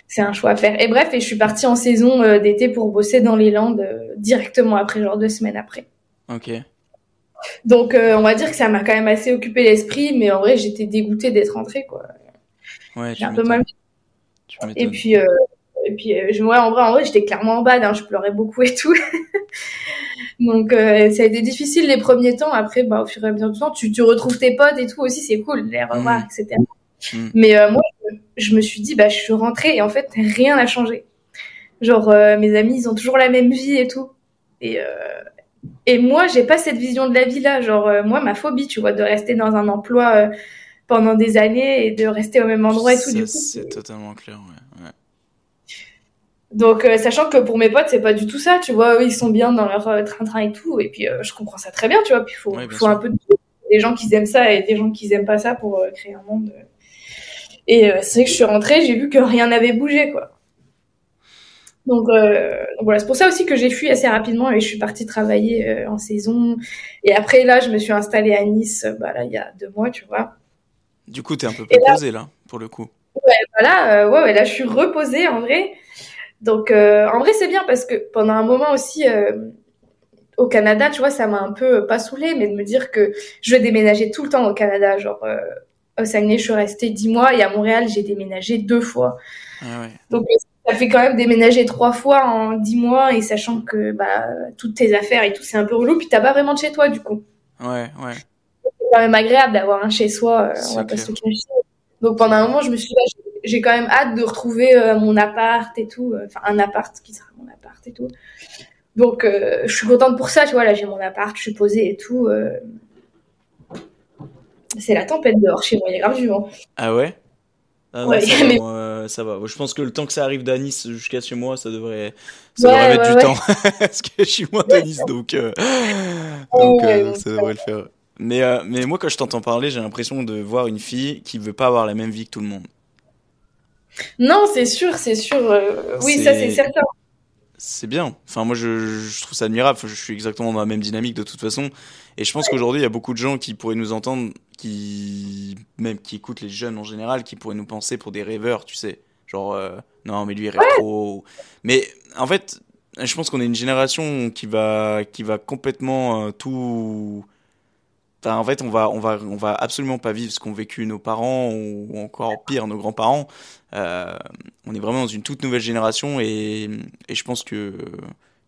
Speaker 1: C'est un choix à faire. Et bref, et je suis partie en saison euh, d'été pour bosser dans les Landes euh, directement après, genre deux semaines après.
Speaker 2: Ok.
Speaker 1: Donc, euh, on va dire que ça m'a quand même assez occupé l'esprit, mais en vrai, j'étais dégoûtée d'être rentrée, quoi.
Speaker 2: Ouais, j'ai un peu mal.
Speaker 1: Et puis, et puis, je, ouais, en vrai, en vrai, j'étais clairement en bas, hein, je pleurais beaucoup et tout. Donc euh, ça a été difficile les premiers temps. Après, bah, au fur et à mesure du temps, tu, tu retrouves tes potes et tout aussi, c'est cool, les revoir, mm. etc. Mm. Mais euh, moi, je me suis dit, bah, je suis rentrée et en fait, rien n'a changé. Genre, euh, mes amis, ils ont toujours la même vie et tout. Et, et moi, j'ai pas cette vision de la vie là. Genre, moi, ma phobie, tu vois, de rester dans un emploi pendant des années et de rester au même endroit et tout.
Speaker 2: C'est totalement clair, ouais. ouais.
Speaker 1: Donc, euh, sachant que pour mes potes, c'est pas du tout ça, tu vois, eux, ils sont bien dans leur euh, train-train et tout, et puis euh, je comprends ça très bien, tu vois, puis il faut, faut un peu de des gens qui aiment ça et des gens qui aiment pas ça pour créer un monde. Et c'est vrai que je suis rentrée, j'ai vu que rien n'avait bougé, quoi. Donc, voilà, c'est pour ça aussi que j'ai fui assez rapidement et je suis partie travailler en saison. Et après, là, je me suis installée à Nice, bah là, il y a deux mois, tu vois.
Speaker 2: Du coup, t'es un peu plus posée, là, pour le coup.
Speaker 1: Ouais, voilà, ouais, ouais, là, je suis reposée, en vrai. Donc, euh, en vrai, c'est bien parce que pendant un moment aussi, euh, au Canada, tu vois, ça m'a un peu pas saoulé, mais de me dire que je déménager tout le temps au Canada. Genre, euh, au Saguenay, je suis restée dix mois et à Montréal, j'ai déménagé deux fois.
Speaker 2: Ah
Speaker 1: Donc, ça fait quand même déménager trois fois en dix mois et sachant que bah, toutes tes affaires et tout, c'est un peu relou, puis t'as pas vraiment de chez toi, du coup.
Speaker 2: Ouais, ouais.
Speaker 1: C'est quand même agréable d'avoir un chez soi, on va pas se Donc, pendant un moment, je me suis dit, j'ai quand même hâte de retrouver euh, mon appart et tout. Euh, enfin, un appart qui sera mon appart et tout. Donc, euh, je suis contente pour ça, tu vois. Là, j'ai mon appart, je suis posée et tout. C'est la tempête dehors chez moi, il y a grave du vent.
Speaker 2: Ah ouais? Ah ouais, ça, ça, va, Je pense que le temps que ça arrive d'Anis jusqu'à chez moi, ça devrait, ça devrait mettre du temps. Parce que je suis moins d'Anis, donc, donc, ça devrait le faire. Mais, mais moi, quand je t'entends parler, j'ai l'impression de voir une fille qui veut pas avoir la même vie que tout le monde.
Speaker 1: Non, c'est sûr, c'est sûr. Euh, oui, ça c'est certain.
Speaker 2: C'est bien. Enfin, moi, je, trouve ça admirable. je suis exactement dans la même dynamique de toute façon. Et je pense qu'aujourd'hui, il y a beaucoup de gens qui pourraient nous entendre, qui même qui écoutent les jeunes en général, qui pourraient nous penser pour des rêveurs, tu sais. Genre, euh, non, mais lui, il rêve trop. Mais en fait, je pense qu'on est une génération qui va, qui va complètement euh, tout en fait, on va, on va, on va absolument pas vivre ce qu'ont vécu nos parents ou encore pire nos grands-parents. Euh, on est vraiment dans une toute nouvelle génération et, je pense que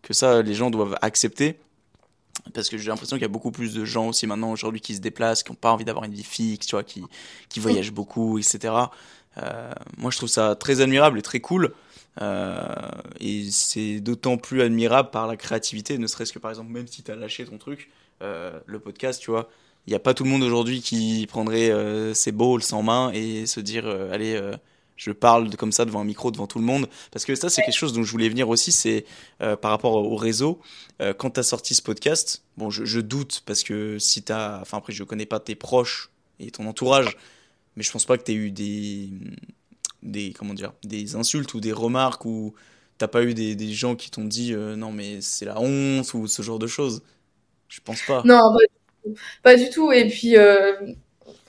Speaker 2: que ça, les gens doivent accepter. Parce que j'ai l'impression qu'il y a beaucoup plus de gens aussi maintenant aujourd'hui qui se déplacent, qui n'ont pas envie d'avoir une vie fixe, tu vois, qui, qui voyagent beaucoup, etc. Euh, moi, je trouve ça très admirable et très cool. Euh, et c'est d'autant plus admirable par la créativité, ne serait-ce que par exemple, même si tu as lâché ton truc, le podcast, tu vois, il n'y a pas tout le monde aujourd'hui qui prendrait euh, ses balls en main et se dire euh, allez euh, je parle comme ça devant un micro devant tout le monde. Parce que ça c'est quelque chose dont je voulais venir aussi c'est par rapport au réseau. Quand tu as sorti ce podcast bon je, doute parce que si tu as enfin après je connais pas tes proches et ton entourage mais je pense pas que tu aies eu des des comment dire des insultes ou des remarques ou t'as pas eu des, des gens qui t'ont dit non mais c'est la honte ou ce genre de choses je pense pas
Speaker 1: non bah, pas du tout. Et puis, euh,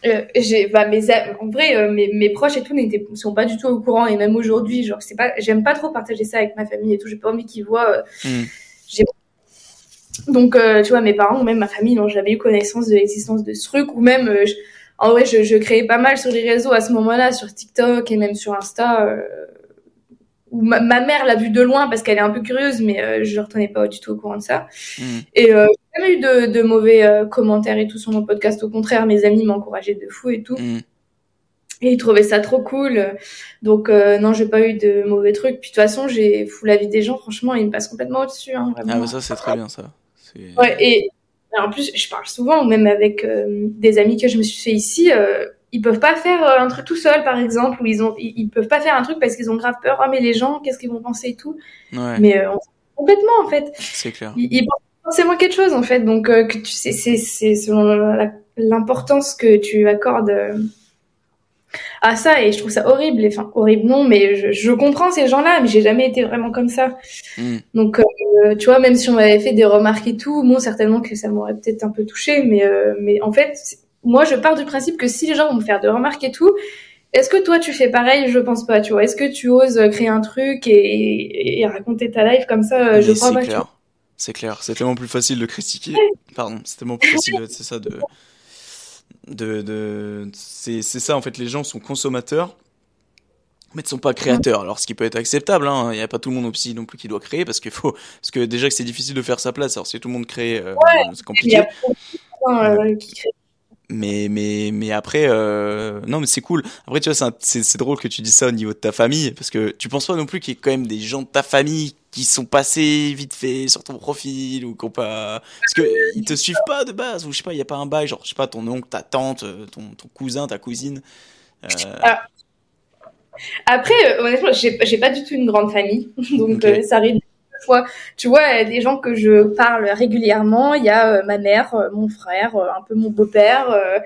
Speaker 1: euh, j'ai, bah, mes, en vrai, euh, mes, mes, proches et tout n'étaient, sont pas du tout au courant. Et même aujourd'hui, genre, c'est pas, j'aime pas trop partager ça avec ma famille et tout. J'ai pas envie qu'ils voient. Hmm. Donc, tu vois, mes parents ou même ma famille n'ont jamais eu connaissance de l'existence de ce truc. Ou même, en vrai, je, je, créais pas mal sur les réseaux à ce moment-là, sur TikTok et même sur Insta ma, mère l'a vu de loin parce qu'elle est un peu curieuse, mais euh, je ne retenais pas du tout au courant de ça. Mm. Et euh, j'ai jamais eu de, de mauvais euh, commentaires et tout sur mon podcast. Au contraire, mes amis m'encourageaient de fou et tout. Mm. Et il trouvait ça trop cool. Donc, euh, non, j'ai pas eu de mauvais trucs. Puis, de toute façon, j'ai fou la vie des gens. Franchement, ils me passent complètement au-dessus. Hein.
Speaker 2: Ah, mais ça, c'est très bien, ça.
Speaker 1: Ouais, et en plus, je parle souvent, même avec euh, des amis que je me suis fait ici, euh, ils peuvent pas faire euh, un truc tout seul, par exemple, ou ils ont, ils, ils peuvent pas faire un truc parce qu'ils ont grave peur. Ah, mais les gens, qu'est-ce qu'ils vont penser et tout.
Speaker 2: Ouais,
Speaker 1: Mais euh, on complètement, en fait.
Speaker 2: c'est clair.
Speaker 1: Ils, ils pensent forcément quelque chose, en fait. Donc, que tu sais, c'est, selon l'importance que tu accordes à ça, et je trouve ça horrible. Et, Enfin, horrible, non, mais je, je comprends ces gens-là, mais j'ai jamais été vraiment comme ça.
Speaker 2: Mm.
Speaker 1: Donc, euh, tu vois, même si on m'avait fait des remarques et tout, bon, certainement que ça m'aurait peut-être un peu touché, mais, euh, mais en fait, c'est- moi, je pars du principe que si les gens vont me faire des remarques et tout, est-ce que toi, tu fais pareil? Je pense pas, tu vois. Est-ce que tu oses créer un truc et, et raconter ta life comme ça? Je crois
Speaker 2: c'est
Speaker 1: pas. tu
Speaker 2: clair. C'est clair. C'est tellement plus facile de critiquer. Pardon, c'est tellement plus facile, c'est ça, de. De, de... C'est c'est ça, en fait, les gens sont consommateurs, mais ne sont pas créateurs. Alors, ce qui peut être acceptable, hein, il n'y a pas tout le monde aussi non plus qui doit créer, parce qu'il faut. Parce que déjà que c'est difficile de faire sa place, alors si tout le monde crée, euh, c'est compliqué.
Speaker 1: euh.
Speaker 2: Mais, mais, mais après, euh, non, mais c'est cool. Après, tu vois, c'est un- c'est c'est drôle que tu dis ça au niveau de ta famille, parce que tu penses pas non plus qu'il y ait quand même des gens de ta famille qui sont passés vite fait sur ton profil ou qui ont pas. Parce que ils te suivent pas de base, ou je sais pas, il y a pas un bail, genre, je sais pas, ton oncle, ta tante, euh, ton, ton cousin, ta cousine. Euh,
Speaker 1: Après, euh, honnêtement, j'ai pas du tout une grande famille, donc euh, ça arrive des fois. Tu vois, des gens que je parle régulièrement, il y a euh, ma mère, mon frère, un peu mon beau-père, euh,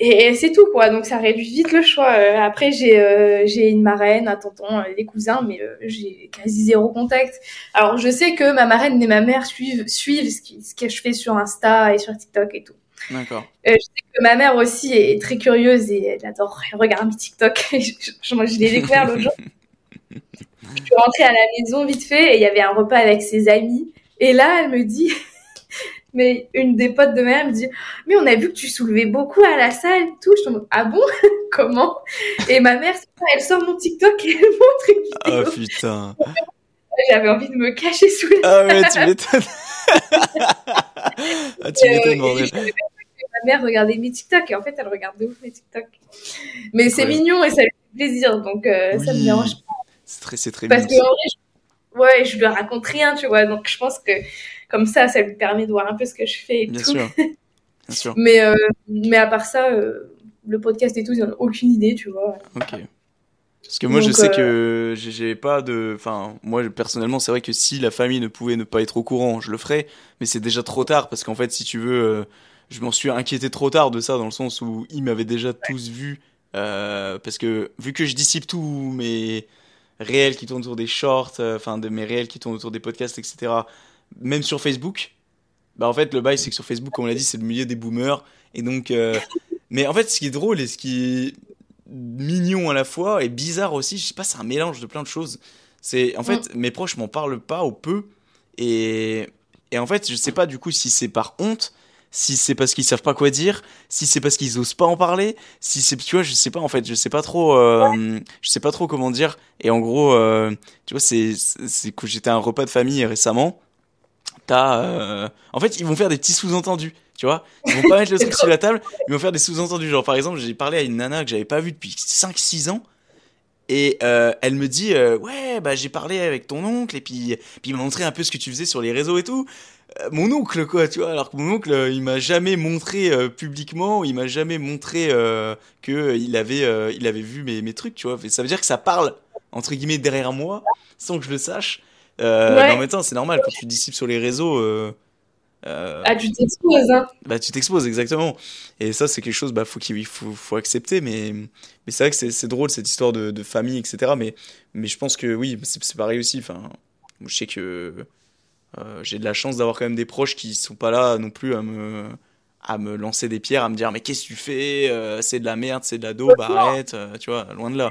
Speaker 1: et, et c'est tout quoi. Donc ça réduit vite le choix. Euh, après, j'ai euh, j'ai une marraine, un tonton, euh, des cousins, mais euh, j'ai quasi zéro contact. Alors je sais que ma marraine et ma mère suivent suivent ce, qui, ce que je fais sur Insta et sur TikTok et tout.
Speaker 2: D'accord.
Speaker 1: que ma mère aussi est très curieuse et elle adore regarder mes TikTok. je, je, je l'ai découvert l'autre jour. Je suis rentrée à la maison vite fait et il y avait un repas avec ses amis. Et là, elle me dit, mais une des potes de ma mère me dit, mais on a vu que tu soulevais beaucoup à la salle, tout. Je me dis, ah bon? Comment Et ma mère, elle sort mon TikTok et elle montre une vidéo.
Speaker 2: putain.
Speaker 1: J'avais envie de me cacher sous la
Speaker 2: Ah ouais, tu m'étonnes. ah, tu m'étonnes, bordel.
Speaker 1: que ma mère regardait mes TikTok et en fait elle regarde de ouf mes TikTok. Mais c'est mignon et ça lui fait plaisir donc euh, ça me
Speaker 2: Oui.
Speaker 1: dérange pas.
Speaker 2: C'est très, c'est très
Speaker 1: Parce que
Speaker 2: mignon.
Speaker 1: en vrai, je... ouais, je lui raconte rien, tu vois. Donc je pense que comme ça, ça lui permet de voir un peu ce que je fais et
Speaker 2: Bien
Speaker 1: tout.
Speaker 2: sûr. Bien sûr.
Speaker 1: Mais, euh, mais à part ça, euh, le podcast et tout, j'en ai aucune idée, tu vois.
Speaker 2: Ok. Parce que moi, je sais
Speaker 1: euh,
Speaker 2: que j'ai- pas de. Enfin, moi, personnellement, c'est vrai que si la famille ne pouvait ne pas être au courant, je le ferais. Mais c'est déjà trop tard parce qu'en fait, si tu veux, je m'en suis inquiété trop tard de ça dans le sens où ils m'avaient déjà tous vu. euh, parce que vu que je dissipe tous mes réels qui tournent autour des shorts, euh, enfin, de mes réels qui tournent autour des podcasts, etc., même sur Facebook, bah en fait, le bail, c'est que sur Facebook, comme on l'a dit, c'est le milieu des boomers. Et donc. euh, mais en fait, ce qui est drôle et ce qui est mignon à la fois et bizarre aussi, je sais pas, c'est un mélange de plein de choses. C'est en fait, mes proches m'en parlent pas ou peu et et en fait, je sais pas du coup si c'est par honte, si c'est parce qu'ils savent pas quoi dire, si c'est parce qu'ils osent pas en parler, si c'est tu vois, je sais pas en fait, je sais pas trop euh, je sais pas trop comment dire et en gros euh, tu vois, c'est que j'étais à un repas de famille récemment, t'as euh, en fait, ils vont faire des petits sous-entendus, tu vois. Ils vont pas mettre le truc sur la table, ils vont faire des sous-entendus. Genre, par exemple, j'ai parlé à une nana que j'avais pas vue depuis 5-6 ans. Et euh, elle me dit euh, Ouais, bah j'ai parlé avec ton oncle, et puis, puis il m'a montré un peu ce que tu faisais sur les réseaux et tout. Euh, mon oncle, quoi, tu vois. Alors que mon oncle, il m'a jamais montré publiquement, il m'a jamais montré que il avait, il avait vu mes, mes trucs, tu vois. Et ça veut dire que ça parle, entre guillemets, derrière moi, sans que je le sache. Euh,
Speaker 1: Ouais.
Speaker 2: Mais en même temps, c'est normal, quand tu dissipes sur les réseaux. euh, euh,
Speaker 1: Ah, tu t'exposes, hein.
Speaker 2: bah, tu t'exposes, exactement. Et ça, c'est quelque chose, bah, faut qu'il faut, faut accepter. Mais, mais c'est vrai que c'est drôle, cette histoire de, de famille, etc. Mais, mais je pense que oui, c'est pareil aussi. Enfin, je sais que euh, j'ai de la chance d'avoir quand même des proches qui sont pas là non plus à me, à me lancer des pierres, à me dire, mais qu'est-ce que tu fais Euh, C'est de la merde, c'est de la daube, arrête. tu vois, loin de là.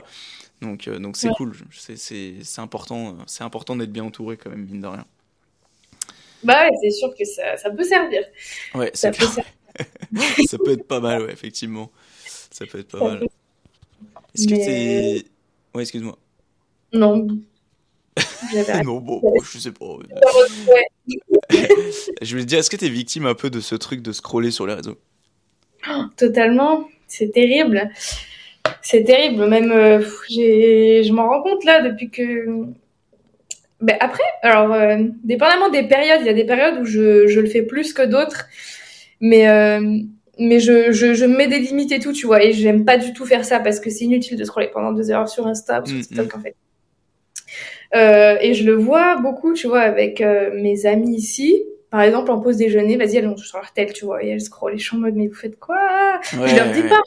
Speaker 2: Donc, euh, donc c'est
Speaker 1: Ouais.
Speaker 2: cool. C'est- important, c'est important d'être bien entouré quand même, mine de rien.
Speaker 1: Bah ouais, c'est sûr que ça, ça peut servir.
Speaker 2: Ouais,
Speaker 1: Ça peut servir.
Speaker 2: Ça peut être pas mal, ouais, effectivement. Ça peut être pas
Speaker 1: Ça
Speaker 2: mal.
Speaker 1: peut-
Speaker 2: Est-ce que
Speaker 1: Mais-
Speaker 2: t'es. Ouais, excuse-moi.
Speaker 1: Non.
Speaker 2: Non, bon, bon, je sais pas.
Speaker 1: Ouais,
Speaker 2: Je voulais te dire, est-ce que t'es victime un peu de ce truc de scroller sur les réseaux?
Speaker 1: Totalement. C'est terrible. C'est terrible. Même, euh, j'ai, je m'en rends compte là depuis que. Ben, après, alors, euh, dépendamment des périodes, il y a des périodes où je, je le fais plus que d'autres, mais euh, mais je, je, je mets des limites et tout, tu vois, et j'aime pas du tout faire ça parce que c'est inutile de scroller pendant deux heures sur Insta sur
Speaker 2: Mm,
Speaker 1: TikTok en fait. Euh, et je le vois beaucoup, tu vois, avec euh, mes amis ici. Par exemple, en pause déjeuner, vas-y, elles vont sur leur tel, tu vois, et elles scrollent. Et je suis en mode, mais vous faites quoi?
Speaker 2: Ouais,
Speaker 1: Je leur dis
Speaker 2: ouais.
Speaker 1: pas.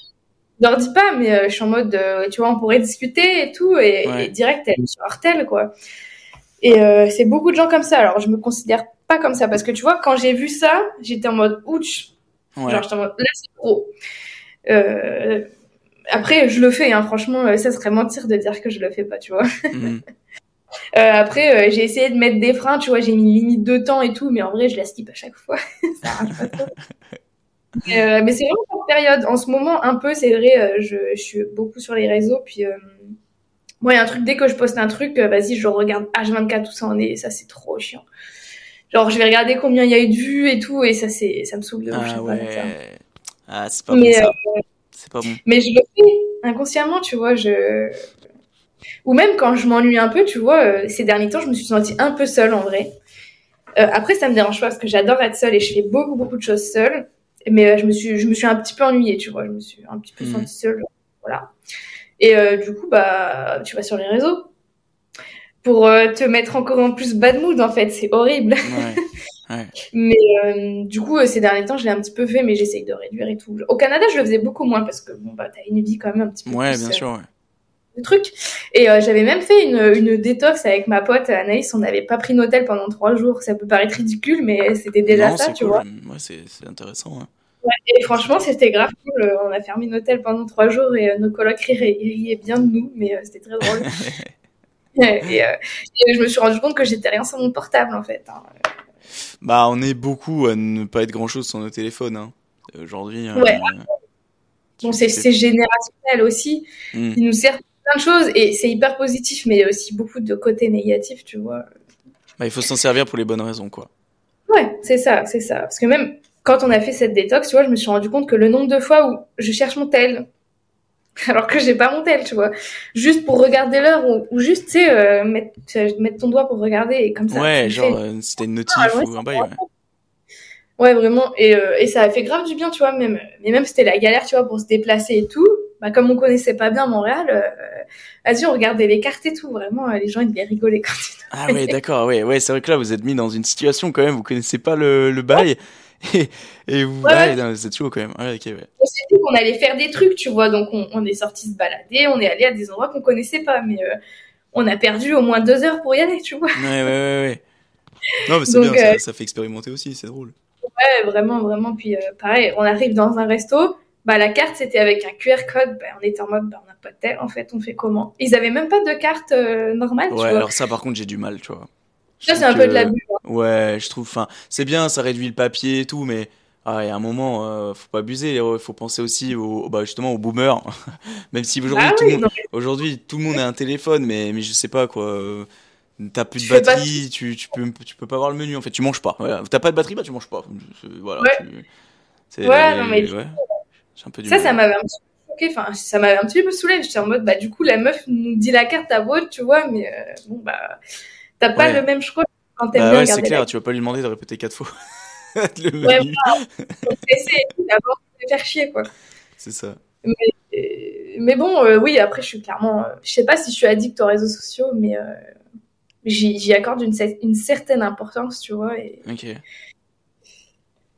Speaker 1: Je leur dis pas, mais euh, je suis en mode, euh, tu vois, on pourrait discuter et tout, et,
Speaker 2: Ouais.
Speaker 1: et direct, elles sont sur leur tel, quoi. Et euh, c'est beaucoup de gens comme ça. Alors, je me considère pas comme ça parce que tu vois, quand j'ai vu ça, j'étais en mode, ouch,
Speaker 2: Ouais.
Speaker 1: Genre, j'étais en mode, là, c'est trop. Après, je le fais, hein, franchement, ça serait mentir de dire que je le fais pas, tu vois.
Speaker 2: Mhm.
Speaker 1: Après, j'ai essayé de mettre des freins, tu vois, j'ai mis une limite de temps et tout, mais en vrai, je la skip à chaque fois. ça pas trop. Mais, euh, mais c'est vraiment cette période. En ce moment, un peu, c'est vrai, euh, je, je suis beaucoup sur les réseaux, puis euh, moi, il y a un truc, dès que je poste un truc, vas-y, je regarde H24 tout ça en est, ça, c'est trop chiant. Genre, je vais regarder combien il y a eu de vues et tout, et ça, c'est, ça me saoule de ouf,
Speaker 2: Ah
Speaker 1: ça.
Speaker 2: ouais. Ah, c'est pas
Speaker 1: Mais,
Speaker 2: bon ça. C'est pas bon.
Speaker 1: Mais je le fais inconsciemment, tu vois. Je... Ou même quand je m'ennuie un peu, tu vois, ces derniers temps, je me suis sentie un peu seule en vrai. Euh, après, ça me dérange pas parce que j'adore être seule et je fais beaucoup, beaucoup de choses seule. Mais euh, je, me suis, je me suis un petit peu ennuyée, tu vois. Je me suis un petit peu
Speaker 2: Mhm.
Speaker 1: sentie seule. Voilà. Et euh, du coup, bah, tu vas sur les réseaux pour euh, te mettre encore en plus bad mood, en fait. C'est horrible.
Speaker 2: Ouais.
Speaker 1: Mais euh, du coup, ces derniers temps, je l'ai un petit peu fait, mais j'essaye de réduire et tout. Au Canada, je le faisais beaucoup moins parce que bon, bah, t'as une vie quand même un petit peu
Speaker 2: Ouais,
Speaker 1: plus,
Speaker 2: bien sûr. Ouais.
Speaker 1: de trucs. Et j'avais même fait une, une détox avec ma pote Anaïs. On n'avait pas pris d'hôtel pendant trois jours. Ça peut paraître ridicule, mais c'était déjà
Speaker 2: non,
Speaker 1: ça, tu
Speaker 2: cool.
Speaker 1: vois.
Speaker 2: Ouais, c'est c'est intéressant. ouais.
Speaker 1: Et franchement, c'était grave cool. Euh, On a fermé l'hôtel pendant trois jours et euh, nos colocs riaient, bien de nous, mais euh, c'était très drôle. et, et je me suis rendu compte que j'étais rien sur mon portable, en fait. hein.
Speaker 2: Bah, on est beaucoup à ne pas être grand chose sur nos téléphones. Hein. Aujourd'hui. euh,
Speaker 1: Ouais. Bon, c'est générationnel aussi.
Speaker 2: hmm.
Speaker 1: Il nous sert plein de choses et c'est hyper positif, mais il y a aussi beaucoup de côtés négatifs, tu vois.
Speaker 2: Bah, il faut s'en servir pour les bonnes raisons, quoi.
Speaker 1: Ouais, c'est ça, c'est ça. Parce que même quand on a fait cette détox, tu vois, je me suis rendu compte que le nombre de fois où je cherche mon tel, alors que j'ai pas mon tel, tu vois, juste pour regarder l'heure ou, ou juste, tu sais, euh, mettre, mettre ton doigt pour regarder et comme ça.
Speaker 2: ouais, genre,
Speaker 1: fais.
Speaker 2: euh, c'était une notif
Speaker 1: Ah, ouais,
Speaker 2: ou un bail, ouais.
Speaker 1: Ouais, vraiment. Et, euh, et ça a fait grave du bien, tu vois, même. Mais même c'était la galère, tu vois, pour se déplacer et tout. Bah, comme on connaissait pas bien Montréal, euh, vas-y, on regardait les cartes et tout. Vraiment, euh, les gens, ils devaient rigoler quand ils
Speaker 2: Ah ouais, d'accord, ouais, ouais, c'est vrai que là, vous êtes mis dans une situation quand même, vous connaissez pas le, le bail. Et, et vous,
Speaker 1: Ouais,
Speaker 2: ouais,
Speaker 1: ouais.
Speaker 2: non, vous êtes chaud quand même. Ouais,
Speaker 1: on s'est dit qu'on allait faire des trucs, tu vois. Donc, on, on est sorti se balader, on est allé à des endroits qu'on connaissait pas, mais euh, on a perdu au moins deux heures pour y aller, tu vois.
Speaker 2: Ouais, ouais, ouais. Non, mais c'est bien,
Speaker 1: euh,
Speaker 2: ça, ça fait expérimenter aussi, c'est drôle.
Speaker 1: Ouais, vraiment, vraiment. Puis, euh, pareil, on arrive dans un resto. Bah, la carte, c'était avec un QR code. Bah, on était en mode, bah, on n'a pas de tel. En fait, on fait comment? Ils avaient même pas de carte euh, normale, tu
Speaker 2: Ouais,
Speaker 1: vois.
Speaker 2: alors ça, par contre, j'ai du mal, tu vois. Je
Speaker 1: Ça, c'est un peu de l'abus. hein.
Speaker 2: Ouais, je trouve, enfin, c'est bien, ça réduit le papier et tout, mais ah, il y a un moment, euh, faut pas abuser, il faut penser aussi au, bah, justement aux boomers. Même si aujourd'hui,
Speaker 1: Ah
Speaker 2: tout, le
Speaker 1: oui,
Speaker 2: monde,
Speaker 1: non,
Speaker 2: aujourd'hui, tout le monde a un téléphone, mais, mais je sais pas quoi. euh, T'as plus de
Speaker 1: Tu fais pas-
Speaker 2: batterie, tu, tu, peux, tu peux pas voir le menu en fait, tu manges pas. Voilà. T'as pas de batterie, bah tu manges pas. Voilà.
Speaker 1: Ouais.
Speaker 2: tu- c'est-
Speaker 1: Ouais, non, mais-
Speaker 2: ouais. J'ai un peu du
Speaker 1: Ça,
Speaker 2: mal.
Speaker 1: ça m'avait un petit peu. Enfin, ça m'avait un petit peu saoulé. J'étais en mode, bah, du coup, la meuf nous dit la carte à votre, tu vois, mais euh, bon, bah, t'as pas
Speaker 2: Ouais.
Speaker 1: le même choix quand t'aimes
Speaker 2: Bah
Speaker 1: bien
Speaker 2: ouais, c'est clair,
Speaker 1: la
Speaker 2: tu vas pas lui demander de répéter quatre fois le
Speaker 1: Ouais,
Speaker 2: menu.
Speaker 1: carte. Essayer d'abord de faire chier, quoi.
Speaker 2: C'est ça.
Speaker 1: Mais bon, euh, oui, après, je suis clairement. euh, je sais pas si je suis addict aux réseaux sociaux, mais euh, j'y accorde une, cer- une certaine importance, tu vois. Et,
Speaker 2: Ok.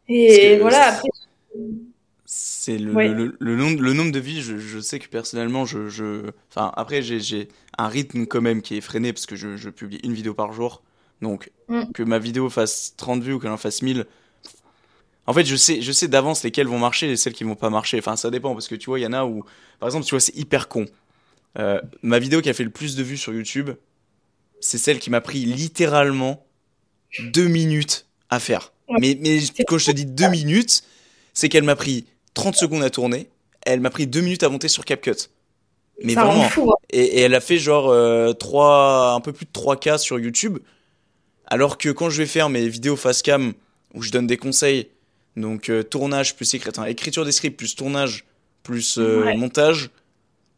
Speaker 1: et
Speaker 2: que
Speaker 1: voilà, après.
Speaker 2: C'est le,
Speaker 1: Ouais.
Speaker 2: le, le, nombre, le nombre de vies, je, je sais que personnellement, je, je... Enfin, après, j'ai, un rythme quand même qui est freiné parce que je, je publie une vidéo par jour. Donc,
Speaker 1: Mm.
Speaker 2: que ma vidéo fasse 30 vues ou qu'elle en fasse 1000. En fait, je sais, je sais d'avance lesquelles vont marcher et celles qui vont pas marcher. Enfin, ça dépend parce que tu vois, il y en a où, par exemple, tu vois, c'est hyper con. Euh, ma vidéo qui a fait le plus de vues sur YouTube, c'est celle qui m'a pris littéralement deux minutes à faire. Mais, mais quand je te dis deux minutes, c'est qu'elle m'a pris 30 secondes à tourner, elle m'a pris deux minutes à monter sur CapCut. Mais
Speaker 1: ça
Speaker 2: vraiment.
Speaker 1: fou. hein.
Speaker 2: Et, et elle a fait genre euh, 3, un peu plus de 3K sur YouTube. Alors que quand je vais faire mes vidéos face cam où je donne des conseils, donc euh, tournage plus écrit- enfin, écriture des scripts plus tournage plus euh,
Speaker 1: Ouais.
Speaker 2: montage,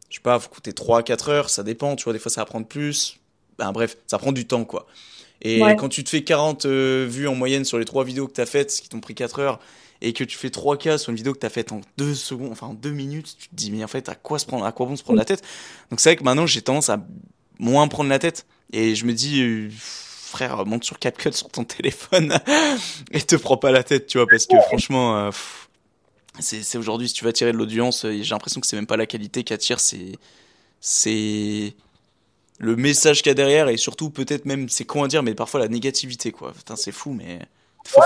Speaker 2: je sais pas, faut coûter 3 à 4 heures, ça dépend, tu vois, des fois ça va prendre plus. Ben, bref, ça prend du temps, quoi. Et quand tu te fais 40 euh, vues en moyenne sur les 3 vidéos que tu as faites, qui t'ont pris 4 heures, et que tu fais 3K sur une vidéo que tu as faite en 2 secondes, enfin en 2 minutes, tu te dis, mais en fait, à quoi, se prendre, à quoi bon se prendre la tête? Donc c'est vrai que maintenant, j'ai tendance à moins prendre la tête. Et je me dis, euh, frère, monte sur CapCut sur ton téléphone et te prends pas la tête, tu vois, parce que franchement, euh, c'est aujourd'hui, si tu veux attirer de l'audience, j'ai l'impression que c'est même pas la qualité qui attire, c'est. C'est le message qu'il y a derrière et surtout peut-être même c'est con à dire mais parfois la négativité quoi putain c'est fou mais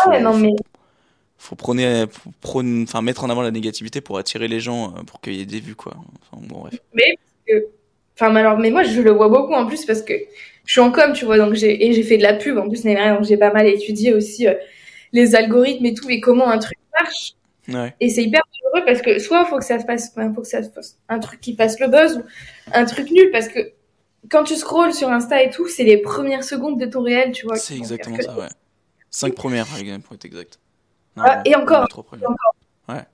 Speaker 1: ouais, non, mais
Speaker 2: faut prôner, enfin mettre en avant la négativité pour attirer les gens euh, pour qu'il y ait des vues quoi enfin, bon, bref.
Speaker 1: mais enfin alors mais moi je le vois beaucoup en plus parce que je suis en com tu vois donc j'ai et j'ai fait de la pub en plus donc j'ai pas mal étudié aussi euh, les algorithmes et tout et comment un truc marche
Speaker 2: ouais.
Speaker 1: et c'est hyper heureux parce que soit faut que ça se passe faut que ça se fasse un truc qui fasse le buzz ou un truc nul parce que quand tu scrolls sur Insta et tout, c'est les premières secondes de ton réel, tu vois.
Speaker 2: C'est exactement ça, ouais. Cinq premières, pour être exact.
Speaker 1: Ah, et encore. Ouais.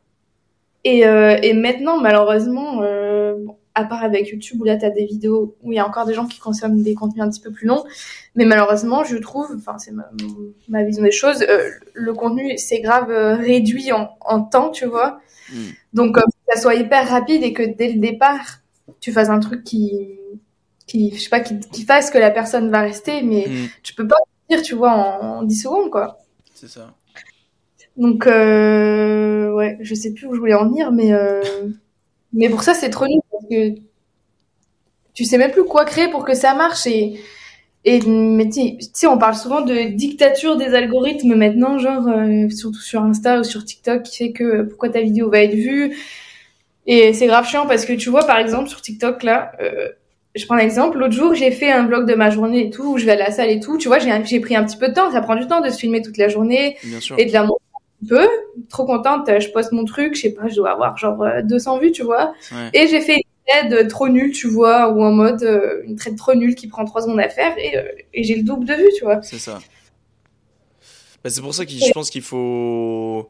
Speaker 1: Et, euh, et, maintenant, malheureusement, euh, à part avec YouTube où là, tu as des vidéos où il y a encore des gens qui consomment des contenus un petit peu plus longs, mais malheureusement, je trouve, enfin, c'est ma, ma, vision des choses, euh, le contenu, c'est grave réduit en, en, temps, tu vois. Mm. Donc, que ça soit hyper rapide et que dès le départ, tu fasses un truc qui qui, je sais pas, qui, qui, fasse que la personne va rester, mais mm. tu peux pas dire, tu vois, en, 10 secondes, quoi.
Speaker 2: C'est ça.
Speaker 1: Donc, euh, ouais, je sais plus où je voulais en venir, mais, euh, mais pour ça, c'est trop nul parce que tu sais même plus quoi créer pour que ça marche et, et mais tu sais, on parle souvent de dictature des algorithmes maintenant, genre, euh, surtout sur Insta ou sur TikTok, qui fait que pourquoi ta vidéo va être vue. Et c'est grave chiant parce que tu vois, par exemple, sur TikTok, là, euh, je prends l'exemple, l'autre jour, j'ai fait un vlog de ma journée et tout, où je vais à la salle et tout. Tu vois, j'ai pris un petit peu de temps. Ça prend du temps de se filmer toute la journée et de la montrer peu. Trop contente, je poste mon truc, je sais pas, je dois avoir genre 200 euh, vues, tu vois. Et j'ai fait une trade trop nulle, tu vois, ou en mode euh, une trade trop nulle qui prend 3 secondes à faire et, euh, et j'ai le double de vues, tu vois.
Speaker 2: C'est ça. Bah, c'est pour ça que je pense qu'il faut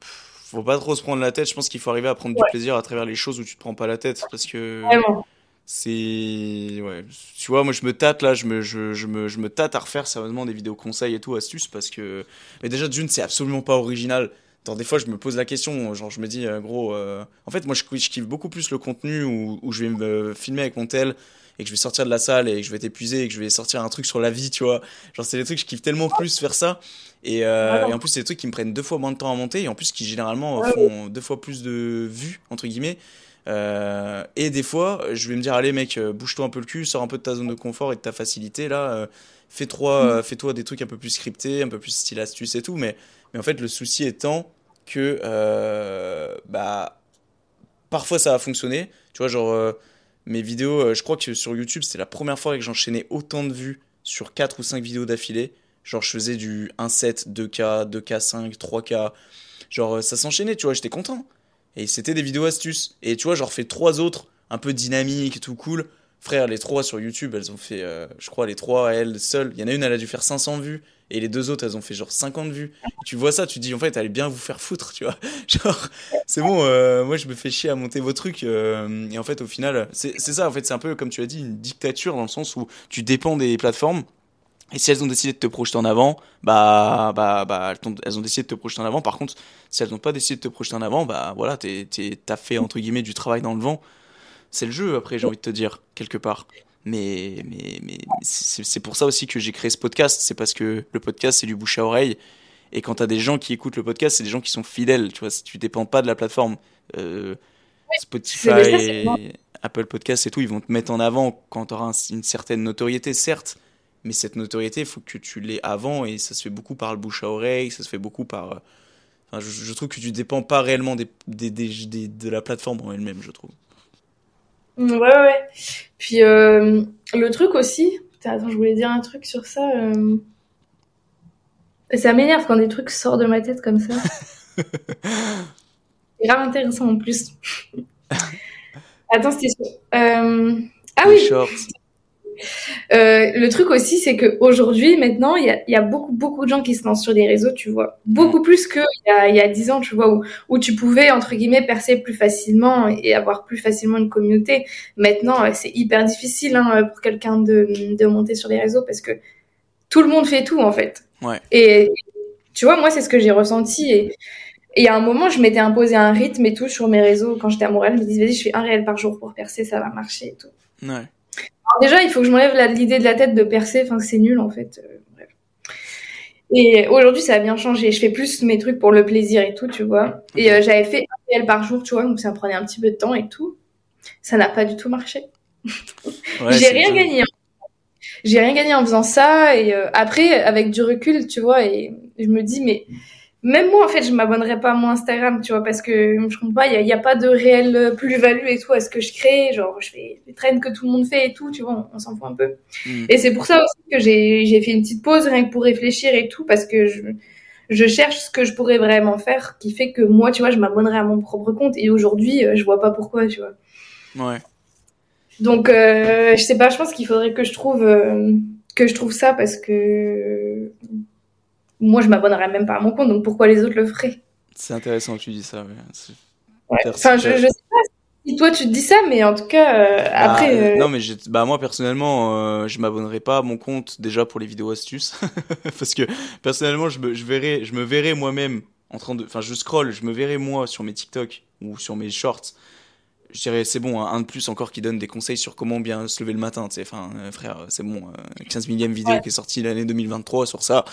Speaker 2: faut pas trop se prendre la tête. Je pense qu'il faut arriver à prendre du plaisir à travers les choses où tu te prends pas la tête. Parce que
Speaker 1: Vraiment
Speaker 2: c'est ouais tu vois moi je me tâte là je me je, je, me je me tâte à refaire sérieusement des vidéos conseils et tout astuces parce que mais déjà d'une c'est absolument pas original. Dans des fois je me pose la question genre je me dis euh, gros euh, en fait moi je, je, kiffe beaucoup plus le contenu où, où, je vais me filmer avec mon tel et que je vais sortir de la salle et que je vais t'épuiser et que je vais sortir un truc sur la vie tu vois. Genre c'est des trucs je kiffe tellement plus faire ça. Et, euh, et en plus c'est des trucs qui me prennent deux fois moins de temps à monter et en plus qui généralement font deux fois plus de vues entre guillemets euh, et des fois, je vais me dire, allez mec, euh, bouge-toi un peu le cul, sors un peu de ta zone de confort et de ta facilité. Là, euh, fais-toi mm. fais -toi des trucs un peu plus scriptés, un peu plus style astuce et tout. Mais, mais en fait, le souci étant que bah, parfois ça va fonctionner. Tu vois, genre, mes vidéos, je crois que sur YouTube, c'était la première fois que j'enchaînais autant de vues sur 4 ou 5 vidéos d'affilée. Genre, je faisais du 1.7, 2K, 2K5, 3K. Genre, ça s'enchaînait, tu vois, j'étais content. Et c'était des vidéos astuces. Et tu vois, j'en refais trois autres, un peu dynamiques, tout cool. Frère, les trois sur YouTube, elles ont fait, euh, je crois, les trois, elles seules. Il y en a une, elle a dû faire 500 vues. Et les deux autres, elles ont fait genre 50 vues. tu vois ça, tu dis, en fait, allez bien vous faire foutre, tu vois. Genre, c'est bon, euh, moi, je me fais chier à monter vos trucs. Euh, et en fait, au final, c'est ça, en fait, c'est un peu, comme tu as dit, une dictature dans le sens où tu dépends des plateformes. Et si elles ont décidé de te projeter en avant, bah, bah, bah, elles ont décidé de te projeter en avant. Par contre, si elles n'ont pas décidé de te projeter en avant, bah, voilà, t'as fait, entre guillemets, du travail dans le vent. C'est le jeu, après, j'ai envie de te dire, quelque part. Mais, mais, mais c'est pour ça aussi que j'ai créé ce podcast. C'est parce que le podcast, c'est du bouche à oreille. Et quand t'as des gens qui écoutent le podcast, c'est des gens qui sont fidèles. Tu vois, si tu dépends pas de la plateforme, euh, Spotify, Apple Podcast et tout, ils vont te mettre en avant quand tu auras une certaine notoriété, certes mais cette notoriété, il faut que tu l'aies avant et ça se fait beaucoup par le bouche à oreille, ça se fait beaucoup par. Euh, enfin, je, trouve que tu dépends pas réellement des, des, des, de la plateforme en elle-même, je trouve.
Speaker 1: Ouais, ouais. Puis euh, le truc aussi, attends, je voulais dire un truc sur ça. Euh... Ça m'énerve quand des trucs sortent de ma tête comme ça. C'est grave intéressant en plus. Attends, c'était. Euh... Ah oui! Euh, le truc aussi, c'est que aujourd'hui, maintenant, il y a, y a, beaucoup, beaucoup de gens qui se lancent sur des réseaux, tu vois. Beaucoup plus qu'il y a, y a 10 ans, tu vois, où, où tu pouvais, entre guillemets, percer plus facilement et avoir plus facilement une communauté. Maintenant, euh, c'est hyper difficile hein, pour quelqu'un de, de monter sur les réseaux parce que tout le monde fait tout, en fait.
Speaker 2: Ouais.
Speaker 1: Et tu vois, moi, c'est ce que j'ai ressenti. Et y a un moment, je m'étais imposé un rythme et tout sur mes réseaux. Quand j'étais à Montréal, je me disais, vas-y, je fais un réel par jour pour percer, ça va marcher et tout.
Speaker 2: Ouais.
Speaker 1: Déjà, il faut que je m'enlève l'idée de la tête de percer. Enfin, c'est nul, en fait. Euh, bref. Et aujourd'hui, ça a bien changé. Je fais plus mes trucs pour le plaisir et tout, tu vois. Et euh, j'avais fait un réel par jour, tu vois, donc ça me prenait un petit peu de temps et tout. Ça n'a pas du tout marché.
Speaker 2: Ouais,
Speaker 1: j'ai rien gagné. J'ai rien gagné en faisant ça. Et euh, après, avec du recul, tu vois, et je me dis, mais même moi, en fait, je m'abonnerais pas à mon Instagram, tu vois, parce que je comprends pas, il y a, a pas de réelle plus-value et tout à ce que je crée. Genre, je fais les traînes que tout le monde fait et tout, tu vois, on, on s'en fout un peu.
Speaker 2: Mm.
Speaker 1: Et c'est pour ça aussi que j'ai j'ai fait une petite pause, rien que pour réfléchir et tout, parce que je, je cherche ce que je pourrais vraiment faire, qui fait que moi, tu vois, je m'abonnerais à mon propre compte. Et aujourd'hui, euh, je vois pas pourquoi, tu vois.
Speaker 2: Ouais.
Speaker 1: Donc, euh, je sais pas, je pense qu'il faudrait que je trouve euh, que je trouve ça parce que moi, je m'abonnerais même pas à mon compte. Donc, pourquoi les autres le feraient?
Speaker 2: C'est intéressant que tu dis ça. Ouais.
Speaker 1: Enfin, je, je sais pas si toi tu te dis ça, mais en tout cas, euh,
Speaker 2: Ah,
Speaker 1: après,
Speaker 2: euh, non mais bah moi personnellement euh, je m'abonnerai pas à mon compte déjà pour les vidéos astuces parce que personnellement je me je verrai je me verrai moi-même en train de enfin je scroll je me verrai moi sur mes TikTok ou sur mes shorts je dirais c'est bon hein, un de plus encore qui donne des conseils sur comment bien se lever le matin tu sais enfin euh, frère c'est bon euh, 15 millième vidéo
Speaker 1: Ouais.
Speaker 2: qui est sortie l'année 2023 sur ça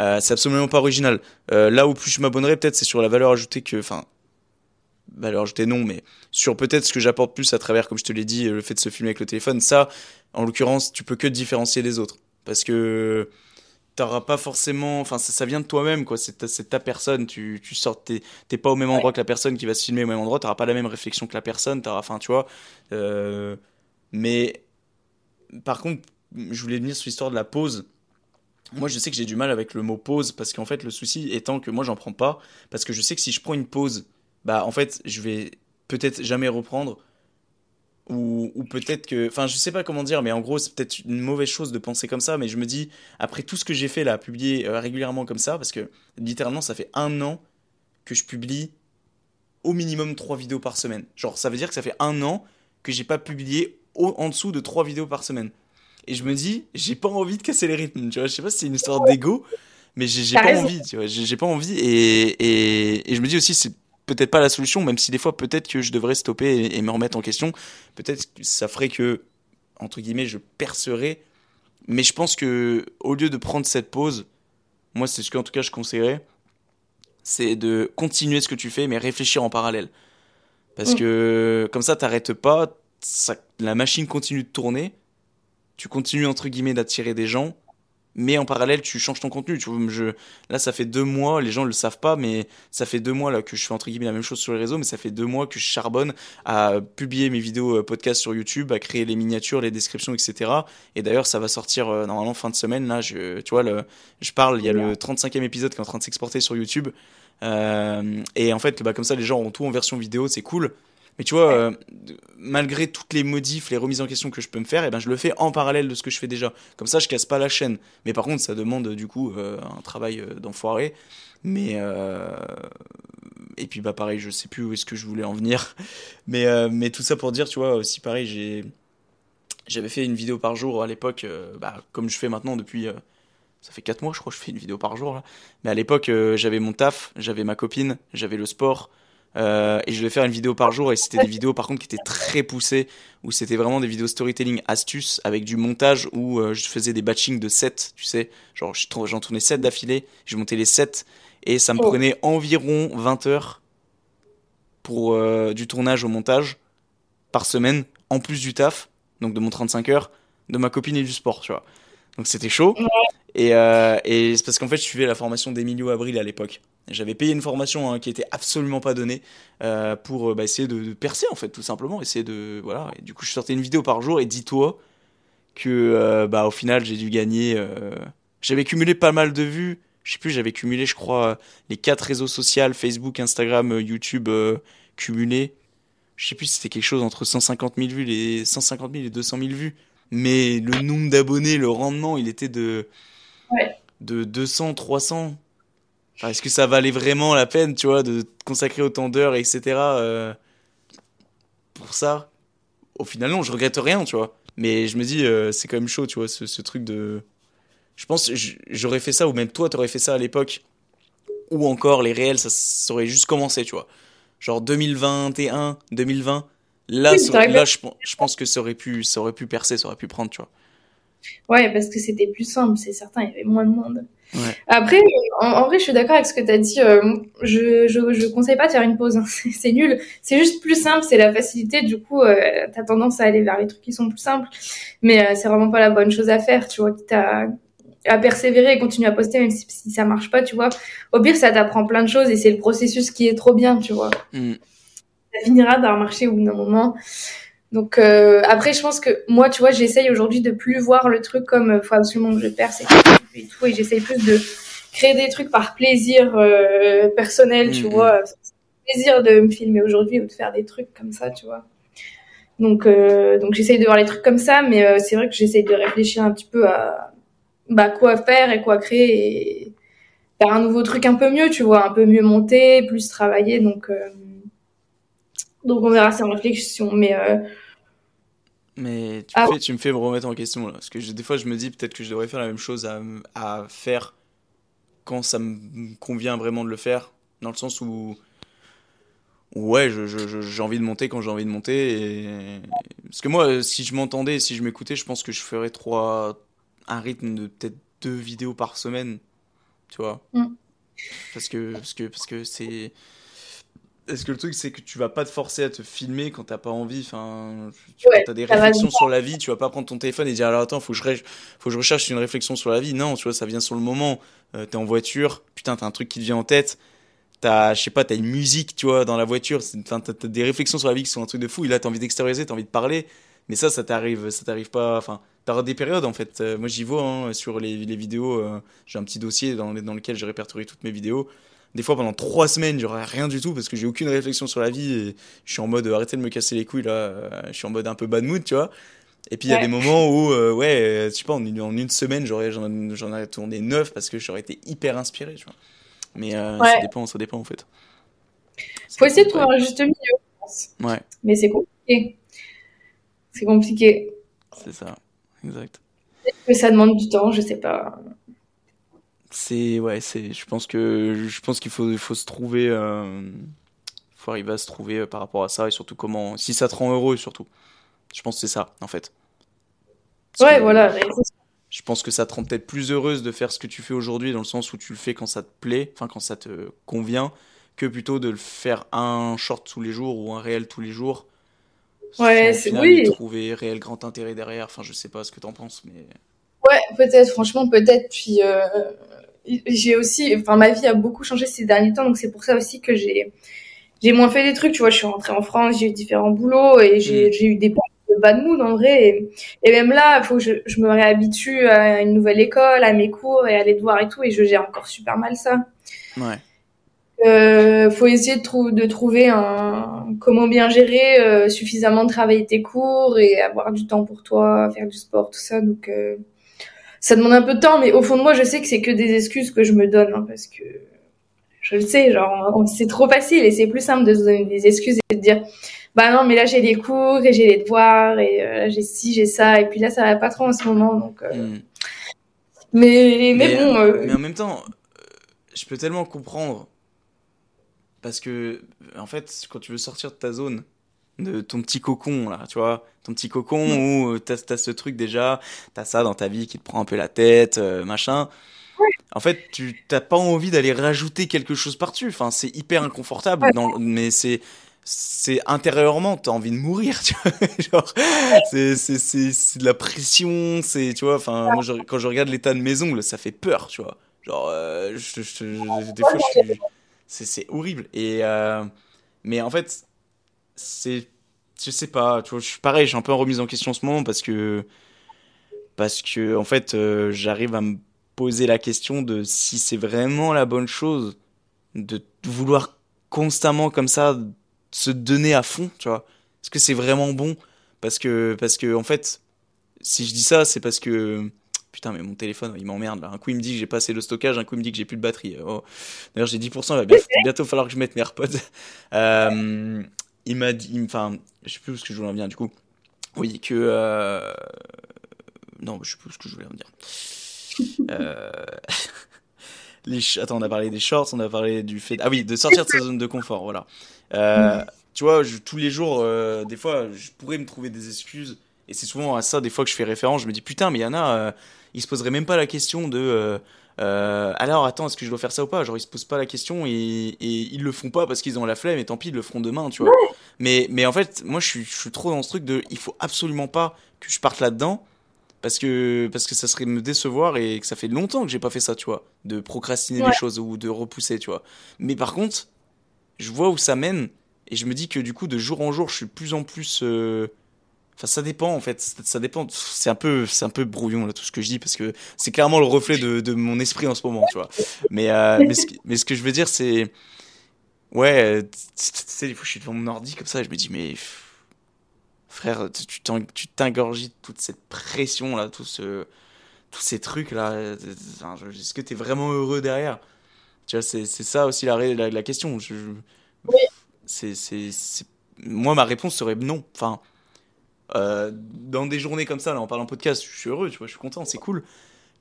Speaker 2: euh, c'est absolument pas original Euh, là où plus je m'abonnerai peut-être c'est sur la valeur ajoutée que enfin valeur ajoutée non mais sur peut-être ce que j'apporte plus à travers, comme je te l'ai dit, le fait de se filmer avec le téléphone, ça, en l'occurrence, tu peux que te différencier des autres. Parce que t'auras pas forcément, enfin, ça, ça vient de toi-même, quoi. C'est ta, c'est ta personne. Tu, tu sors, t'es, t'es pas au même endroit que la personne qui va se filmer au même endroit. T'auras pas la même réflexion que la personne. T'auras, enfin, tu vois. Euh, mais par contre, je voulais venir sur l'histoire de la pause. Moi, je sais que j'ai du mal avec le mot pause parce qu'en fait, le souci étant que moi, j'en prends pas parce que je sais que si je prends une pause, bah, en fait, je vais peut-être jamais reprendre ou, ou peut-être que enfin je sais pas comment dire mais en gros c'est peut-être une mauvaise chose de penser comme ça mais je me dis après tout ce que j'ai fait là publier euh, régulièrement comme ça parce que littéralement ça fait un an que je publie au minimum trois vidéos par semaine. Genre ça veut dire que ça fait un an que j'ai pas publié au- en dessous de trois vidéos par semaine. Et je me dis j'ai pas envie de casser les rythmes tu vois. Je sais pas si c'est une histoire d'ego mais j'ai pas
Speaker 1: raison.
Speaker 2: envie tu vois. J'ai j'ai pas envie et, et, et je me dis aussi c'est peut-être pas la solution, même si des fois peut-être que je devrais stopper et, et me remettre en question. Peut-être que ça ferait que, entre guillemets, je percerais. Mais je pense que au lieu de prendre cette pause, moi c'est ce qu'en tout cas je conseillerais, c'est de continuer ce que tu fais, mais réfléchir en parallèle. Parce
Speaker 1: Mm.
Speaker 2: que comme ça, t'arrêtes pas, ça, la machine continue de tourner, tu continues entre guillemets d'attirer des gens, mais en parallèle tu changes ton contenu. Tu vois, je, là ça fait deux mois, les gens le savent pas, mais ça fait deux mois là que je fais entre guillemets la même chose sur les réseaux, mais ça fait deux mois que je charbonne à publier mes vidéos euh, podcast sur YouTube, à créer les miniatures, les descriptions, etc. Et d'ailleurs ça va sortir euh, normalement fin de semaine. Là, je, tu vois, le, je parle, il y a le 35e épisode qui est en train de s'exporter sur YouTube. Euh, et en fait, bah, comme ça, les gens ont tout en version vidéo, c'est cool. Mais tu vois, euh, malgré toutes les modifs, les remises en question que je peux me faire, et ben je le fais en parallèle de ce que je fais déjà. Comme ça, je casse pas la chaîne. Mais par contre, ça demande du coup euh, un travail euh, d'enfoiré. Mais euh, et puis bah pareil, je sais plus où est-ce que je voulais en venir. Mais euh, mais tout ça pour dire, tu vois, aussi pareil, j'ai j'avais fait une vidéo par jour à l'époque, euh, bah, comme je fais maintenant depuis. euh, ça fait 4 mois, je crois, que je fais une vidéo par jour là. Mais à l'époque, euh, j'avais mon taf, j'avais ma copine, j'avais le sport. Euh, et je devais faire une vidéo par jour et c'était des vidéos par contre qui étaient très poussées où c'était vraiment des vidéos storytelling astuces avec du montage où euh, je faisais des batchings de 7 tu sais genre j'en tournais 7 d'affilée je montais les 7 et ça me
Speaker 1: Oh.
Speaker 2: prenait environ 20 heures pour euh, du tournage au montage par semaine en plus du taf donc de mon 35 heures de ma copine et du sport tu vois donc c'était chaud. Et, euh, et c'est parce qu'en fait je suivais la formation d'Emilio Abril à l'époque. J'avais payé une formation hein, qui était absolument pas donnée euh, pour euh, bah, essayer de, de percer en fait tout simplement. Essayer de voilà. Et du coup je sortais une vidéo par jour. Et dis-toi que euh, bah au final j'ai dû gagner j'avais cumulé pas mal de vues. Je sais plus j'avais cumulé je crois les quatre réseaux sociaux Facebook Instagram YouTube cumulés. Je sais plus si c'était quelque chose entre 150 000 vues les 150 000 et 200 000 vues mais le nombre d'abonnés, le rendement, il était de,
Speaker 1: Ouais.
Speaker 2: de 200, 300. Enfin, est-ce que ça valait vraiment la peine, tu vois, de consacrer autant d'heures, etc. euh, pour ça? Au final, non, je regrette rien, tu vois. Mais je me dis, euh, c'est quand même chaud, tu vois, ce, ce truc de. Je pense j'aurais fait ça, ou même toi, t'aurais fait ça à l'époque, ou encore les réels, ça, ça aurait juste commencé, tu vois. Genre 2021, 2020. Là,
Speaker 1: Oui,
Speaker 2: ça-
Speaker 1: t'aurais
Speaker 2: là je, pen- je pense que ça aurait pu, ça aurait pu percer, ça aurait pu prendre, tu vois.
Speaker 1: Ouais, parce que c'était plus simple, c'est certain, il y avait moins de monde.
Speaker 2: Ouais.
Speaker 1: Après, en, en vrai, je suis d'accord avec ce que tu as dit. euh, je, je, je conseille pas de faire une pause, hein, c'est nul. C'est juste plus simple, c'est la facilité. Du coup, euh, tu as tendance à aller vers les trucs qui sont plus simples. Mais euh, c'est vraiment pas la bonne chose à faire, tu vois. Quitte à, à persévérer et continuer à poster, même si, si ça marche pas, tu vois. Au pire, ça t'apprend plein de choses et c'est le processus qui est trop bien, tu vois.
Speaker 2: Hmm.
Speaker 1: Ça finira par marcher au bout d'un moment. Donc euh, après, je pense que moi, tu vois, j'essaye aujourd'hui de plus voir le truc comme euh, faut absolument que je perce et, tout, et j'essaye plus de créer des trucs par plaisir euh, personnel, tu
Speaker 2: Mhm.
Speaker 1: vois, plaisir de me filmer aujourd'hui ou de faire des trucs comme ça, tu vois. Donc euh, donc j'essaye de voir les trucs comme ça, mais euh, c'est vrai que j'essaye de réfléchir un petit peu à bah quoi faire et quoi créer et faire un nouveau truc un peu mieux, tu vois, un peu mieux monté, plus travaillé, donc. Donc on verra, c'est en réflexion. Mais euh,
Speaker 2: Mais tu,
Speaker 1: Ah.
Speaker 2: me fais, tu me fais me remettre en question là. Parce que je- des fois, je me dis peut-être que je devrais faire la même chose à, à faire quand ça me convient vraiment de le faire. Dans le sens où, ouais, j'ai envie de monter quand j'ai envie de monter. Et... Parce que moi, si je m'entendais, si je m'écoutais, je pense que je ferais trois, un rythme de peut-être deux vidéos par semaine. Tu vois?
Speaker 1: Mm.
Speaker 2: Parce que, parce que, parce que c'est. Est-ce que le truc, c'est que tu vas pas te forcer à te filmer quand t'as pas envie? Enfin, tu
Speaker 1: Ouais,
Speaker 2: as des réflexions sur la vie, tu vas pas prendre ton téléphone et dire alors attends, faut que je, ré- faut que je recherche une réflexion sur la vie. Non, tu vois, ça vient sur le moment. Euh, t'es en voiture, putain, t'as un truc qui te vient en tête. T'as, je sais pas, t'as une musique, tu vois, dans la voiture. t'as, t'as des réflexions sur la vie qui sont un truc de fou. Et là, t'as envie d'extérioriser, t'as envie de parler. Mais ça, ça t'arrive, ça t'arrive pas. Enfin, t'auras des périodes en fait. Euh, moi, j'y vois hein, sur les, les vidéos. euh, j'ai un petit dossier dans, dans lequel je répertorie toutes mes vidéos. Des fois, pendant trois semaines, j'aurai rien du tout parce que j'ai aucune réflexion sur la vie et je suis en mode euh, arrêtez de me casser les couilles là. euh, je suis en mode un peu bad mood, tu vois. Et puis il y a des moments où, euh, ouais, je sais pas, en une, en une semaine, j'aurais, j'en, j'en aurais tourné neuf parce que j'aurais été hyper inspiré, tu vois. Mais euh, ça dépend, ça dépend en fait. Ça
Speaker 1: faut essayer de trouver un juste milieu, je pense.
Speaker 2: Ouais,
Speaker 1: Mais c'est compliqué. C'est compliqué.
Speaker 2: c'est ça, exact.
Speaker 1: Peut-être que ça demande du temps, je sais pas.
Speaker 2: C'est, ouais, c'est, je pense que, je pense qu'il faut, faut se trouver, euh, faut arriver à se trouver euh, par rapport à ça et surtout comment, si ça te rend heureux surtout. Je pense que c'est ça, en fait. Parce
Speaker 1: Ouais,
Speaker 2: que
Speaker 1: voilà.
Speaker 2: Je pense que ça te rend peut-être plus heureuse de faire ce que tu fais aujourd'hui dans le sens où tu le fais quand ça te plaît, enfin quand ça te convient, que plutôt de le faire un short tous les jours ou un réel tous les jours.
Speaker 1: Ouais, c'est- oui.
Speaker 2: trouver réel grand intérêt derrière. Enfin, je sais pas ce que t'en penses, mais
Speaker 1: Ouais, peut-être, franchement, peut-être. Puis euh, j'ai aussi, enfin, ma vie a beaucoup changé ces derniers temps, donc c'est pour ça aussi que j'ai j'ai moins fait des trucs. Tu vois, je suis rentrée en France, j'ai eu différents boulots et j'ai
Speaker 2: Mm.
Speaker 1: j'ai eu des de bad mood en vrai. Et, et même là, faut que je, je me réhabitue à une nouvelle école, à mes cours et à les devoirs et tout, et je gère encore super mal ça.
Speaker 2: ouais.
Speaker 1: Euh, faut essayer de, trou- de trouver un comment bien gérer euh, suffisamment de travailler tes cours et avoir du temps pour toi, faire du sport, tout ça. Donc euh, ça demande un peu de temps, mais au fond de moi, je sais que c'est que des excuses que je me donne hein, parce que je le sais, genre c'est trop facile et c'est plus simple de se donner des excuses et de dire bah non mais là j'ai les cours et j'ai les devoirs et euh, là j'ai ci j'ai ça et puis là ça va pas trop en ce moment donc euh,
Speaker 2: Hmm.
Speaker 1: mais, mais
Speaker 2: Mais,
Speaker 1: bon euh,
Speaker 2: mais en même temps, euh, je peux tellement comprendre parce que en fait, quand tu veux sortir de ta zone, de ton petit cocon là, tu vois, ton petit cocon où euh, t'as t'as ce truc déjà, t'as ça dans ta vie qui te prend un peu la tête, euh, machin. En fait, tu t'as pas envie d'aller rajouter quelque chose par-dessus. Enfin, c'est hyper inconfortable, dans, mais c'est c'est intérieurement, t'as envie de mourir, tu vois. Genre, c'est c'est c'est de la pression, c'est tu vois. Enfin, moi, je- quand je regarde l'état de mes ongles, ça fait peur, tu vois. Genre, euh, je, je- je- des fois, je suis, c'est c'est horrible. Et euh, mais en fait, je sais pas, tu vois, je suis pareil, je suis un peu en remise en question en ce moment parce que parce que en fait, euh, j'arrive à me poser la question de si c'est vraiment la bonne chose de vouloir constamment comme ça se donner à fond, tu vois. Est-ce que c'est vraiment bon? Parce que parce que en fait, si je dis ça, c'est parce que putain, mais mon téléphone, il m'emmerde là. Un coup, il me dit que j'ai pas assez de stockage, un coup, il me dit que j'ai plus de batterie. Oh. D'ailleurs, j'ai 10%, il va bientôt, bientôt, falloir que je mette mes AirPods. Euh, il m'a dit, enfin, je sais plus où ce que je voulais en venir du coup. Oui, que. Euh... Non, je sais plus ce que je voulais en dire. Euh... Les Attends, on a parlé des shorts, on a parlé du fait. Ah oui, de sortir de sa zone de confort, voilà. Euh, tu vois, je, tous les jours, des fois, je pourrais me trouver des excuses. Et c'est souvent à ça, des fois, que je fais référence. Je me dis, putain, mais il y en a, ils se poseraient même pas la question de. Euh, alors, attends, est-ce que je dois faire ça ou pas? Genre, ils se posent pas la question et, et ils le font pas parce qu'ils ont la flemme et tant pis, ils le feront demain, tu vois. Mais, mais en fait, moi, je suis, je suis trop dans ce truc de. Il faut absolument pas que je parte là-dedans parce que parce que ça serait me décevoir et que ça fait longtemps que j'ai pas fait ça tu vois de procrastiner
Speaker 1: Ouais.
Speaker 2: les choses ou de repousser tu vois mais par contre je vois où ça mène et je me dis que du coup de jour en jour je suis plus en plus euh, enfin ça dépend en fait. Ça dépend. C'est un peu c'est un peu brouillon là tout ce que je dis parce que c'est clairement le reflet de, de mon esprit en ce moment tu vois. Mais euh, mais, ce, que- mais ce que je veux dire c'est ouais tu sais des fois je suis devant mon ordi comme ça et je me dis mais frère tu t'ingorgies toute cette pression là tout ce tous ces trucs là. Est-ce que t'es vraiment heureux derrière? Tu vois c'est c'est ça aussi la, la, la question. Je, je- c'est- moi ma réponse serait non. Enfin euh, dans des journées comme ça là en parlant podcast je suis heureux tu vois je suis content c'est cool.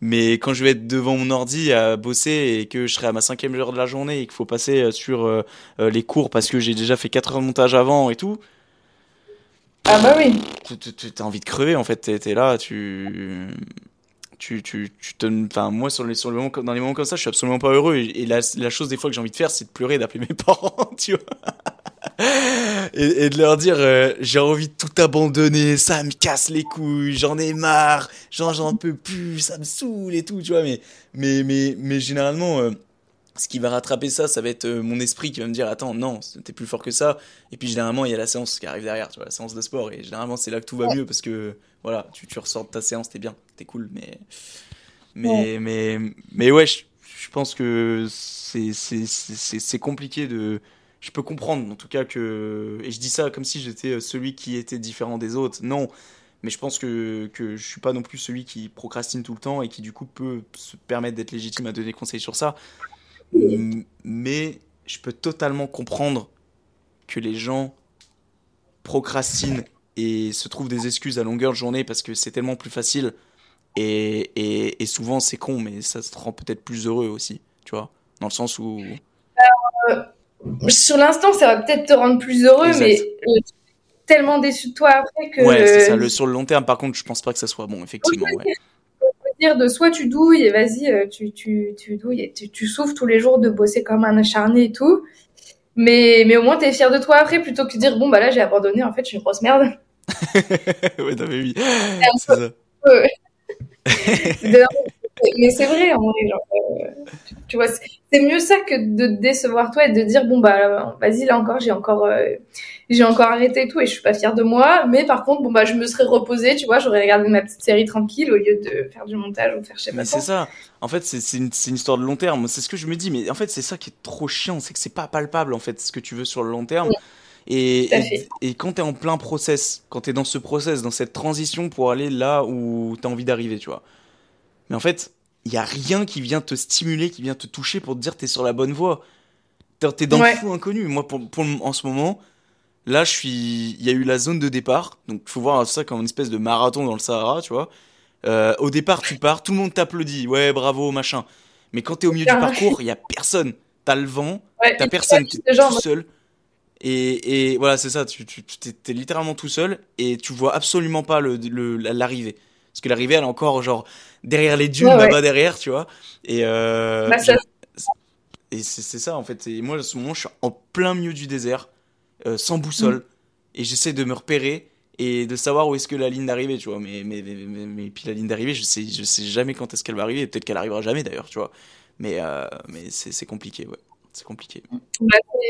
Speaker 2: Mais quand je vais être devant mon ordi à bosser et que je serai à ma cinquième heure de la journée et qu'il faut passer euh, sur euh, les cours parce que j'ai déjà fait 4 heures de montage avant et tout.
Speaker 1: Ah bah oui.
Speaker 2: t'as envie de crever en fait t'es là tu tu tu tu te enfin moi sur les sur le moment dans les moments comme ça je suis absolument pas heureux et, la chose des fois que j'ai envie de faire c'est de pleurer d'appeler mes parents tu vois et, et de leur dire euh, j'ai envie de tout abandonner ça me casse les couilles j'en ai marre j'en j'en peux plus ça me saoule et tout tu vois mais mais mais mais généralement euh, ce qui va rattraper ça, ça va être euh, mon esprit qui va me dire attends non t'es plus fort que ça. Et puis généralement il y a la séance qui arrive derrière tu vois la séance de sport. Et généralement c'est là que tout va mieux parce que voilà tu, tu ressors de ta séance t'es bien t'es cool mais mais mais mais ouais je, je pense que c'est c'est c'est c'est- c'est compliqué de je peux comprendre en tout cas que et je dis ça comme si j'étais euh, celui qui était différent des autres. Non. Mais je pense que, que je suis pas non plus celui qui procrastine tout le temps et qui du coup peut se permettre d'être légitime à donner des conseils sur ça. Mais je peux totalement comprendre que les gens procrastinent et se trouvent des excuses à longueur de journée parce que c'est tellement plus facile et, et, souvent c'est con mais ça te rend peut-être plus heureux aussi tu vois dans le sens où
Speaker 1: Sur l'instant, ça va peut-être te rendre plus heureux,
Speaker 2: Exact.
Speaker 1: mais euh, tellement déçu de toi après que
Speaker 2: ouais c'est ça le, sur le long terme par contre je pense pas que ça soit bon effectivement ouais.
Speaker 1: dire de soit tu douilles et vas-y, euh, tu, tu, tu douilles et tu, tu souffres tous les jours de bosser comme un acharné et tout. Mais, mais au moins, t'es fier de toi après plutôt que de dire, bon, bah là, j'ai abandonné, en fait, je suis une grosse merde.
Speaker 2: ouais non mais oui c'est ça
Speaker 1: De- mais c'est vrai, en vrai, genre, euh, tu- tu vois, c'est mieux ça que de te décevoir toi et de dire, bon, bah, vas-y, là encore, j'ai encore, euh, j'ai encore arrêté et tout et je suis pas fière de moi. Mais par contre, bon, bah, je me serais reposée, tu vois, j'aurais regardé ma petite série tranquille au lieu de faire du montage ou de faire sais pas
Speaker 2: Mais c'est ça. En fait, c'est une, une histoire de long terme. C'est ce que je me dis. Mais en fait, c'est ça qui est trop chiant. C'est que c'est pas palpable, en fait, ce que tu veux sur le long terme.
Speaker 1: Oui,
Speaker 2: Et, et, et quand t'es en plein process, quand t'es dans ce process, dans cette transition pour aller là où t'as envie d'arriver, tu vois. Mais en fait, il y a rien qui vient te stimuler, qui vient te toucher pour te dire t'es sur la bonne voie. T'es dans
Speaker 1: Ouais.
Speaker 2: le flou inconnu. Moi, pour, en ce moment, là, je suis. Il y a eu la zone de départ. Donc, faut voir ça comme une espèce de marathon dans le Sahara, tu vois. Euh, au départ, tu pars, tout le monde t'applaudit. Ouais, bravo, machin. Mais quand t'es au milieu du parcours, il y a personne. T'as le vent,
Speaker 1: Ouais,
Speaker 2: t'as personne, t'es tout seul. Et, et voilà, c'est ça, tu, tu, t'es, littéralement tout seul et tu vois absolument pas le- l'arrivée. Parce que l'arrivée, elle est encore genre derrière les dunes,
Speaker 1: Ouais, ouais.
Speaker 2: là-bas derrière, tu vois. Et, euh,
Speaker 1: Bah,
Speaker 2: et c'est, ça en fait. Et moi, à ce moment, je suis en plein milieu du désert, euh, sans boussole,
Speaker 1: Mm.
Speaker 2: et j'essaie de me repérer et de savoir où est-ce que la ligne d'arrivée, tu vois. Mais, mais, mais, mais, mais- puis la ligne d'arrivée, je sais, je sais jamais quand est-ce qu'elle va arriver, et peut-être qu'elle arrivera jamais d'ailleurs, tu vois. Mais, euh, mais c'est, compliqué, ouais. C'est compliqué.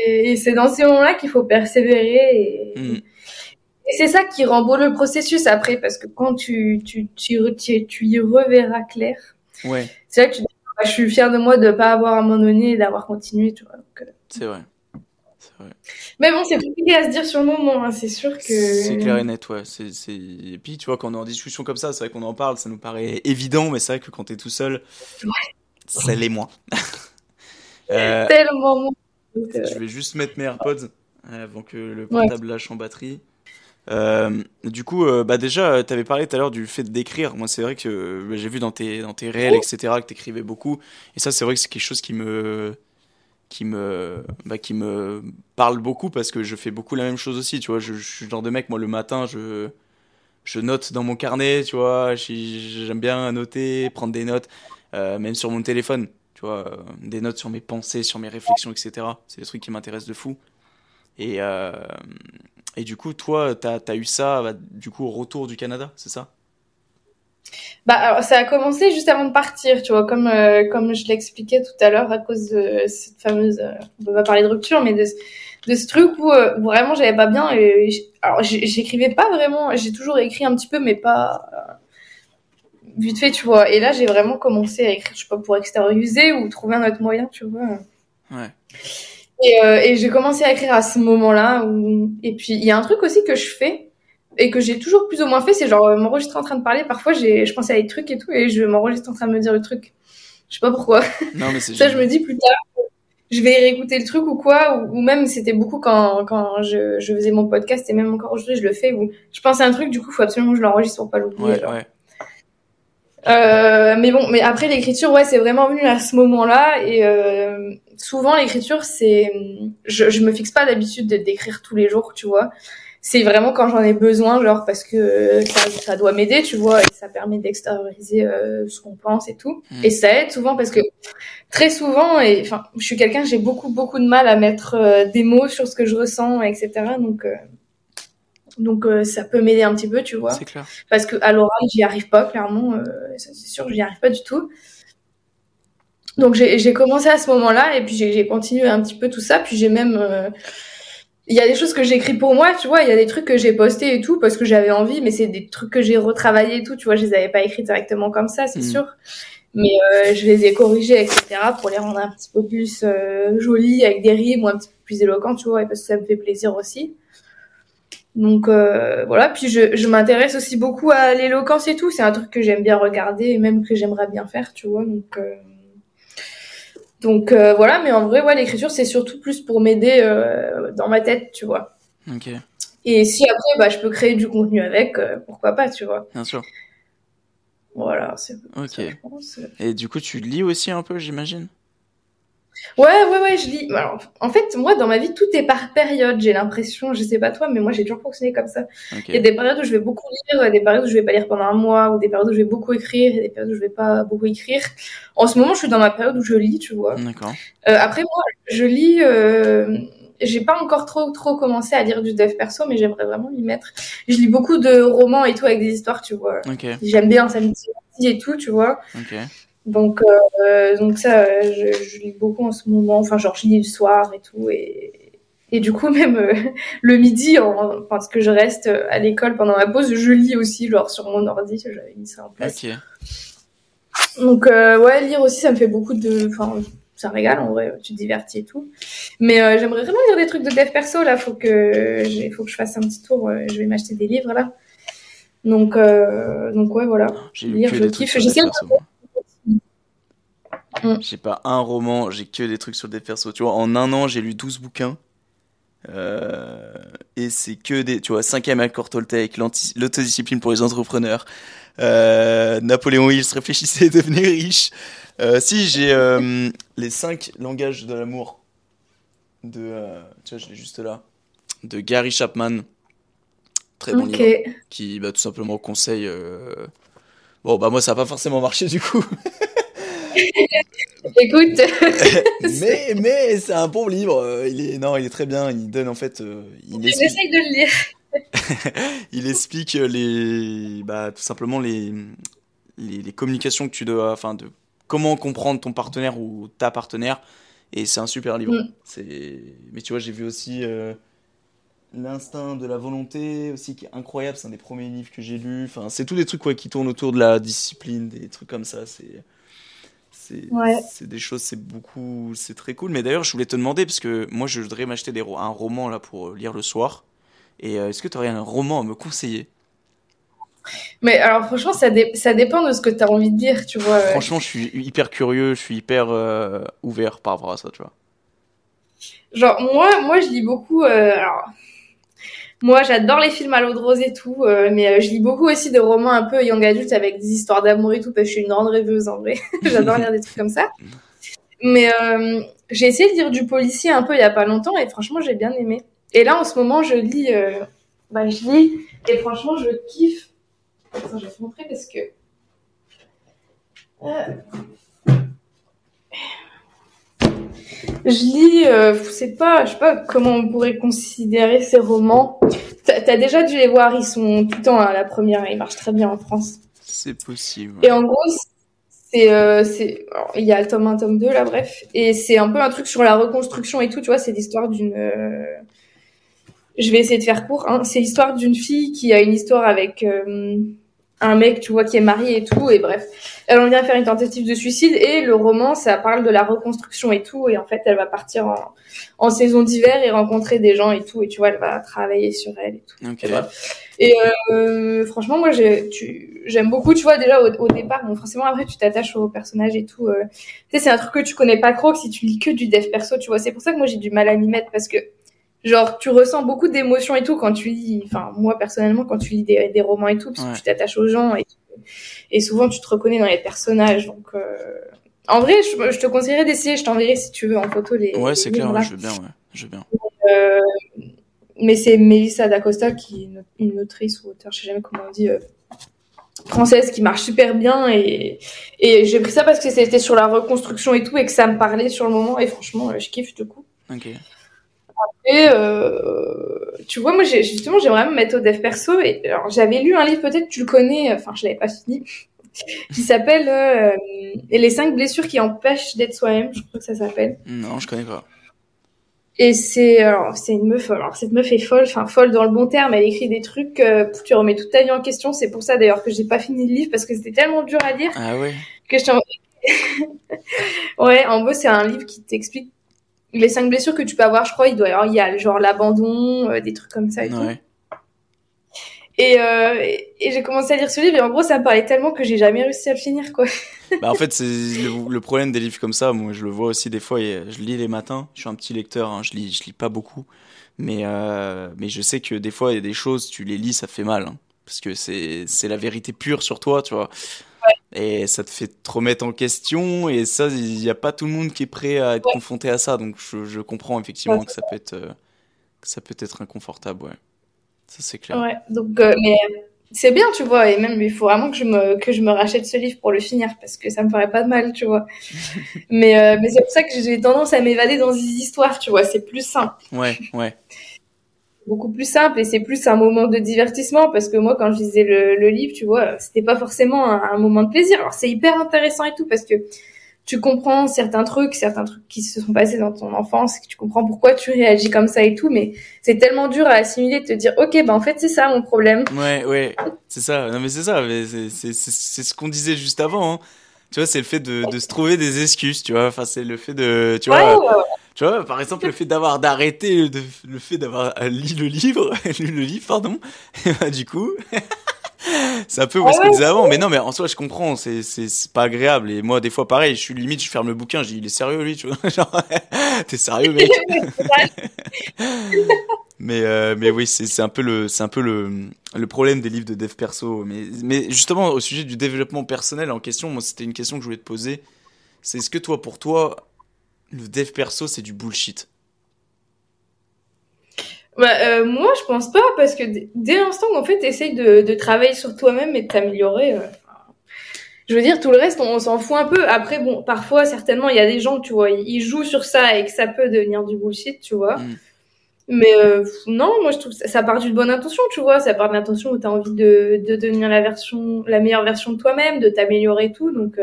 Speaker 1: Et et c'est dans ces moments-là qu'il faut persévérer. Et,
Speaker 2: Mm.
Speaker 1: Et c'est ça qui rend beau le processus après, parce que quand tu, tu, tu, tu, tu y reverras clair,
Speaker 2: Ouais,
Speaker 1: c'est là que tu dis, Ah, je suis fière de moi de ne pas avoir abandonné et d'avoir continué. Tu vois. Euh,
Speaker 2: c'est vrai.
Speaker 1: Mais bon, c'est compliqué à se dire sur le moment, hein. c'est sûr que.
Speaker 2: C'est clair et net, ouais. C'est, Et puis, tu vois, quand on est en discussion comme ça, c'est vrai qu'on en parle, ça nous paraît évident, mais c'est vrai que quand t'es tout seul, ouais. ça l'est moins.
Speaker 1: euh... Tellement moins.
Speaker 2: Je vais juste mettre mes AirPods euh, avant que le portable lâche en batterie. Euh, du coup, euh, bah déjà, tu avais parlé tout à l'heure du fait d'écrire. Moi, c'est vrai que bah, j'ai vu dans tes, dans tes réels, etc., que tu écrivais beaucoup. Et ça, c'est vrai que c'est quelque chose qui me, qui me, bah, qui me parle beaucoup parce que je fais beaucoup la même chose aussi. Tu vois, je, je suis le genre de mec, moi, le matin, je, je note dans mon carnet, tu vois. J'aime bien noter, prendre des notes, euh, même sur mon téléphone, tu vois, des notes sur mes pensées, sur mes réflexions, etc. C'est des trucs qui m'intéressent de fou. Et, euh, et du coup, toi, tu as, as, eu ça bah, du coup au retour du Canada, c'est ça?
Speaker 1: Bah, alors, ça a commencé juste avant de partir, tu vois, comme, euh, comme je l'expliquais tout à l'heure à cause de cette fameuse, euh, on peut pas parler de rupture, mais de, de ce truc où, euh, où vraiment j'avais pas bien. Et, alors, j'écrivais pas vraiment, j'ai toujours écrit un petit peu, mais pas euh, vite fait, tu vois. Et là, j'ai vraiment commencé à écrire, je sais pas, pour extérioriser ou trouver un autre moyen, tu vois.
Speaker 2: Ouais.
Speaker 1: Et, euh, et j'ai commencé à écrire à ce moment-là. Où... Et puis, il y a un truc aussi que je fais et que j'ai toujours plus ou moins fait, c'est genre euh, m'enregistrer en train de parler. Parfois, j'ai, je pensais à des trucs et tout, et je m'enregistre en train de me dire le truc. Je sais pas pourquoi.
Speaker 2: Non, mais
Speaker 1: Ça, je me dis plus tard, je vais réécouter le truc ou quoi, ou, ou même c'était beaucoup quand, quand je, je, faisais mon podcast, et même encore aujourd'hui, je le fais, où je pense à un truc, du coup, il faut absolument que je l'enregistre pour pas l'oublier.
Speaker 2: Ouais, ouais.
Speaker 1: Euh, mais bon, mais après l'écriture, ouais, c'est vraiment venu à ce moment-là. Et euh, souvent l'écriture, c'est, je, je me fixe pas d'habitude d'écrire tous les jours, tu vois. C'est vraiment quand j'en ai besoin, genre parce que ça, ça doit m'aider, tu vois, et ça permet d'extérioriser euh, ce qu'on pense et tout.
Speaker 2: Mm.
Speaker 1: Et ça aide souvent parce que très souvent, et enfin, je suis quelqu'un, j'ai beaucoup beaucoup de mal à mettre euh, des mots sur ce que je ressens, etc. Donc euh, donc euh, ça peut m'aider un petit peu, tu vois.
Speaker 2: C'est clair.
Speaker 1: Parce que à l'oral, j'y arrive pas, clairement. Euh, c'est sûr, j'y arrive pas du tout. Donc j'ai commencé à ce moment-là et puis j'ai continué un petit peu tout ça. Puis j'ai même, euh, il y a des choses que j'écris pour moi, tu vois. Il y a des trucs que j'ai postés et tout parce que j'avais envie, mais c'est des trucs que j'ai retravaillés et tout. Tu vois, je les avais pas écrits directement comme ça, c'est
Speaker 2: Mm.
Speaker 1: sûr. Mais euh, je les ai corrigés, etc. pour les rendre un petit peu plus euh, jolis avec des rimes ou un petit peu plus éloquents, tu vois, et parce que ça me fait plaisir aussi. Donc euh, voilà, puis je, je m'intéresse aussi beaucoup à l'éloquence et tout. C'est un truc que j'aime bien regarder et même que j'aimerais bien faire, tu vois. Donc euh, donc euh, voilà, mais en vrai, ouais, l'écriture c'est surtout plus pour m'aider dans ma tête, tu vois.
Speaker 2: Ok,
Speaker 1: Et si après, bah, je peux créer du contenu avec, pourquoi pas, tu vois.
Speaker 2: bien sûr.
Speaker 1: Voilà, c'est
Speaker 2: Ok.
Speaker 1: ça, je pense.
Speaker 2: Et du coup, tu lis aussi un peu, j'imagine?
Speaker 1: Ouais, ouais, ouais, je lis. Alors, en fait, moi, dans ma vie, tout est par période, j'ai l'impression. Je sais pas toi, mais moi, j'ai toujours fonctionné comme ça. Il y a des périodes où je vais beaucoup lire, des périodes où je vais pas lire pendant un mois, ou des périodes où je vais beaucoup écrire, et des périodes où je vais pas beaucoup écrire. En ce moment, je suis dans ma période où je lis, tu vois.
Speaker 2: D'accord.
Speaker 1: Euh, après, moi, je lis. Euh... J'ai pas encore trop trop commencé à lire du dev perso, mais j'aimerais vraiment m'y mettre. Je lis beaucoup de romans et tout avec des histoires, tu vois.
Speaker 2: Ok,
Speaker 1: J'aime bien, ça me et tout, tu vois.
Speaker 2: ok.
Speaker 1: Donc, euh, donc ça, euh, je, je lis beaucoup en ce moment. Enfin, genre, je lis le soir et tout. Et, et du coup, même euh, le midi, en, parce que je reste à l'école pendant ma pause, je lis aussi, genre, sur mon ordi. J'avais mis ça en place. Donc, euh, ouais, lire aussi, ça me fait beaucoup de... Enfin, ça régale, en vrai. Tu te divertis et tout. Mais j'aimerais vraiment lire des trucs de dev perso, là. Faut que, faut que je fasse un petit tour. Je vais m'acheter des livres, là. Donc, donc ouais, voilà. Lire, je kiffe. J'essaie de-. Mm.
Speaker 2: J'ai pas un roman, j'ai que des trucs sur des persos. Tu vois, en un an, j'ai lu 12 bouquins. Euh, et c'est que des, tu vois, cinquième accord Toltec, l'autodiscipline pour les entrepreneurs, euh, Napoléon Hill, réfléchissez et devenez riche. Euh, si, j'ai les cinq langages de l'amour de, tu vois, je l'ai juste là, de Gary Chapman. Très bon
Speaker 1: Ok.
Speaker 2: livre qui bah, tout simplement conseille. Bon, bah moi ça a pas forcément marché du coup,
Speaker 1: Écoute.
Speaker 2: mais mais c'est un bon livre. euh, Il est non, il est très bien. Il donne en fait, euh, il explique,
Speaker 1: de le lire.
Speaker 2: il explique les bah tout simplement les les, les communications que tu dois, enfin de comment comprendre ton partenaire ou ta partenaire. Et c'est un super livre.
Speaker 1: Mm.
Speaker 2: C'est mais tu vois j'ai vu aussi. euh, L'instinct de la volonté aussi qui est incroyable, c'est un des premiers livres que j'ai lu. Enfin, c'est tous des trucs ouais, qui tournent autour de la discipline, des trucs comme ça. C'est c'est des choses, c'est beaucoup, c'est très cool. Mais d'ailleurs, je voulais te demander, parce que moi, je voudrais m'acheter un roman là pour lire le soir. Et euh, est-ce que tu aurais un roman à me conseiller?
Speaker 1: Mais alors franchement, ça, ça dépend de ce que tu as envie de lire, tu vois.
Speaker 2: Franchement, je suis hyper curieux, je suis hyper euh, ouvert par rapport à ça, tu vois.
Speaker 1: Genre, moi, moi je lis beaucoup. Euh, alors, moi, j'adore les films à l'eau de rose et tout, mais je lis beaucoup aussi de romans un peu young adult avec des histoires d'amour et tout, parce que je suis une grande rêveuse en vrai. j'adore lire des trucs comme ça. Mais j'ai essayé de lire du policier un peu il y a pas longtemps et franchement, j'ai bien aimé. Et là, en ce moment, je lis, euh, bah, je lis, et franchement, je kiffe. Attends, je vais te montrer parce que. Euh, je lis, euh, c'est pas, je sais pas comment on pourrait considérer ces romans. T'as as déjà dû les voir, ils sont tout le temps à la première, ils marchent très bien en France.
Speaker 2: C'est possible.
Speaker 1: Et en gros, c'est, euh, c'est, il y a le tome 1, tome 2 là, bref, et c'est un peu un truc sur la reconstruction et tout, tu vois, c'est l'histoire d'une, je vais essayer de faire court. Hein. C'est l'histoire d'une fille qui a une histoire avec euh, un mec, tu vois, qui est marié et tout. Et bref, elle en vient faire une tentative de suicide. Et le roman, ça parle de la reconstruction et tout. Et en fait, elle va partir en, en saison d'hiver et rencontrer des gens et tout. Et tu vois, elle va travailler sur elle et tout. Et, euh, franchement, moi, j'aime beaucoup. Tu vois, déjà au, départ, bon, forcément, après, tu t'attaches au personnage et tout. Euh. Tu sais, c'est un truc que tu connais pas trop. Que si tu lis que du dev perso, tu vois, c'est pour ça que moi j'ai du mal à m'y mettre parce que genre tu ressens beaucoup d'émotions et tout quand tu lis enfin moi personnellement quand tu lis des, des romans et tout parce que tu t'attaches aux gens et, et souvent tu te reconnais dans les personnages donc euh... en vrai je, je te conseillerais d'essayer je t'enverrai si tu veux en photo les
Speaker 2: ouais c'est clair je veux bien ouais je veux bien.
Speaker 1: Euh... mais c'est Melissa d'Acosta qui est une, une, autrice ou auteur je sais jamais comment on dit euh, française qui marche super bien et, et j'ai pris ça parce que c'était sur la reconstruction et tout et que ça me parlait sur le moment et franchement je kiffe du coup.
Speaker 2: Ok
Speaker 1: et euh, tu vois, moi, justement, j'aimerais me mettre au dev perso. Et alors, j'avais lu un livre, peut-être tu le connais, enfin, je l'avais pas fini, qui s'appelle euh, Les cinq blessures qui empêchent d'être soi-même. Je crois que ça s'appelle.
Speaker 2: Non, je connais pas.
Speaker 1: Et c'est alors c'est une meuf. Alors cette meuf est folle, enfin folle dans le bon terme. Elle écrit des trucs, euh, tu remets toute ta vie en question. C'est pour ça d'ailleurs que j'ai pas fini le livre parce que c'était tellement dur à lire.
Speaker 2: Ah ouais.
Speaker 1: Que je ouais, en gros c'est un livre qui t'explique les cinq blessures que tu peux avoir, je crois, il doit y avoir, il y a genre l'abandon, euh, des trucs comme ça et tout. Et, euh, et, j'ai commencé à lire ce livre et en gros ça me parlait tellement que j'ai jamais réussi à le finir quoi.
Speaker 2: bah en fait c'est le, problème des livres comme ça, moi je le vois aussi des fois, et je lis les matins, je suis un petit lecteur, hein, je lis je lis pas beaucoup, mais euh, mais je sais que des fois il y a des choses tu les lis ça fait mal hein, parce que c'est c'est la vérité pure sur toi tu vois. Et ça te fait te remettre en question. Et ça, il n'y a pas tout le monde qui est prêt à être confronté à ça. Donc je, je comprends effectivement que ça peut être, euh, que ça peut être inconfortable. Ouais. Ça, c'est clair.
Speaker 1: Ouais, donc, euh, mais c'est bien, tu vois. Et même, il faut vraiment que je, me, que je me rachète ce livre pour le finir. Parce que ça me ferait pas de mal, tu vois. mais euh, mais c'est pour ça que j'ai tendance à m'évader dans des histoires, tu vois. C'est plus simple.
Speaker 2: Ouais, ouais
Speaker 1: beaucoup plus simple et c'est plus un moment de divertissement parce que moi quand je lisais le, livre tu vois c'était pas forcément un, moment de plaisir. Alors c'est hyper intéressant et tout parce que tu comprends certains trucs certains trucs qui se sont passés dans ton enfance que tu comprends pourquoi tu réagis comme ça et tout mais c'est tellement dur à assimiler de te dire ok ben en fait c'est ça mon problème.
Speaker 2: Ouais ouais c'est ça. Non mais c'est ça c'est c'est ce qu'on disait juste avant hein. tu vois c'est le fait de, de se trouver des excuses tu vois. Enfin c'est le fait de tu vois tu vois, par exemple, le fait d'avoir d'arrêter, le fait d'avoir lu le livre, lu le livre, pardon, et bah, du coup, c'est un peu ce qu'on disait avant. Mais non, mais en soi, je comprends, c'est, c'est, pas agréable. Et moi, des fois, pareil, je suis limite, je ferme le bouquin, je dis, il est sérieux, lui, tu vois. Genre, t'es sérieux, mec? mais, euh, mais oui, c'est, c'est un peu le, c'est un peu le, le problème des livres de dev perso. Mais, mais justement, au sujet du développement personnel en question, moi, c'était une question que je voulais te poser. C'est est-ce que toi, pour toi, le dev perso, c'est du bullshit
Speaker 1: bah, euh, moi, je pense pas, parce que dès l'instant où en fait, tu de, de travailler sur toi-même et de t'améliorer, euh, je veux dire, tout le reste, on, s'en fout un peu. Après, bon, parfois, certainement, il y a des gens, tu vois, ils jouent sur ça et que ça peut devenir du bullshit, tu vois. Mm. Mais euh, non, moi, je trouve que ça, part d'une bonne intention, tu vois. Ça part d'une intention où tu as envie de, de devenir la version, la meilleure version de toi-même, de t'améliorer et tout. Donc,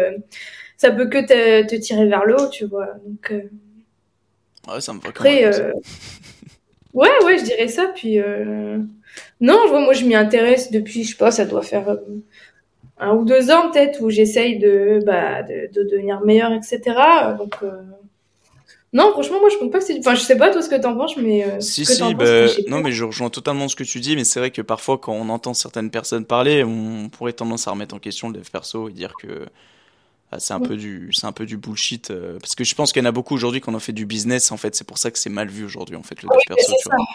Speaker 1: ça peut que te, te tirer vers le haut, tu vois. Donc, euh...
Speaker 2: Ouais, ça me va
Speaker 1: Après, euh... ouais, ouais, je dirais ça. Puis, euh... non, je vois, moi, je m'y intéresse depuis, je sais pas, ça doit faire un ou deux ans peut-être où j'essaye de, bah, de, de devenir meilleure, etc. Donc, euh, non, franchement, moi je pense pas que c'est. Enfin, je sais pas toi ce que t'en penses, mais. Euh,
Speaker 2: Si, si, bah,
Speaker 1: penses,
Speaker 2: non, mais je rejoins totalement ce que tu dis, mais c'est vrai que parfois, quand on entend certaines personnes parler, on pourrait tendance à remettre en question le dev perso et dire que c'est un
Speaker 1: Ouais.
Speaker 2: peu du, c'est un peu du bullshit. euh, parce que je pense qu'il y en a beaucoup aujourd'hui qui en fait du business, en fait, c'est pour ça que c'est mal vu aujourd'hui, en fait, le
Speaker 1: mais
Speaker 2: perso,
Speaker 1: c'est
Speaker 2: tu vois.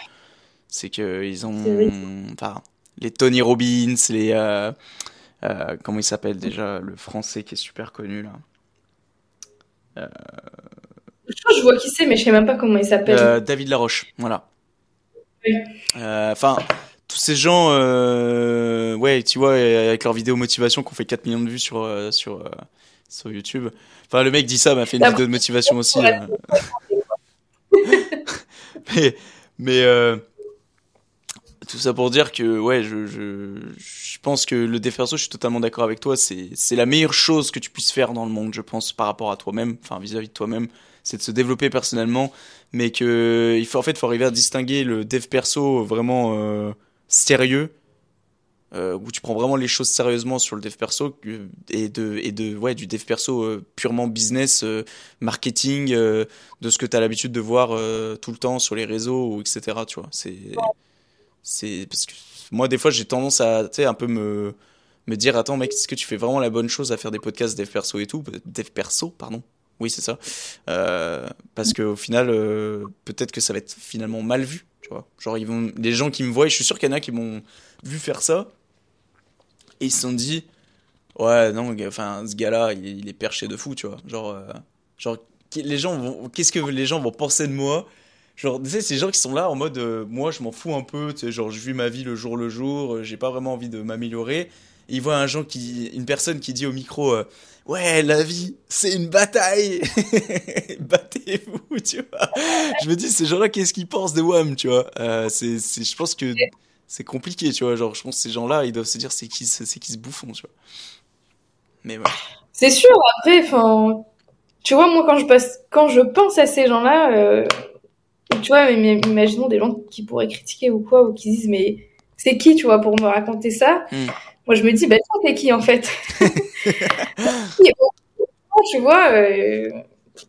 Speaker 2: C'est que ils ont, enfin, les Tony Robbins, les, euh, euh, comment il s'appelle déjà, le français qui est super connu, là.
Speaker 1: Je vois qui c'est, mais je sais même pas comment il s'appelle.
Speaker 2: David Laroche, voilà.
Speaker 1: Oui.
Speaker 2: Enfin, tous ces gens, euh, ouais, tu vois, avec leurs vidéos motivation qui ont fait 4 millions de vues sur, sur, sur YouTube. Enfin, le mec dit ça, m'a fait une vidéo de motivation aussi. Euh. mais, mais euh, tout ça pour dire que, ouais, je, je, je pense que le dev perso, je suis totalement d'accord avec toi. C'est, c'est la meilleure chose que tu puisses faire dans le monde, je pense, par rapport à toi-même, enfin, vis-à-vis de toi-même. C'est de se développer personnellement, mais que, il faut, en fait, faut arriver à distinguer le dev perso vraiment euh, sérieux, euh, où tu prends vraiment les choses sérieusement sur le dev perso, et de, et de, ouais, du dev perso euh, purement business, euh, marketing, de ce que tu as l'habitude de voir tout le temps sur les réseaux, etc. Tu vois, c'est, c'est parce que moi des fois j'ai tendance à, un peu me me dire attends mec, est-ce que tu fais vraiment la bonne chose à faire des podcasts dev perso et tout, dev perso, pardon. Oui, c'est ça. Parce que au final, peut-être que ça va être finalement mal vu, tu vois. Genre ils vont, les gens qui me voient, je suis sûr qu'il y en a qui m'ont vu faire ça et ils se sont dit ouais non, enfin ce gars-là, il, est perché de fou, tu vois. Genre, euh, genre les gens vont, qu'est-ce que les gens vont penser de moi? Genre, tu sais, ces gens qui sont là en mode, euh, moi, je m'en fous un peu, tu sais, genre, je vis ma vie le jour le jour, euh, j'ai pas vraiment envie de m'améliorer. Ils voient un gens qui, une personne qui dit au micro, ouais, la vie, c'est une bataille, battez-vous, tu vois. Je me dis, ces gens-là, qu'est-ce qu'ils pensent de WAM, tu vois? C'est, je pense que c'est compliqué, tu vois. Genre, je pense que ces gens-là, ils doivent se dire, c'est qui, ce- c'est qui ce bouffon, tu vois. Mais ouais.
Speaker 1: C'est sûr, après, enfin, tu vois, moi, quand je passe, quand je pense à ces gens-là, euh, tu vois, mais, imaginons des gens qui pourraient critiquer ou quoi, ou qui disent, mais c'est qui, tu vois, pour me raconter ça?
Speaker 2: Hmm.
Speaker 1: Moi, je me dis, bah, toi, t'es qui, en fait? Tu vois, euh,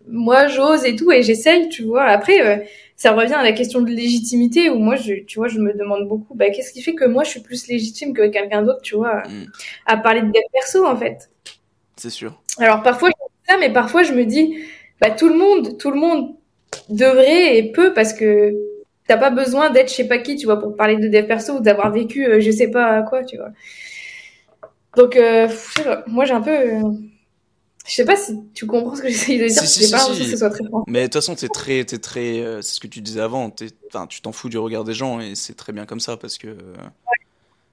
Speaker 1: moi, j'ose et tout, et j'essaye, tu vois. Après, euh, ça revient à la question de légitimité, où moi, je, tu vois, je me demande beaucoup, bah, qu'est-ce qui fait que moi, je suis plus légitime que quelqu'un d'autre, tu vois,
Speaker 2: Hmm.
Speaker 1: à parler de dev perso, en fait?
Speaker 2: C'est sûr.
Speaker 1: Alors parfois je dis ça, mais parfois je me dis, bah tout le monde, tout le monde devrait et peut parce que t'as pas besoin d'être je sais pas qui, tu vois, pour parler de dev perso ou d'avoir vécu euh, je sais pas quoi, tu vois. Donc euh, moi j'ai un peu, euh, je sais pas si tu comprends ce que j'essaye de dire,
Speaker 2: Si, si, si,
Speaker 1: pas
Speaker 2: si.
Speaker 1: que ce soit très fort.
Speaker 2: Mais de toute façon, t'es très, t'es très, euh, c'est ce que tu disais avant. tu t'en fous du regard des gens et c'est très bien comme ça parce que,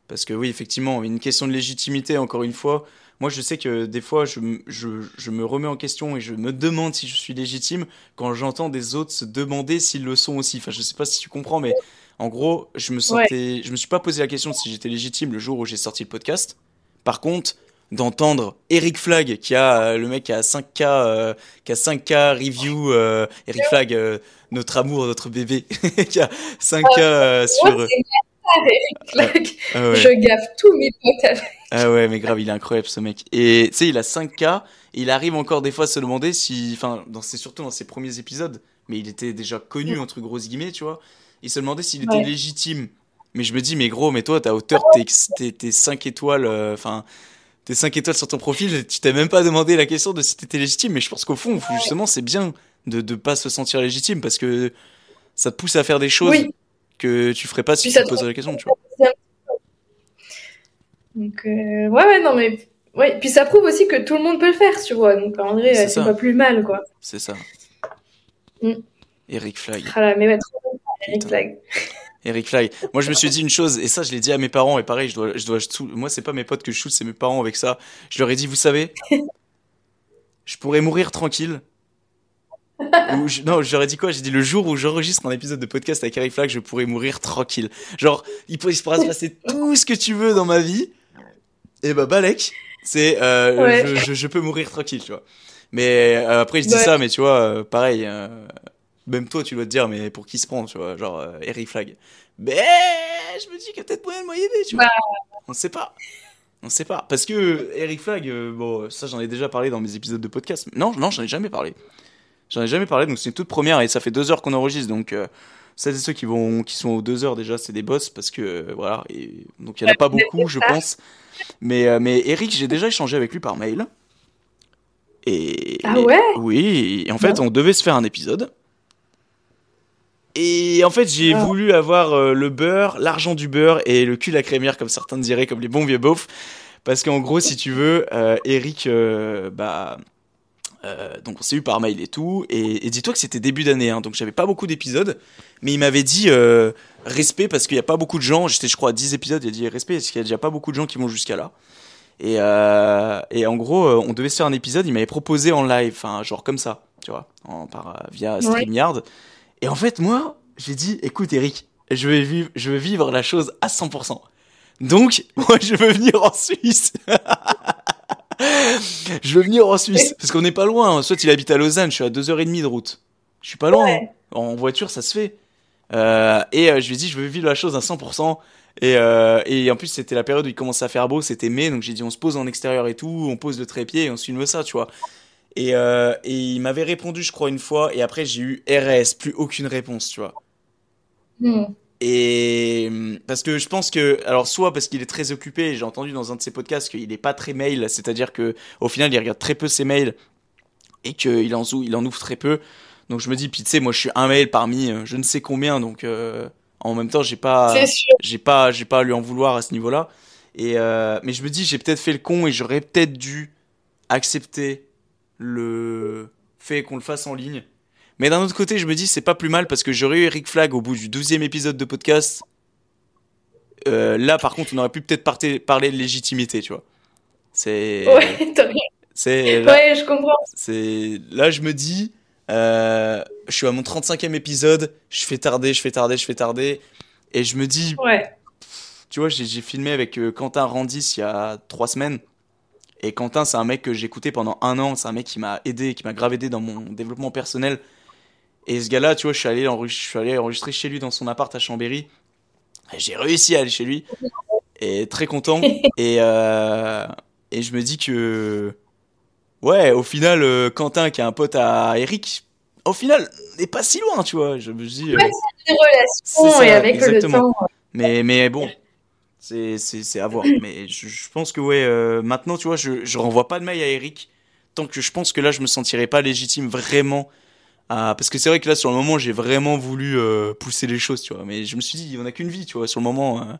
Speaker 2: parce que oui, effectivement, une question de légitimité. Encore une fois, moi, je sais que des fois, je, je, je me remets en question et je me demande si je suis légitime quand j'entends des autres se demander s'ils le sont aussi. Enfin, je sais pas si tu comprends, mais en gros, je me sentais, je me suis pas posé la question de si j'étais légitime le jour où j'ai sorti le podcast. Par contre, d'entendre Eric Flag, qui a euh, le mec qui a 5K, euh, qui a 5K review, euh, Eric Flag, notre amour, notre bébé, qui a 5K euh, sur.
Speaker 1: C'est Eric Flag.
Speaker 2: Ah.
Speaker 1: Je gaffe tous mes potes avec.
Speaker 2: Ah ouais, mais grave, il est incroyable ce mec. Et tu sais, il a 5K, et il arrive encore des fois à se demander si. Enfin, dans ses- surtout dans ses premiers épisodes, mais il était déjà connu, entre grosses guillemets, tu vois. Il se demandait s'il était
Speaker 1: Ouais.
Speaker 2: légitime. Mais je me dis, mais gros, mais toi, ta hauteur, t'es, t'es, t'es 5 étoiles, euh, enfin. T'es 5 étoiles sur ton profil, tu t'es même pas demandé la question de si t'étais légitime, mais je pense qu'au fond, justement, c'est bien de ne pas se sentir légitime parce que ça te pousse à faire des choses
Speaker 1: Oui.
Speaker 2: que tu ferais pas si
Speaker 1: Puis
Speaker 2: tu te posais la question, tu vois.
Speaker 1: Donc euh, ouais ouais non mais ouais puis ça prouve aussi que tout le monde peut le faire, tu vois. Donc en vrai
Speaker 2: C'est
Speaker 1: euh, pas plus mal quoi.
Speaker 2: C'est ça.
Speaker 1: Mm.
Speaker 2: Eric Flag.
Speaker 1: Ah là, mais ouais, trop Eric. Flag.
Speaker 2: Eric Flag. Moi, je me suis dit une chose, et ça, je l'ai dit à mes parents, et pareil, je dois, je dois, je moi, c'est pas mes potes que je shoot, c'est mes parents avec ça. Je leur ai dit, vous savez, je pourrais mourir tranquille. Ou je- non, je leur ai dit quoi? J'ai dit le jour où j'enregistre un épisode de podcast avec Eric Flag, je pourrais mourir tranquille. Genre, il pourrait se passer tout ce que tu veux dans ma vie. Et bah, Balek, c'est, euh,
Speaker 1: Ouais.
Speaker 2: je, je, je peux mourir tranquille, tu vois. Mais euh, après, je dis
Speaker 1: Ouais.
Speaker 2: ça, mais tu vois, euh, pareil, euh, même toi, tu dois te dire, mais pour qui se prend, tu vois, genre euh, Eric Flag. Mais je me dis qu'il y a peut-être moyen de m'aider, tu vois. On sait pas. On sait pas. Parce que Eric Flag, euh, bon, ça j'en ai déjà parlé dans mes épisodes de podcast. Non, non, j'en ai jamais parlé. J'en ai jamais parlé, donc c'est une toute première et ça fait deux heures qu'on enregistre. Donc, euh, celles et ceux qui, vont, qui sont aux deux heures déjà, c'est des boss parce que, euh, voilà. Et, donc, il n'y en a pas beaucoup, je pense. Mais, euh, mais Eric, j'ai déjà échangé avec lui par mail. Et,
Speaker 1: Ah ouais?
Speaker 2: Oui, et en fait, on devait se faire un épisode. Et en fait, j'ai
Speaker 1: Ah.
Speaker 2: voulu avoir euh, le beurre, l'argent du beurre et le cul à crémière, comme certains diraient, comme les bons vieux beaufs. Parce qu'en gros, si tu veux, euh, Eric, euh, bah, donc on s'est eu par mail et tout. Et, et dis-toi que c'était début d'année, hein, donc j'avais pas beaucoup d'épisodes. Mais il m'avait dit respect parce qu'il y a pas beaucoup de gens. J'étais, je crois, à 10 épisodes. Il a dit respect parce qu'il y a déjà pas beaucoup de gens qui vont jusqu'à là. Et, et en gros, on devait se faire un épisode. Il m'avait proposé en live, enfin, genre comme ça, tu vois, en, par, via
Speaker 1: Ouais.
Speaker 2: Et en fait, moi, j'ai dit, écoute, Eric, je vais vivre, je veux vivre la chose à 100%. Donc, moi, je veux venir en Suisse. je veux venir en Suisse. Parce qu'on n'est pas loin. Soit il habite à Lausanne, je suis à 2h30 de route. Je suis pas loin.
Speaker 1: Ouais.
Speaker 2: En voiture, ça se fait. Euh, et euh, je lui ai dit, je veux vivre la chose à 100%. Et, euh, et en plus, c'était la période où il commençait à faire beau, c'était mai, donc j'ai dit, on se pose en extérieur et tout, on pose le trépied et on filme ça, tu vois. Et, euh, et il m'avait répondu, je crois, une fois, et après, j'ai eu RS, plus aucune réponse, tu vois.
Speaker 1: Hmm.
Speaker 2: Et parce que je pense que, alors soit parce qu'il est très occupé, j'ai entendu dans un de ses podcasts qu'il est pas très mail, c'est-à-dire que au final il regarde très peu ses mails et qu'il en, zou- il en ouvre très peu. Donc je me dis, puis tu sais, moi je suis un mail parmi euh, je ne sais combien, donc euh, en même temps j'ai pas, j'ai pas, j'ai pas à lui en vouloir à ce niveau-là. Et euh, mais je me dis, j'ai peut-être fait le con et j'aurais peut-être dû accepter le fait qu'on le fasse en ligne. Mais d'un autre côté, je me dis, c'est pas plus mal parce que j'aurais eu Eric Flag au bout du 12e épisode de podcast. Euh, là, par contre, on aurait pu peut-être parler de légitimité, tu vois. C'est.
Speaker 1: Ouais.
Speaker 2: C'est. Là,
Speaker 1: ouais, je comprends.
Speaker 2: c'est- là, je me dis, euh, je suis à mon 35e épisode, je fais tarder, je fais tarder, je fais tarder. Et je me dis,
Speaker 1: Ouais.
Speaker 2: tu vois, j'ai j'ai filmé avec euh, Quentin Randis il y a trois semaines. Et Quentin, c'est un mec que j'ai écouté pendant un an. C'est un mec qui m'a aidé, qui m'a grave aidé dans mon développement personnel. Et ce gars-là, tu vois, je suis, allé enregistrer, je suis allé enregistrer chez lui dans son appart à Chambéry. J'ai réussi à aller chez lui. Et très content. et, euh, et je me dis que. Ouais, au final, euh, Quentin, qui est un pote à Eric, au final, n'est pas si loin, tu vois. Je me dis. euh,
Speaker 1: Ouais,
Speaker 2: C'est ça,
Speaker 1: et avec
Speaker 2: exactement.
Speaker 1: le temps.
Speaker 2: mais, mais bon, c'est, à voir. Mais je, je pense que, ouais, euh, maintenant, tu vois, je, je renvoie pas de mail à Eric. Tant que je pense que là, je me sentirais pas légitime vraiment. à- parce que c'est vrai que là, sur le moment, j'ai vraiment voulu euh, pousser les choses, tu vois. Mais je me suis dit, on a qu'une vie, tu vois. Sur le moment, euh,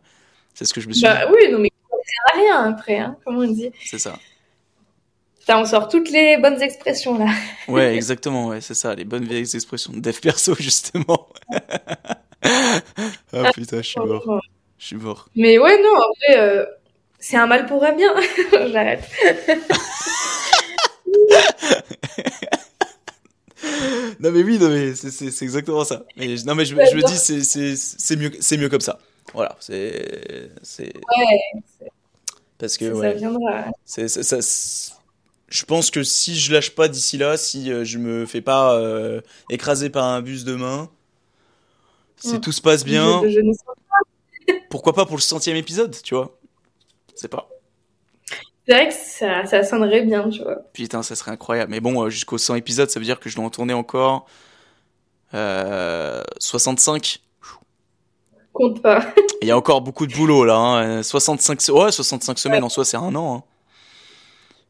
Speaker 2: c'est ce que je me suis
Speaker 1: Bah oui, non mais ça sert à rien après, hein, comme on dit.
Speaker 2: dit. C'est ça.
Speaker 1: Putain, on sort toutes les bonnes expressions là.
Speaker 2: Ouais, exactement, ouais, c'est ça. Les bonnes vieilles expressions de dev perso, justement. ah putain, je suis mort. Je suis mort.
Speaker 1: Mais ouais, non, en vrai, euh, c'est un mal pour un bien. J'arrête.
Speaker 2: Non mais oui, non mais c'est, exactement ça. Mais, non mais je, je me dis c'est, c'est, c'est mieux c'est mieux comme ça. Voilà, c'est c'est
Speaker 1: Ouais,
Speaker 2: parce que
Speaker 1: ça, viendra.
Speaker 2: ça, je pense que si je lâche pas d'ici là, si euh, je me fais pas euh, écraser par un bus demain, si
Speaker 1: Mm.
Speaker 2: tout se passe bien,
Speaker 1: Je, je sais
Speaker 2: pourquoi pas pour le centième épisode, tu vois? C'est pas.
Speaker 1: C'est vrai que ça, ça sonnerait bien, tu vois.
Speaker 2: Putain, ça serait incroyable. Mais bon, euh, jusqu'au 100 épisodes, ça veut dire que je dois en tourner encore euh, 65.
Speaker 1: Compte pas.
Speaker 2: Il y a encore beaucoup de boulot là. Hein. euh, 65, se- ouais, 65 semaines en soi, c'est un an. hein.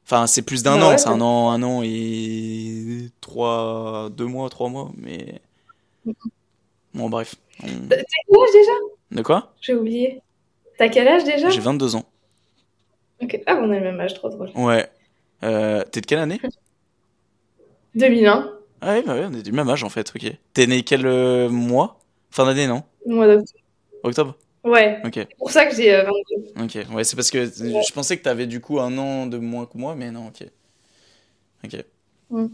Speaker 2: Enfin, c'est plus d'un
Speaker 1: Bah
Speaker 2: an.
Speaker 1: ouais,
Speaker 2: c'est un an, un an et trois, deux mois, trois mois. Mais bon, bref. On-
Speaker 1: âge déjà?
Speaker 2: De quoi?
Speaker 1: J'ai oublié. T'as quel âge déjà?
Speaker 2: J'ai 22 ans.
Speaker 1: Ok. Ah, on a le même âge, trop drôle.
Speaker 2: Ouais. Euh, T'es de quelle année?
Speaker 1: 2001,
Speaker 2: Ah ouais, bah ouais, on est du même âge en fait. Ok. T'es né quel euh, mois? Fin d'année, non?
Speaker 1: Mois d'octobre.
Speaker 2: Octobre?
Speaker 1: Ouais,
Speaker 2: Ok.
Speaker 1: c'est pour ça que j'ai euh, 22.
Speaker 2: Ok, ouais, c'est parce que je pensais que t'avais du coup un an de moins que moi, mais non, ok. Ok.
Speaker 1: Mm.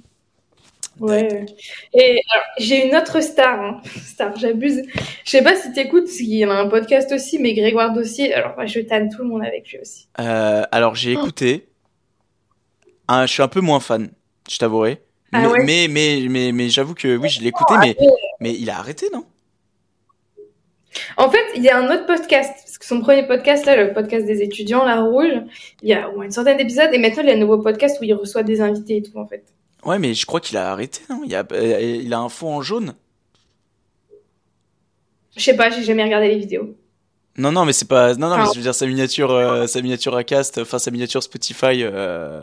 Speaker 1: Ouais. Et j'ai une autre star, hein. star, j'abuse. Je sais pas si t'écoutes, qu'il y en a un podcast aussi, mais Grégoire Dossier, alors moi, je tanne tout le monde avec lui aussi.
Speaker 2: Euh, alors j'ai
Speaker 1: Oh.
Speaker 2: écouté. Ah, je suis un peu moins fan, je t'avouerai.
Speaker 1: Ah
Speaker 2: mais,
Speaker 1: ouais?
Speaker 2: Mais, mais, mais, mais j'avoue que oui, je l'ai écouté, mais, mais il a arrêté, non?
Speaker 1: En fait, il y a un autre podcast, parce que son premier podcast, là, le podcast des étudiants, La Rouge, il y a au moins une centaine d'épisodes, et maintenant il y a un nouveau podcast où il reçoit des invités et tout, en fait.
Speaker 2: Ouais, mais je crois qu'il a arrêté, non? Il a, euh, il a un fond en jaune.
Speaker 1: Je sais pas, j'ai jamais regardé les vidéos.
Speaker 2: Non, non, mais c'est pas. Non, non, mais je veux dire, sa miniature, euh, sa miniature Acast, enfin, sa miniature Spotify. Euh...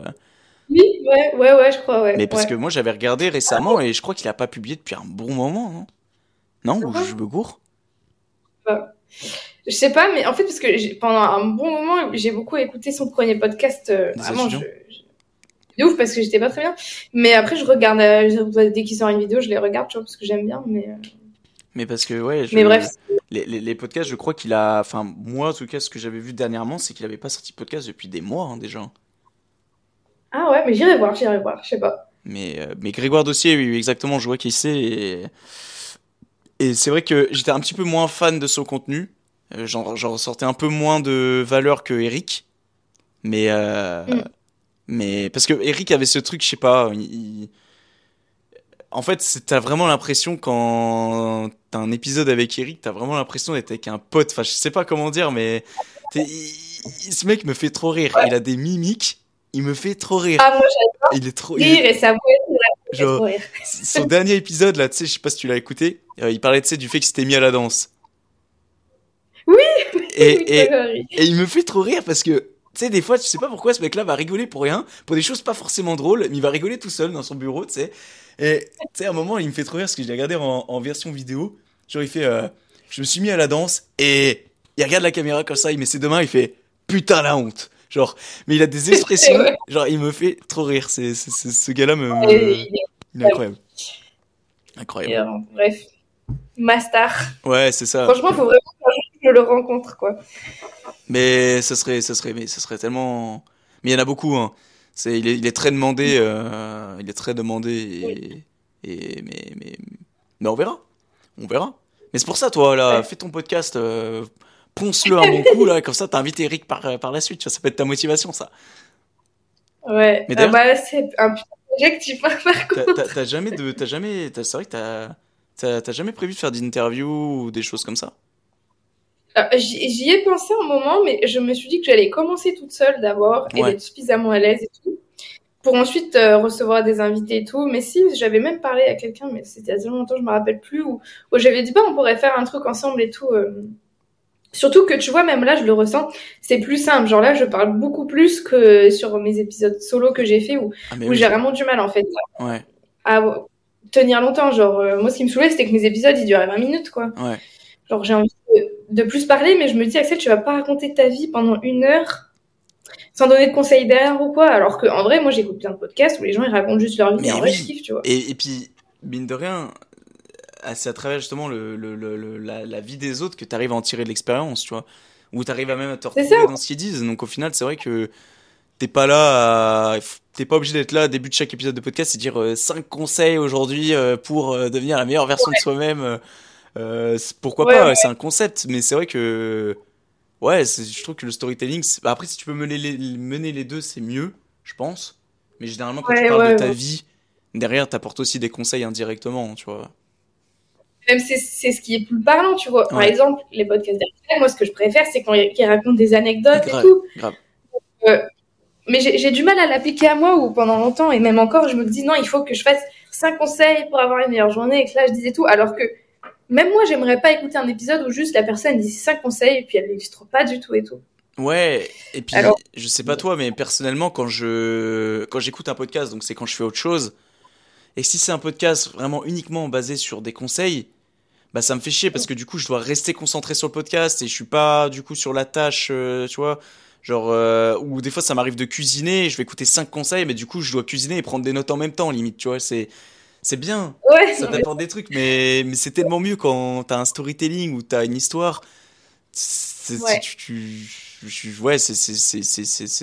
Speaker 1: Oui, ouais, ouais, ouais, je crois, ouais.
Speaker 2: Mais parce
Speaker 1: ouais.
Speaker 2: que moi, j'avais regardé récemment et je crois qu'il a pas publié depuis un bon moment, non? Non Ou je me gourre?
Speaker 1: Je sais pas, mais en fait, parce que pendant un bon moment, j'ai beaucoup écouté son premier podcast. euh, vraiment, je, je- de ouf parce que j'étais pas très bien. Mais après, je regarde, euh, dès qu'il sort une vidéo, je les regarde, tu vois, parce que j'aime bien. Mais, euh,
Speaker 2: Mais parce que, ouais. Je...
Speaker 1: mais bref,
Speaker 2: Les, les, les podcasts, je crois qu'il a. Enfin, moi, en tout cas, ce que j'avais vu dernièrement, c'est qu'il avait pas sorti de podcast depuis des mois, hein, déjà.
Speaker 1: ah ouais, mais j'irai voir, j'irai voir, je sais pas.
Speaker 2: Mais, euh, mais Grégoire Dossier, oui, exactement, je vois qui c'est. Et, et c'est vrai que j'étais un petit peu moins fan de son contenu. J'en j'en ressortais un peu moins de valeur que Eric. Mais. euh,
Speaker 1: Mm.
Speaker 2: Mais. Parce que Eric avait ce truc, je sais pas. il- il- En fait, t'as vraiment l'impression quand t'as un épisode avec Eric, t'as vraiment l'impression d'être avec un pote. Enfin, je sais pas comment dire, mais. il- Ce mec me fait trop rire. Il a des mimiques. Il me fait trop rire.
Speaker 1: Ah, moi,
Speaker 2: Il est trop. il
Speaker 1: j'adore
Speaker 2: est-
Speaker 1: rire et sa voix,
Speaker 2: Genre, son dernier épisode là, tu sais, je sais pas si tu l'as écouté, euh, il parlait tu sais du fait qu'il s'était mis à la danse.
Speaker 1: Oui.
Speaker 2: Et il me fait trop rire parce que tu sais des fois tu sais pas pourquoi ce mec-là va rigoler pour rien, pour des choses pas forcément drôles, mais il va rigoler tout seul dans son bureau, tu sais. Et tu sais à un moment il me fait trop rire parce que je l'ai regardé en, en version vidéo. Genre il fait, euh, je me suis mis à la danse et il regarde la caméra comme ça, il met ses deux mains, il fait putain la honte. Genre, mais il a des expressions, genre il me fait trop rire. C'est, ce gars-là me,
Speaker 1: il est-
Speaker 2: incroyable. Incroyable.
Speaker 1: et, euh, bref, ma star.
Speaker 2: Ouais, c'est ça.
Speaker 1: Franchement, faut vraiment le rencontre, quoi.
Speaker 2: Mais ce serait, ce serait, mais ce serait tellement. Mais il y en a beaucoup. Hein. C'est, il est, il est très demandé. euh, il est très demandé. Et, et mais, mais, mais on verra. On verra. Mais c'est pour ça, toi, là,
Speaker 1: Ouais.
Speaker 2: fais ton podcast. Euh, ponce-le un bon coup, là. Comme ça, t'invites Eric par, par la suite. Ça peut être ta motivation, ça.
Speaker 1: Ouais.
Speaker 2: Mais
Speaker 1: Ah bah, c'est un petit objectif, hein, par contre.
Speaker 2: t'as- jamais de, t'as jamais, t'as- c'est vrai que t'as, t'as, t'as jamais prévu de faire d'interviews ou des choses comme ça?
Speaker 1: Euh, J'y ai pensé un moment, mais je me suis dit que j'allais commencer toute seule d'abord et
Speaker 2: Ouais.
Speaker 1: d'être suffisamment à l'aise et tout, pour ensuite euh, recevoir des invités et tout. Mais si, j'avais même parlé à quelqu'un, mais c'était a tellement longtemps, je me rappelle plus, où, où j'avais dit, bah, on pourrait faire un truc ensemble et tout. euh. Surtout que tu vois, même là, je le ressens, c'est plus simple. Genre là, je parle beaucoup plus que sur mes épisodes solo que j'ai fait, où,
Speaker 2: Ah,
Speaker 1: où
Speaker 2: oui.
Speaker 1: j'ai vraiment du mal, en fait,
Speaker 2: Ouais,
Speaker 1: à tenir longtemps. Genre, euh, moi, ce qui me saoulait, c'était que mes épisodes, ils duraient 20 minutes, quoi.
Speaker 2: ouais.
Speaker 1: Genre, j'ai envie de, plus parler, mais je me dis, Axel, tu vas pas raconter ta vie pendant une heure sans donner de conseils derrière ou quoi. Alors que, en vrai, moi, j'écoute plein de podcasts où les gens, ils racontent juste leur vie.
Speaker 2: Mais
Speaker 1: et en vrai,
Speaker 2: oui.
Speaker 1: je kiffe, tu vois.
Speaker 2: Et, et puis, mine de rien, euh, c'est à travers justement le, le- le- le- la, la vie des autres que tu arrives à en tirer de l'expérience, tu vois. Ou tu arrives à même à te retrouver dans ce qu'ils disent. Donc au final, c'est vrai que t'es pas là à... T'es pas obligé d'être là au début de chaque épisode de podcast et dire 5 conseils aujourd'hui euh, pour euh, devenir la meilleure version de soi-même. Euh, euh, pourquoi
Speaker 1: Ouais,
Speaker 2: pas,
Speaker 1: ouais.
Speaker 2: c'est un concept, mais c'est vrai que... Ouais, je trouve que le storytelling... bah, après, si tu peux mener les, mener les deux, c'est mieux, je pense. Mais généralement, quand tu parles de ta vie, derrière, t'apportes aussi des conseils indirectement, tu vois.
Speaker 1: Même c'est, ce qui est plus parlant, tu vois. Par exemple, les podcasts d'Axel, moi, ce que je préfère, c'est quand ils racontent des anecdotes
Speaker 2: Grave,
Speaker 1: et tout.
Speaker 2: grave.
Speaker 1: Mais j'ai, du mal à l'appliquer à moi, ou pendant longtemps, et même encore, je me dis, non, il faut que je fasse 5 conseils pour avoir une meilleure journée, et que là, je disais tout. Alors que, même moi, j'aimerais pas écouter un épisode où juste la personne dit 5 conseils, et puis elle l'illustre pas du tout et tout.
Speaker 2: Ouais, et puis
Speaker 1: Alors-
Speaker 2: je sais pas toi, mais personnellement, quand je quand j'écoute un podcast, donc c'est quand je fais autre chose, et si c'est un podcast vraiment uniquement basé sur des conseils, bah ça me fait chier parce que du coup je dois rester concentré sur le podcast et je suis pas du coup sur la tâche, euh, tu vois, genre euh, ou des fois ça m'arrive de cuisiner, je vais écouter cinq conseils, mais du coup je dois cuisiner et prendre des notes en même temps, limite, tu vois, c'est c'est bien,
Speaker 1: Ouais,
Speaker 2: ça
Speaker 1: mais-
Speaker 2: t'apporte des trucs, mais, mais c'est tellement mieux quand t'as un storytelling ou t'as une histoire. C'est,
Speaker 1: Ouais.
Speaker 2: ouais,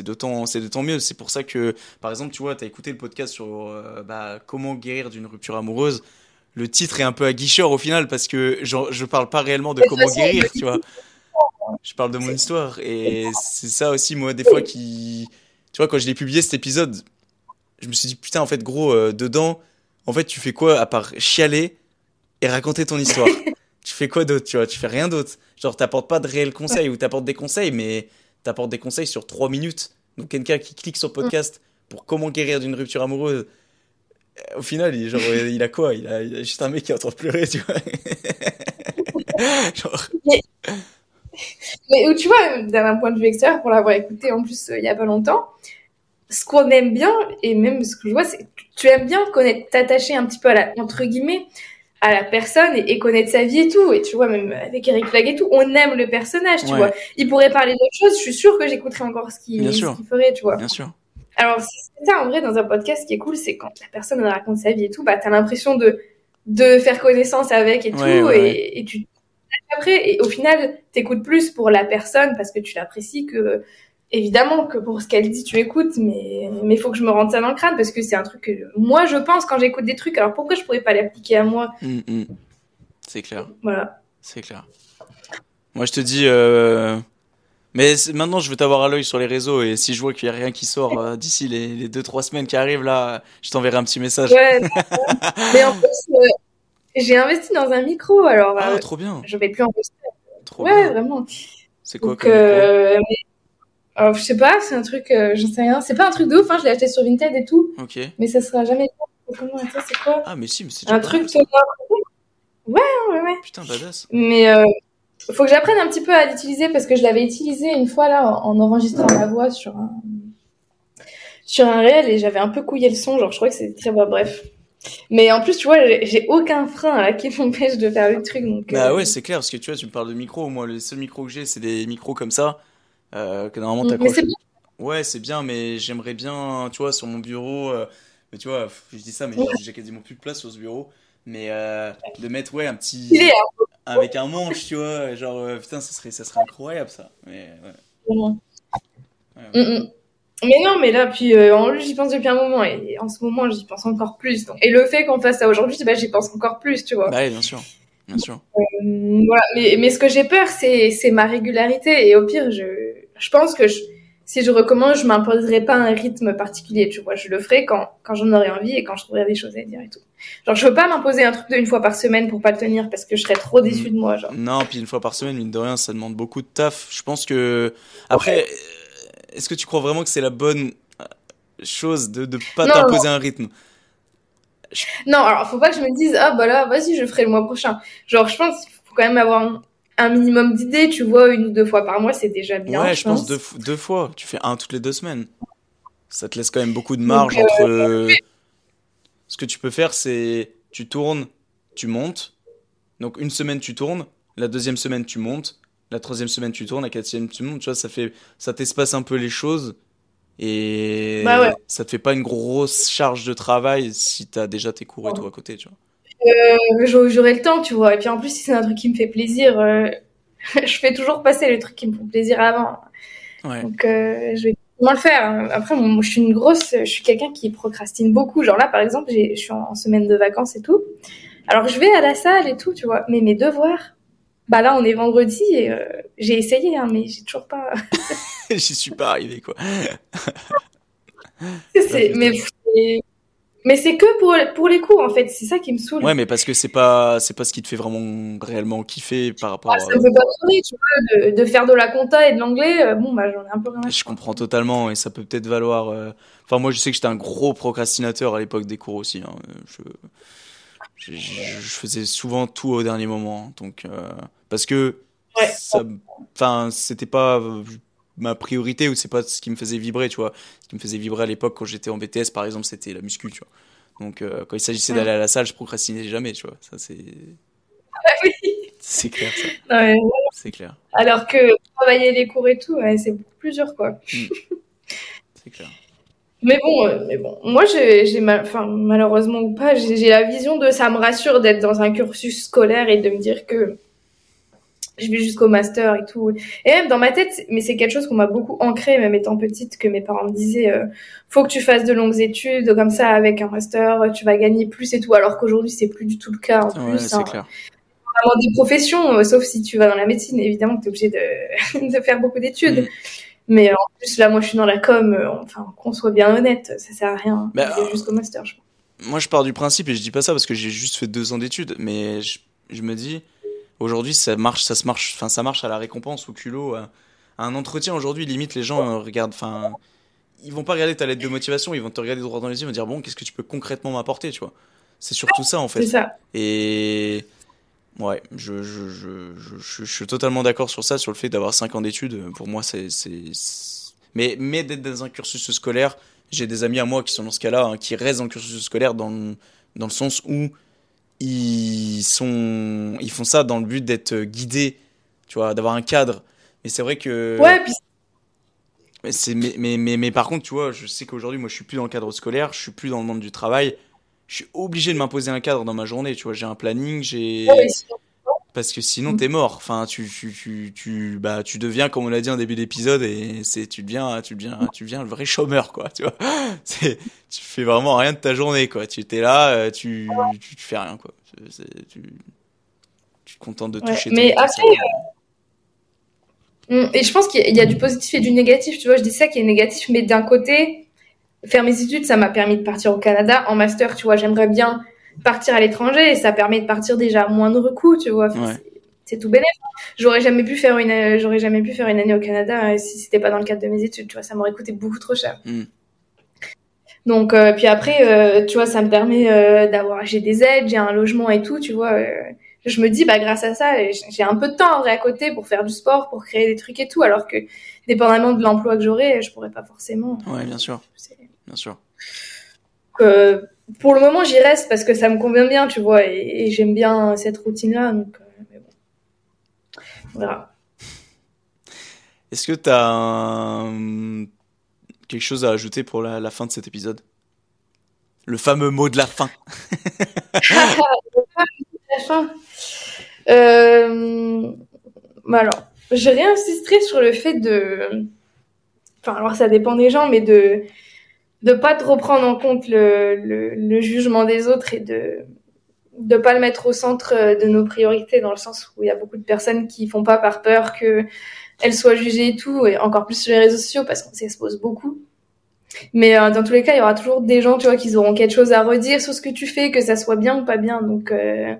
Speaker 2: d'autant, d'autant mieux. C'est pour ça que, par exemple, tu vois, t'as écouté le podcast sur euh, bah, comment guérir d'une rupture amoureuse. Le titre est un peu aguicheur au final parce que genre, je parle pas réellement de comment guérir, tu vois. Je parle de mon histoire et c'est ça aussi, moi, des fois qui. Tu vois, quand je l'ai publié cet épisode, je me suis dit, putain, en fait, gros, euh, dedans, en fait, tu fais quoi à part chialer et raconter ton histoire tu fais quoi d'autre, tu vois Tu fais rien d'autre. Genre, t'apportes pas de réels conseils ou t'apportes des conseils, mais t'apportes des conseils sur 3 minutes. Donc, quelqu'un qui clique sur podcast pour comment guérir d'une rupture amoureuse, euh, au final, il, genre, il a quoi? Il a, il a, juste un mec qui est en train de pleurer, tu vois.
Speaker 1: genre... Mais, tu vois, d'un point de vue extérieur, pour l'avoir écouté en plus euh, il y a pas longtemps, ce qu'on aime bien, et même ce que je vois, c'est que tu aimes bien connaître, t'attacher un petit peu à la, entre guillemets, à la personne et, connaître sa vie et tout. Et tu vois, même avec Eric Flag et tout, on aime le personnage, tu vois. Il pourrait parler d'autres choses, je suis sûre que j'écouterais encore ce qu'il ferait, tu vois.
Speaker 2: Bien sûr.
Speaker 1: Alors, c'est ça, en vrai, dans un podcast, qui est cool, c'est quand la personne raconte sa vie et tout, bah, t'as l'impression de, de faire connaissance avec et tout, et, et, tu après, et au final, t'écoutes plus pour la personne parce que tu l'apprécies que, évidemment que pour ce qu'elle dit, tu écoutes, mais mais faut que je me rende ça dans le crâne parce que c'est un truc que moi je pense quand j'écoute des trucs. Alors pourquoi je pourrais pas l'appliquer à moi?
Speaker 2: Mm, mm. C'est clair.
Speaker 1: Voilà.
Speaker 2: C'est clair. Moi je te dis, euh... mais maintenant je veux t'avoir à l'œil sur les réseaux et si je vois qu'il y a rien qui sort euh, d'ici les, les deux trois semaines qui arrivent là, je t'enverrai un petit message.
Speaker 1: Ouais. mais en plus, euh, j'ai investi dans un micro alors.
Speaker 2: Ah trop bien.
Speaker 1: Je vais plus investir. Trop ouais, vraiment.
Speaker 2: C'est quoi comme micro?
Speaker 1: Alors, je sais pas, c'est un truc, euh, j'en sais rien. C'est pas un truc de ouf, hein, je l'ai acheté sur Vinted et tout.
Speaker 2: Ok.
Speaker 1: Mais ça sera jamais. Comment c'est quoi
Speaker 2: Ah, mais si, mais c'est
Speaker 1: Un truc Ouais, ouais, ouais.
Speaker 2: Putain, badass.
Speaker 1: Mais euh, faut que j'apprenne un petit peu à l'utiliser parce que je l'avais utilisé une fois là en enregistrant ma voix sur un sur un réel et j'avais un peu couillé le son, genre je trouvais que c'était très bon, bref. Mais en plus, tu vois, j'ai aucun frein à qui m'empêche de faire le truc. Donc,
Speaker 2: bah euh, ouais, c'est clair, parce que tu vois, tu me parles de micro. Moi, le seul micro que j'ai, c'est des micros comme ça. Euh, que normalement t'accroches. Ouais, c'est bien, mais j'aimerais bien, tu vois, sur mon bureau. Euh, mais tu vois, je dis ça, mais j'ai quasiment plus de place sur ce bureau. Mais euh, de mettre, ouais, un petit. Avec un manche, tu vois, genre, putain, ça serait, ça serait incroyable ça. Mais, ouais.
Speaker 1: Mais non, mais là, puis en j'y pense depuis un moment et en ce moment, j'y pense encore plus. Donc. Et le fait qu'on fasse ça aujourd'hui, bah, j'y pense encore plus, tu vois.
Speaker 2: Bah, bien sûr. Bien sûr.
Speaker 1: voilà. mais, mais ce que j'ai peur, c'est ma régularité. Et au pire, je, je pense que si je recommence, je m'imposerai pas un rythme particulier, tu vois. Je le ferai quand, quand j'en aurai envie et quand je trouverai des choses à dire et tout. Genre, je veux pas m'imposer un truc de une fois par semaine pour pas le tenir parce que je serais trop déçu de moi, genre.
Speaker 2: Non, puis une fois par semaine, mine de rien, ça demande beaucoup de taf. Je pense que, après, est-ce que tu crois vraiment que c'est la bonne euh, chose de, de pas t'imposer un rythme?
Speaker 1: Non, alors faut pas que je me dise, ah bah là, vas-y, je ferai le mois prochain. Genre, je pense qu'il faut quand même avoir un minimum d'idées, tu vois, une ou deux fois par mois, c'est déjà bien.
Speaker 2: Ouais, je, pense, deux, deux, fois. Tu fais un toutes les deux semaines. Ça te laisse quand même beaucoup de marge entre. Euh, Ce que tu peux faire, c'est tu tournes, tu montes. Donc une semaine tu tournes, la deuxième semaine tu montes, la troisième semaine tu tournes, la quatrième tu montes. Tu vois, ça fait, ça t'espace un peu les choses et
Speaker 1: bah
Speaker 2: ça te fait pas une grosse charge de travail si t'as déjà tes cours et tout à côté, tu vois
Speaker 1: euh, j'aurai le temps, tu vois. Et puis en plus, si c'est un truc qui me fait plaisir, euh, je fais toujours passer le truc qui me font plaisir avant.
Speaker 2: Ouais.
Speaker 1: Donc euh, je vais vraiment le faire. Après, moi, je suis une grosse, je suis quelqu'un qui procrastine beaucoup. Genre là, par exemple, je suis en, semaine de vacances et tout. Alors je vais à la salle et tout, tu vois. Mais mes devoirs, bah là, on est vendredi et euh, j'ai essayé, hein, mais j'ai toujours pas.
Speaker 2: J'y suis pas arrivé, quoi.
Speaker 1: c'est, mais mais c'est que pour, pour les cours, en fait. C'est ça qui me saoule.
Speaker 2: Ouais, mais parce que c'est pas, c'est pas ce qui te fait vraiment réellement kiffer par rapport
Speaker 1: ah, Ça me fait pas sourire, tu vois, de, de, faire de la compta et de l'anglais. Euh, bon, bah, j'en ai un peu rien à
Speaker 2: Je comprends totalement et ça peut peut-être valoir. Euh, enfin, moi, je sais que j'étais un gros procrastinateur à l'époque des cours aussi. Hein. Je, je, je, faisais souvent tout au dernier moment. Donc, euh, parce que.
Speaker 1: Ouais.
Speaker 2: Enfin, c'était pas ma priorité ou c'est pas ce qui me faisait vibrer, tu vois. Ce qui me faisait vibrer à l'époque quand j'étais en BTS, par exemple, c'était la muscu, tu vois. Donc, euh, quand il s'agissait d'aller à la salle, je procrastinais jamais, tu vois. Ça, c'est.
Speaker 1: Ah oui.
Speaker 2: C'est clair,
Speaker 1: ça. Ouais.
Speaker 2: C'est clair.
Speaker 1: Alors que travailler les cours et tout, c'est beaucoup plus dur, quoi.
Speaker 2: Mm. C'est clair.
Speaker 1: Mais bon, euh, mais bon, moi, j'ai, mal, malheureusement ou pas, j'ai la vision de ça me rassure d'être dans un cursus scolaire et de me dire que je vais jusqu'au master et tout. Et même dans ma tête, mais c'est quelque chose qu'on m'a beaucoup ancré, même étant petite, que mes parents me disaient, euh, faut que tu fasses de longues études, comme ça, avec un master, tu vas gagner plus et tout. Alors qu'aujourd'hui, c'est plus du tout le cas. En
Speaker 2: ouais,
Speaker 1: plus,
Speaker 2: hein. clair.
Speaker 1: Vraiment des professions, euh, sauf si tu vas dans la médecine, évidemment, tu es obligé de, de faire beaucoup d'études. Mm. Mais en plus, là, moi, je suis dans la com, euh, enfin, qu'on soit bien honnête, ça sert à rien. Bah, jusqu'au master, je
Speaker 2: Moi, je pars du principe, et je dis pas ça parce que j'ai juste fait deux ans d'études, mais je, je me dis, Aujourd'hui, ça marche, ça se marche, enfin, ça marche à la récompense au culot. À, un entretien aujourd'hui, limite, les gens euh, regardent, enfin, ils vont pas regarder ta lettre de motivation, ils vont te regarder droit dans les yeux, ils vont dire bon, qu'est-ce que tu peux concrètement m'apporter, tu vois? C'est surtout ça en fait.
Speaker 1: C'est ça.
Speaker 2: Et ouais, je, je, je, je, je suis totalement d'accord sur ça, sur le fait d'avoir 5 ans d'études. Pour moi, c'est. Mais, mais d'être dans un cursus scolaire, j'ai des amis à moi qui sont dans ce cas-là, hein, qui restent dans le cursus scolaire dans dans le sens où ils, sont, ils font ça dans le but d'être guidés, tu vois, d'avoir un cadre. Et c'est vrai que.
Speaker 1: Ouais, puis
Speaker 2: mais, c'est, mais, mais, mais, mais par contre, tu vois, je sais qu'aujourd'hui, moi, je suis plus dans le cadre scolaire, je suis plus dans le monde du travail. Je suis obligé de m'imposer un cadre dans ma journée, tu vois. J'ai un planning, j'ai.
Speaker 1: ouais, sinon-
Speaker 2: Parce que sinon, t'es mort. Enfin, tu, tu, tu, tu, bah, tu deviens, comme on l'a dit en début d'épisode, et c'est, tu deviens, tu deviens, tu deviens le vrai chômeur, quoi, tu vois. C'est, tu fais vraiment rien de ta journée, quoi. Tu étais là, euh, tu, tu, tu fais rien, quoi. Tu, tu te contentes de
Speaker 1: Ouais,
Speaker 2: toucher
Speaker 1: mais après,
Speaker 2: salaire.
Speaker 1: Mm, Et je pense qu'il y a du positif et du négatif. Tu vois, je dis ça qui est négatif, mais d'un côté, faire mes études, ça m'a permis de partir au Canada. En master, tu vois, j'aimerais bien partir à l'étranger et ça permet de partir déjà à moindre coût, tu vois. Enfin,
Speaker 2: Ouais.
Speaker 1: c'est- tout bénéfice. J'aurais jamais pu faire une, j'aurais jamais pu faire une année au Canada euh, si c'était pas dans le cadre de mes études, tu vois. Ça m'aurait coûté beaucoup trop cher.
Speaker 2: Mm.
Speaker 1: Donc, euh, puis après, euh, tu vois, ça me permet euh, d'avoir, j'ai des aides, j'ai un logement et tout, tu vois. euh, je me dis, bah, grâce à ça, j'ai un peu de temps en vrai à côté pour faire du sport, pour créer des trucs et tout, alors que, dépendamment de l'emploi que j'aurai, je pourrais pas forcément.
Speaker 2: Ouais, bien sûr, bien sûr.
Speaker 1: Donc, euh, pour le moment, j'y reste parce que ça me convient bien, tu vois, et, et j'aime bien cette routine-là, donc, euh, mais bon. Voilà.
Speaker 2: Est-ce que t'as un- quelque chose à ajouter pour la, la fin de cet épisode? Le fameux mot de la fin.
Speaker 1: la fin. Euh, bah alors, je réinsisterai sur le fait de. Enfin, alors ça dépend des gens, mais de de pas trop prendre en compte le, le, le jugement des autres et de de pas le mettre au centre de nos priorités dans le sens où il y a beaucoup de personnes qui font pas par peur que elles soient jugées et tout et encore plus sur les réseaux sociaux parce qu'on s'expose beaucoup. Mais euh, dans tous les cas il y aura toujours des gens tu vois qui auront quelque chose à redire sur ce que tu fais que ça soit bien ou pas bien. Donc euh,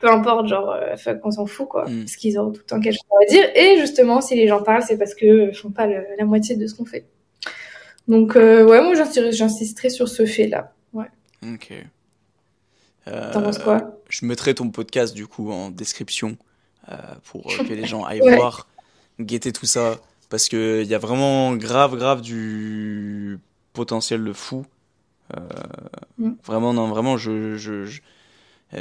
Speaker 1: peu importe genre euh, fuck, on s'en fout quoi.
Speaker 2: Mm.
Speaker 1: parce qu'ils auront tout le temps quelque chose à redire. Et justement si les gens parlent c'est parce que euh, font pas le- la moitié de ce qu'on fait donc euh, ouais moi j'insisterai sur ce fait là ouais
Speaker 2: Ok. Euh,
Speaker 1: t'en penses quoi?
Speaker 2: je mettrai ton podcast du coup en description euh, pour euh, que les gens aillent
Speaker 1: Ouais.
Speaker 2: voir, guetter tout ça, parce que il y a vraiment grave, grave du potentiel de fou.
Speaker 1: Mm.
Speaker 2: Vraiment, non, vraiment, je, je, je-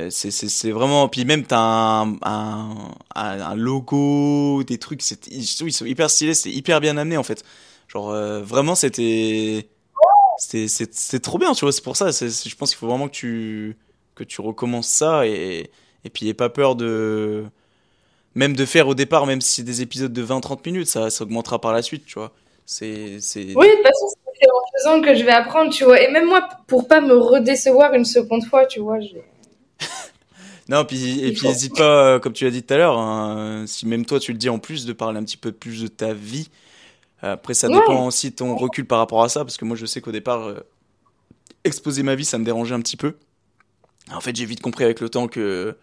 Speaker 2: c'est, vraiment. Puis même, t'as un, un, un, logo, des trucs, c'est, ils sont hyper stylés, c'est hyper bien amené en fait. Genre, euh, vraiment, c'était. C'était, trop bien, tu vois, c'est pour ça. je pense qu'il faut vraiment que tu, que tu recommences ça et, et puis, n'aie pas peur de. Même de faire au départ, même si c'est des épisodes de 20-30 minutes, ça, ça augmentera par la suite, tu vois. C'est. c'est...
Speaker 1: oui de toute façon c'est en faisant que je vais apprendre tu vois et même moi pour pas me redécevoir une seconde fois tu vois
Speaker 2: Non, puis, et puis n'hésite pas, euh, comme tu l'as dit tout à l'heure, hein, si même toi tu le dis en plus, de parler un petit peu plus de ta vie. Après, ça
Speaker 1: Ouais.
Speaker 2: dépend aussi de ton recul par rapport à ça, parce que moi je sais qu'au départ, euh, exposer ma vie, ça me dérangeait un petit peu. En fait, j'ai vite compris avec le temps que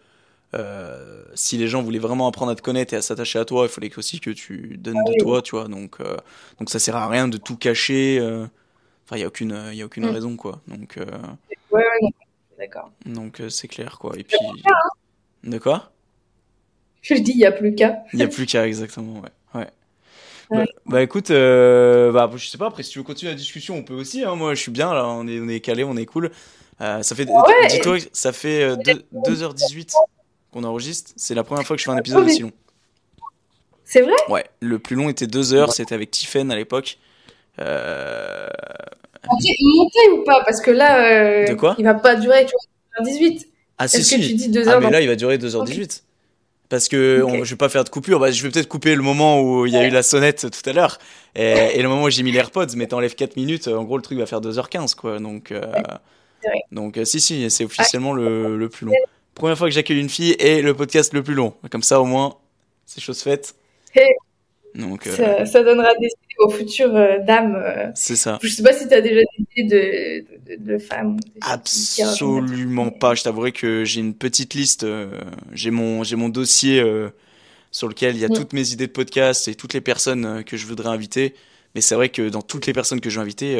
Speaker 2: euh, si les gens voulaient vraiment apprendre à te connaître et à s'attacher à toi, il fallait aussi que tu donnes de toi, tu vois. Donc, euh, donc ça sert à rien de tout cacher. euh. Enfin, il y a aucune, y a aucune
Speaker 1: Mm.
Speaker 2: raison, quoi. Donc,
Speaker 1: ouais ouais d'accord
Speaker 2: donc c'est clair, quoi. Et puis, de quoi?
Speaker 1: je dis il y a plus qu'à
Speaker 2: Il n'y a plus qu'à, exactement, ouais. Bah, bah, écoute, euh, bah, je sais pas, après si tu veux continuer la discussion, on peut aussi, hein, moi je suis bien là, on est, on est calé, on est cool. Euh, ça fait,
Speaker 1: Ouais.
Speaker 2: dis-toi, ça fait euh, deux- 2h18 qu'on enregistre, c'est la première fois que je fais un épisode aussi long.
Speaker 1: c'est vrai?
Speaker 2: Ouais, le plus long était 2 heures, c'était avec Tiffen à l'époque. Euh,
Speaker 1: Après, monter ou pas? Parce que là, euh,
Speaker 2: De quoi?
Speaker 1: il va pas durer, tu vois, 18.
Speaker 2: Ah si,
Speaker 1: Est-ce que
Speaker 2: si.
Speaker 1: tu dis deux
Speaker 2: Ah
Speaker 1: heures
Speaker 2: mais là il va durer 2h18. Parce que
Speaker 1: Ok.
Speaker 2: on- je vais pas faire de coupure, bah, je vais peut-être couper le moment où il y a eu la sonnette tout à l'heure et, et le moment où j'ai mis les AirPods, mais t'enlèves 4 minutes, en gros le truc va faire 2h15 quoi. Donc, euh, donc euh, si si, c'est officiellement le, le plus long. Première fois que j'accueille une fille et le podcast le plus long. Comme ça au moins, c'est chose faite. Donc, euh,
Speaker 1: Ça, ça donnera des aux futures euh, dames. euh.
Speaker 2: c'est ça.
Speaker 1: Je sais pas si tu as déjà des idées de, de, de femmes.
Speaker 2: Absolument pas. Je t'avouerai que j'ai une petite liste. euh, j'ai mon, j'ai mon dossier sur lequel il y a
Speaker 1: Mm.
Speaker 2: toutes mes idées de podcast et toutes les personnes que je voudrais inviter. Mais c'est vrai que dans toutes les personnes que je veux inviter,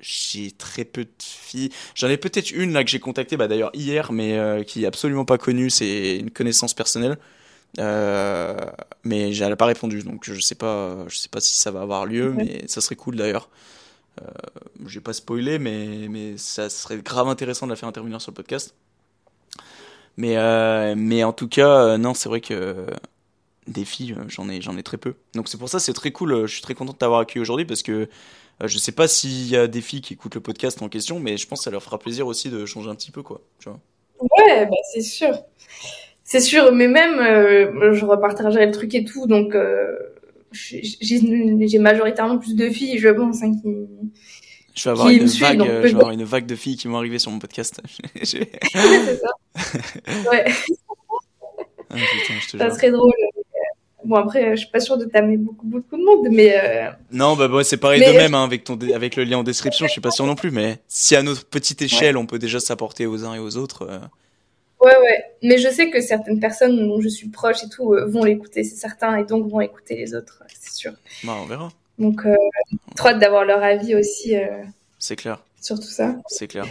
Speaker 2: j'ai très peu de filles. J'en ai peut-être une là que j'ai contactée, bah, d'ailleurs hier, mais qui est absolument pas connue. C'est une connaissance personnelle. Euh, mais elle n'a pas répondu, donc je sais pas, je sais pas si ça va avoir lieu, mais ça serait cool d'ailleurs. Euh, j'ai pas spoilé, mais, mais ça serait grave intéressant de la faire intervenir sur le podcast. Mais, euh, mais en tout cas, euh, non, c'est vrai que des filles, euh, j'en ai, j'en ai très peu. Donc c'est pour ça, c'est très cool. Je suis très content de t'avoir accueilli aujourd'hui parce que je sais pas s'il y a des filles qui écoutent le podcast en question, mais je pense que ça leur fera plaisir aussi de changer un petit peu, quoi. Tu vois.
Speaker 1: Ouais, bah, c'est sûr. C'est sûr, mais même, euh, je repartagerai le truc et tout, donc euh, j'ai majoritairement plus de filles, je pense, hein, qui...
Speaker 2: Je vais avoir une
Speaker 1: suit,
Speaker 2: vague,
Speaker 1: donc
Speaker 2: je vais avoir une vague de filles qui vont arriver sur mon podcast.
Speaker 1: C'est ça. Ouais,
Speaker 2: Ah, putain, je te
Speaker 1: ça
Speaker 2: jure.
Speaker 1: serait drôle. euh, Bon, après, je suis pas sûre de t'amener beaucoup, beaucoup de monde, mais euh,
Speaker 2: Non, bah, ouais, c'est pareil
Speaker 1: Mais-
Speaker 2: de même hein, avec ton avec le lien en description. Je suis pas sûr non plus, mais si à notre petite échelle, on peut déjà s'apporter aux uns et aux autres. euh,
Speaker 1: ouais, ouais. Mais je sais que certaines personnes dont je suis proche et tout euh, vont l'écouter, c'est certain, et donc vont écouter les autres, c'est sûr.
Speaker 2: bah, on verra.
Speaker 1: Donc, euh, trop hâte d'avoir leur avis aussi euh,
Speaker 2: C'est clair,
Speaker 1: sur tout ça.
Speaker 2: c'est clair.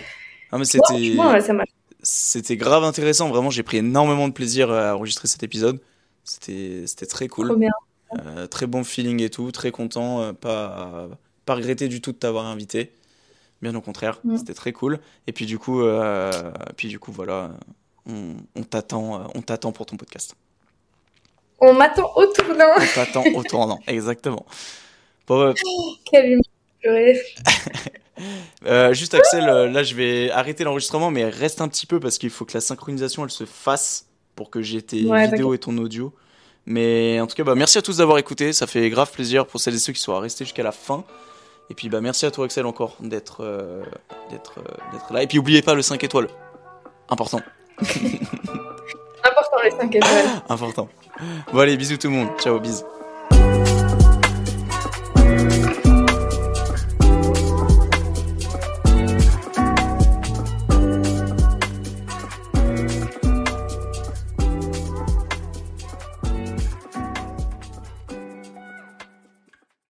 Speaker 2: Ah, mais
Speaker 1: Ouais,
Speaker 2: c'était
Speaker 1: m'a
Speaker 2: c'était grave intéressant. Vraiment, j'ai pris énormément de plaisir à enregistrer cet épisode. C'était c'était très cool. Euh, très bon feeling et tout, très content. euh, pas pas regretté du tout de t'avoir invité. Bien au contraire,
Speaker 1: Mm.
Speaker 2: c'était très cool. Et puis du coup, euh, puis du coup, voilà, on, on t'attend, euh, on t'attend pour ton podcast.
Speaker 1: On m'attend au tournant.
Speaker 2: On t'attend au tournant, exactement. Bon, euh,
Speaker 1: Quelle
Speaker 2: euh, juste Axel, là je vais arrêter l'enregistrement, mais reste un petit peu parce qu'il faut que la synchronisation elle se fasse pour que j'ai tes
Speaker 1: Ouais,
Speaker 2: vidéos et ton audio. Mais en tout cas, bah, merci à tous d'avoir écouté, ça fait grave plaisir pour celles et ceux qui sont restés jusqu'à la fin. Et puis bah merci à toi Axel encore d'être euh, euh, là. Et puis oubliez pas le 5 étoiles, important,
Speaker 1: Important les 5 étoiles.
Speaker 2: important. Bon allez, bisous tout le monde, ciao, bisous.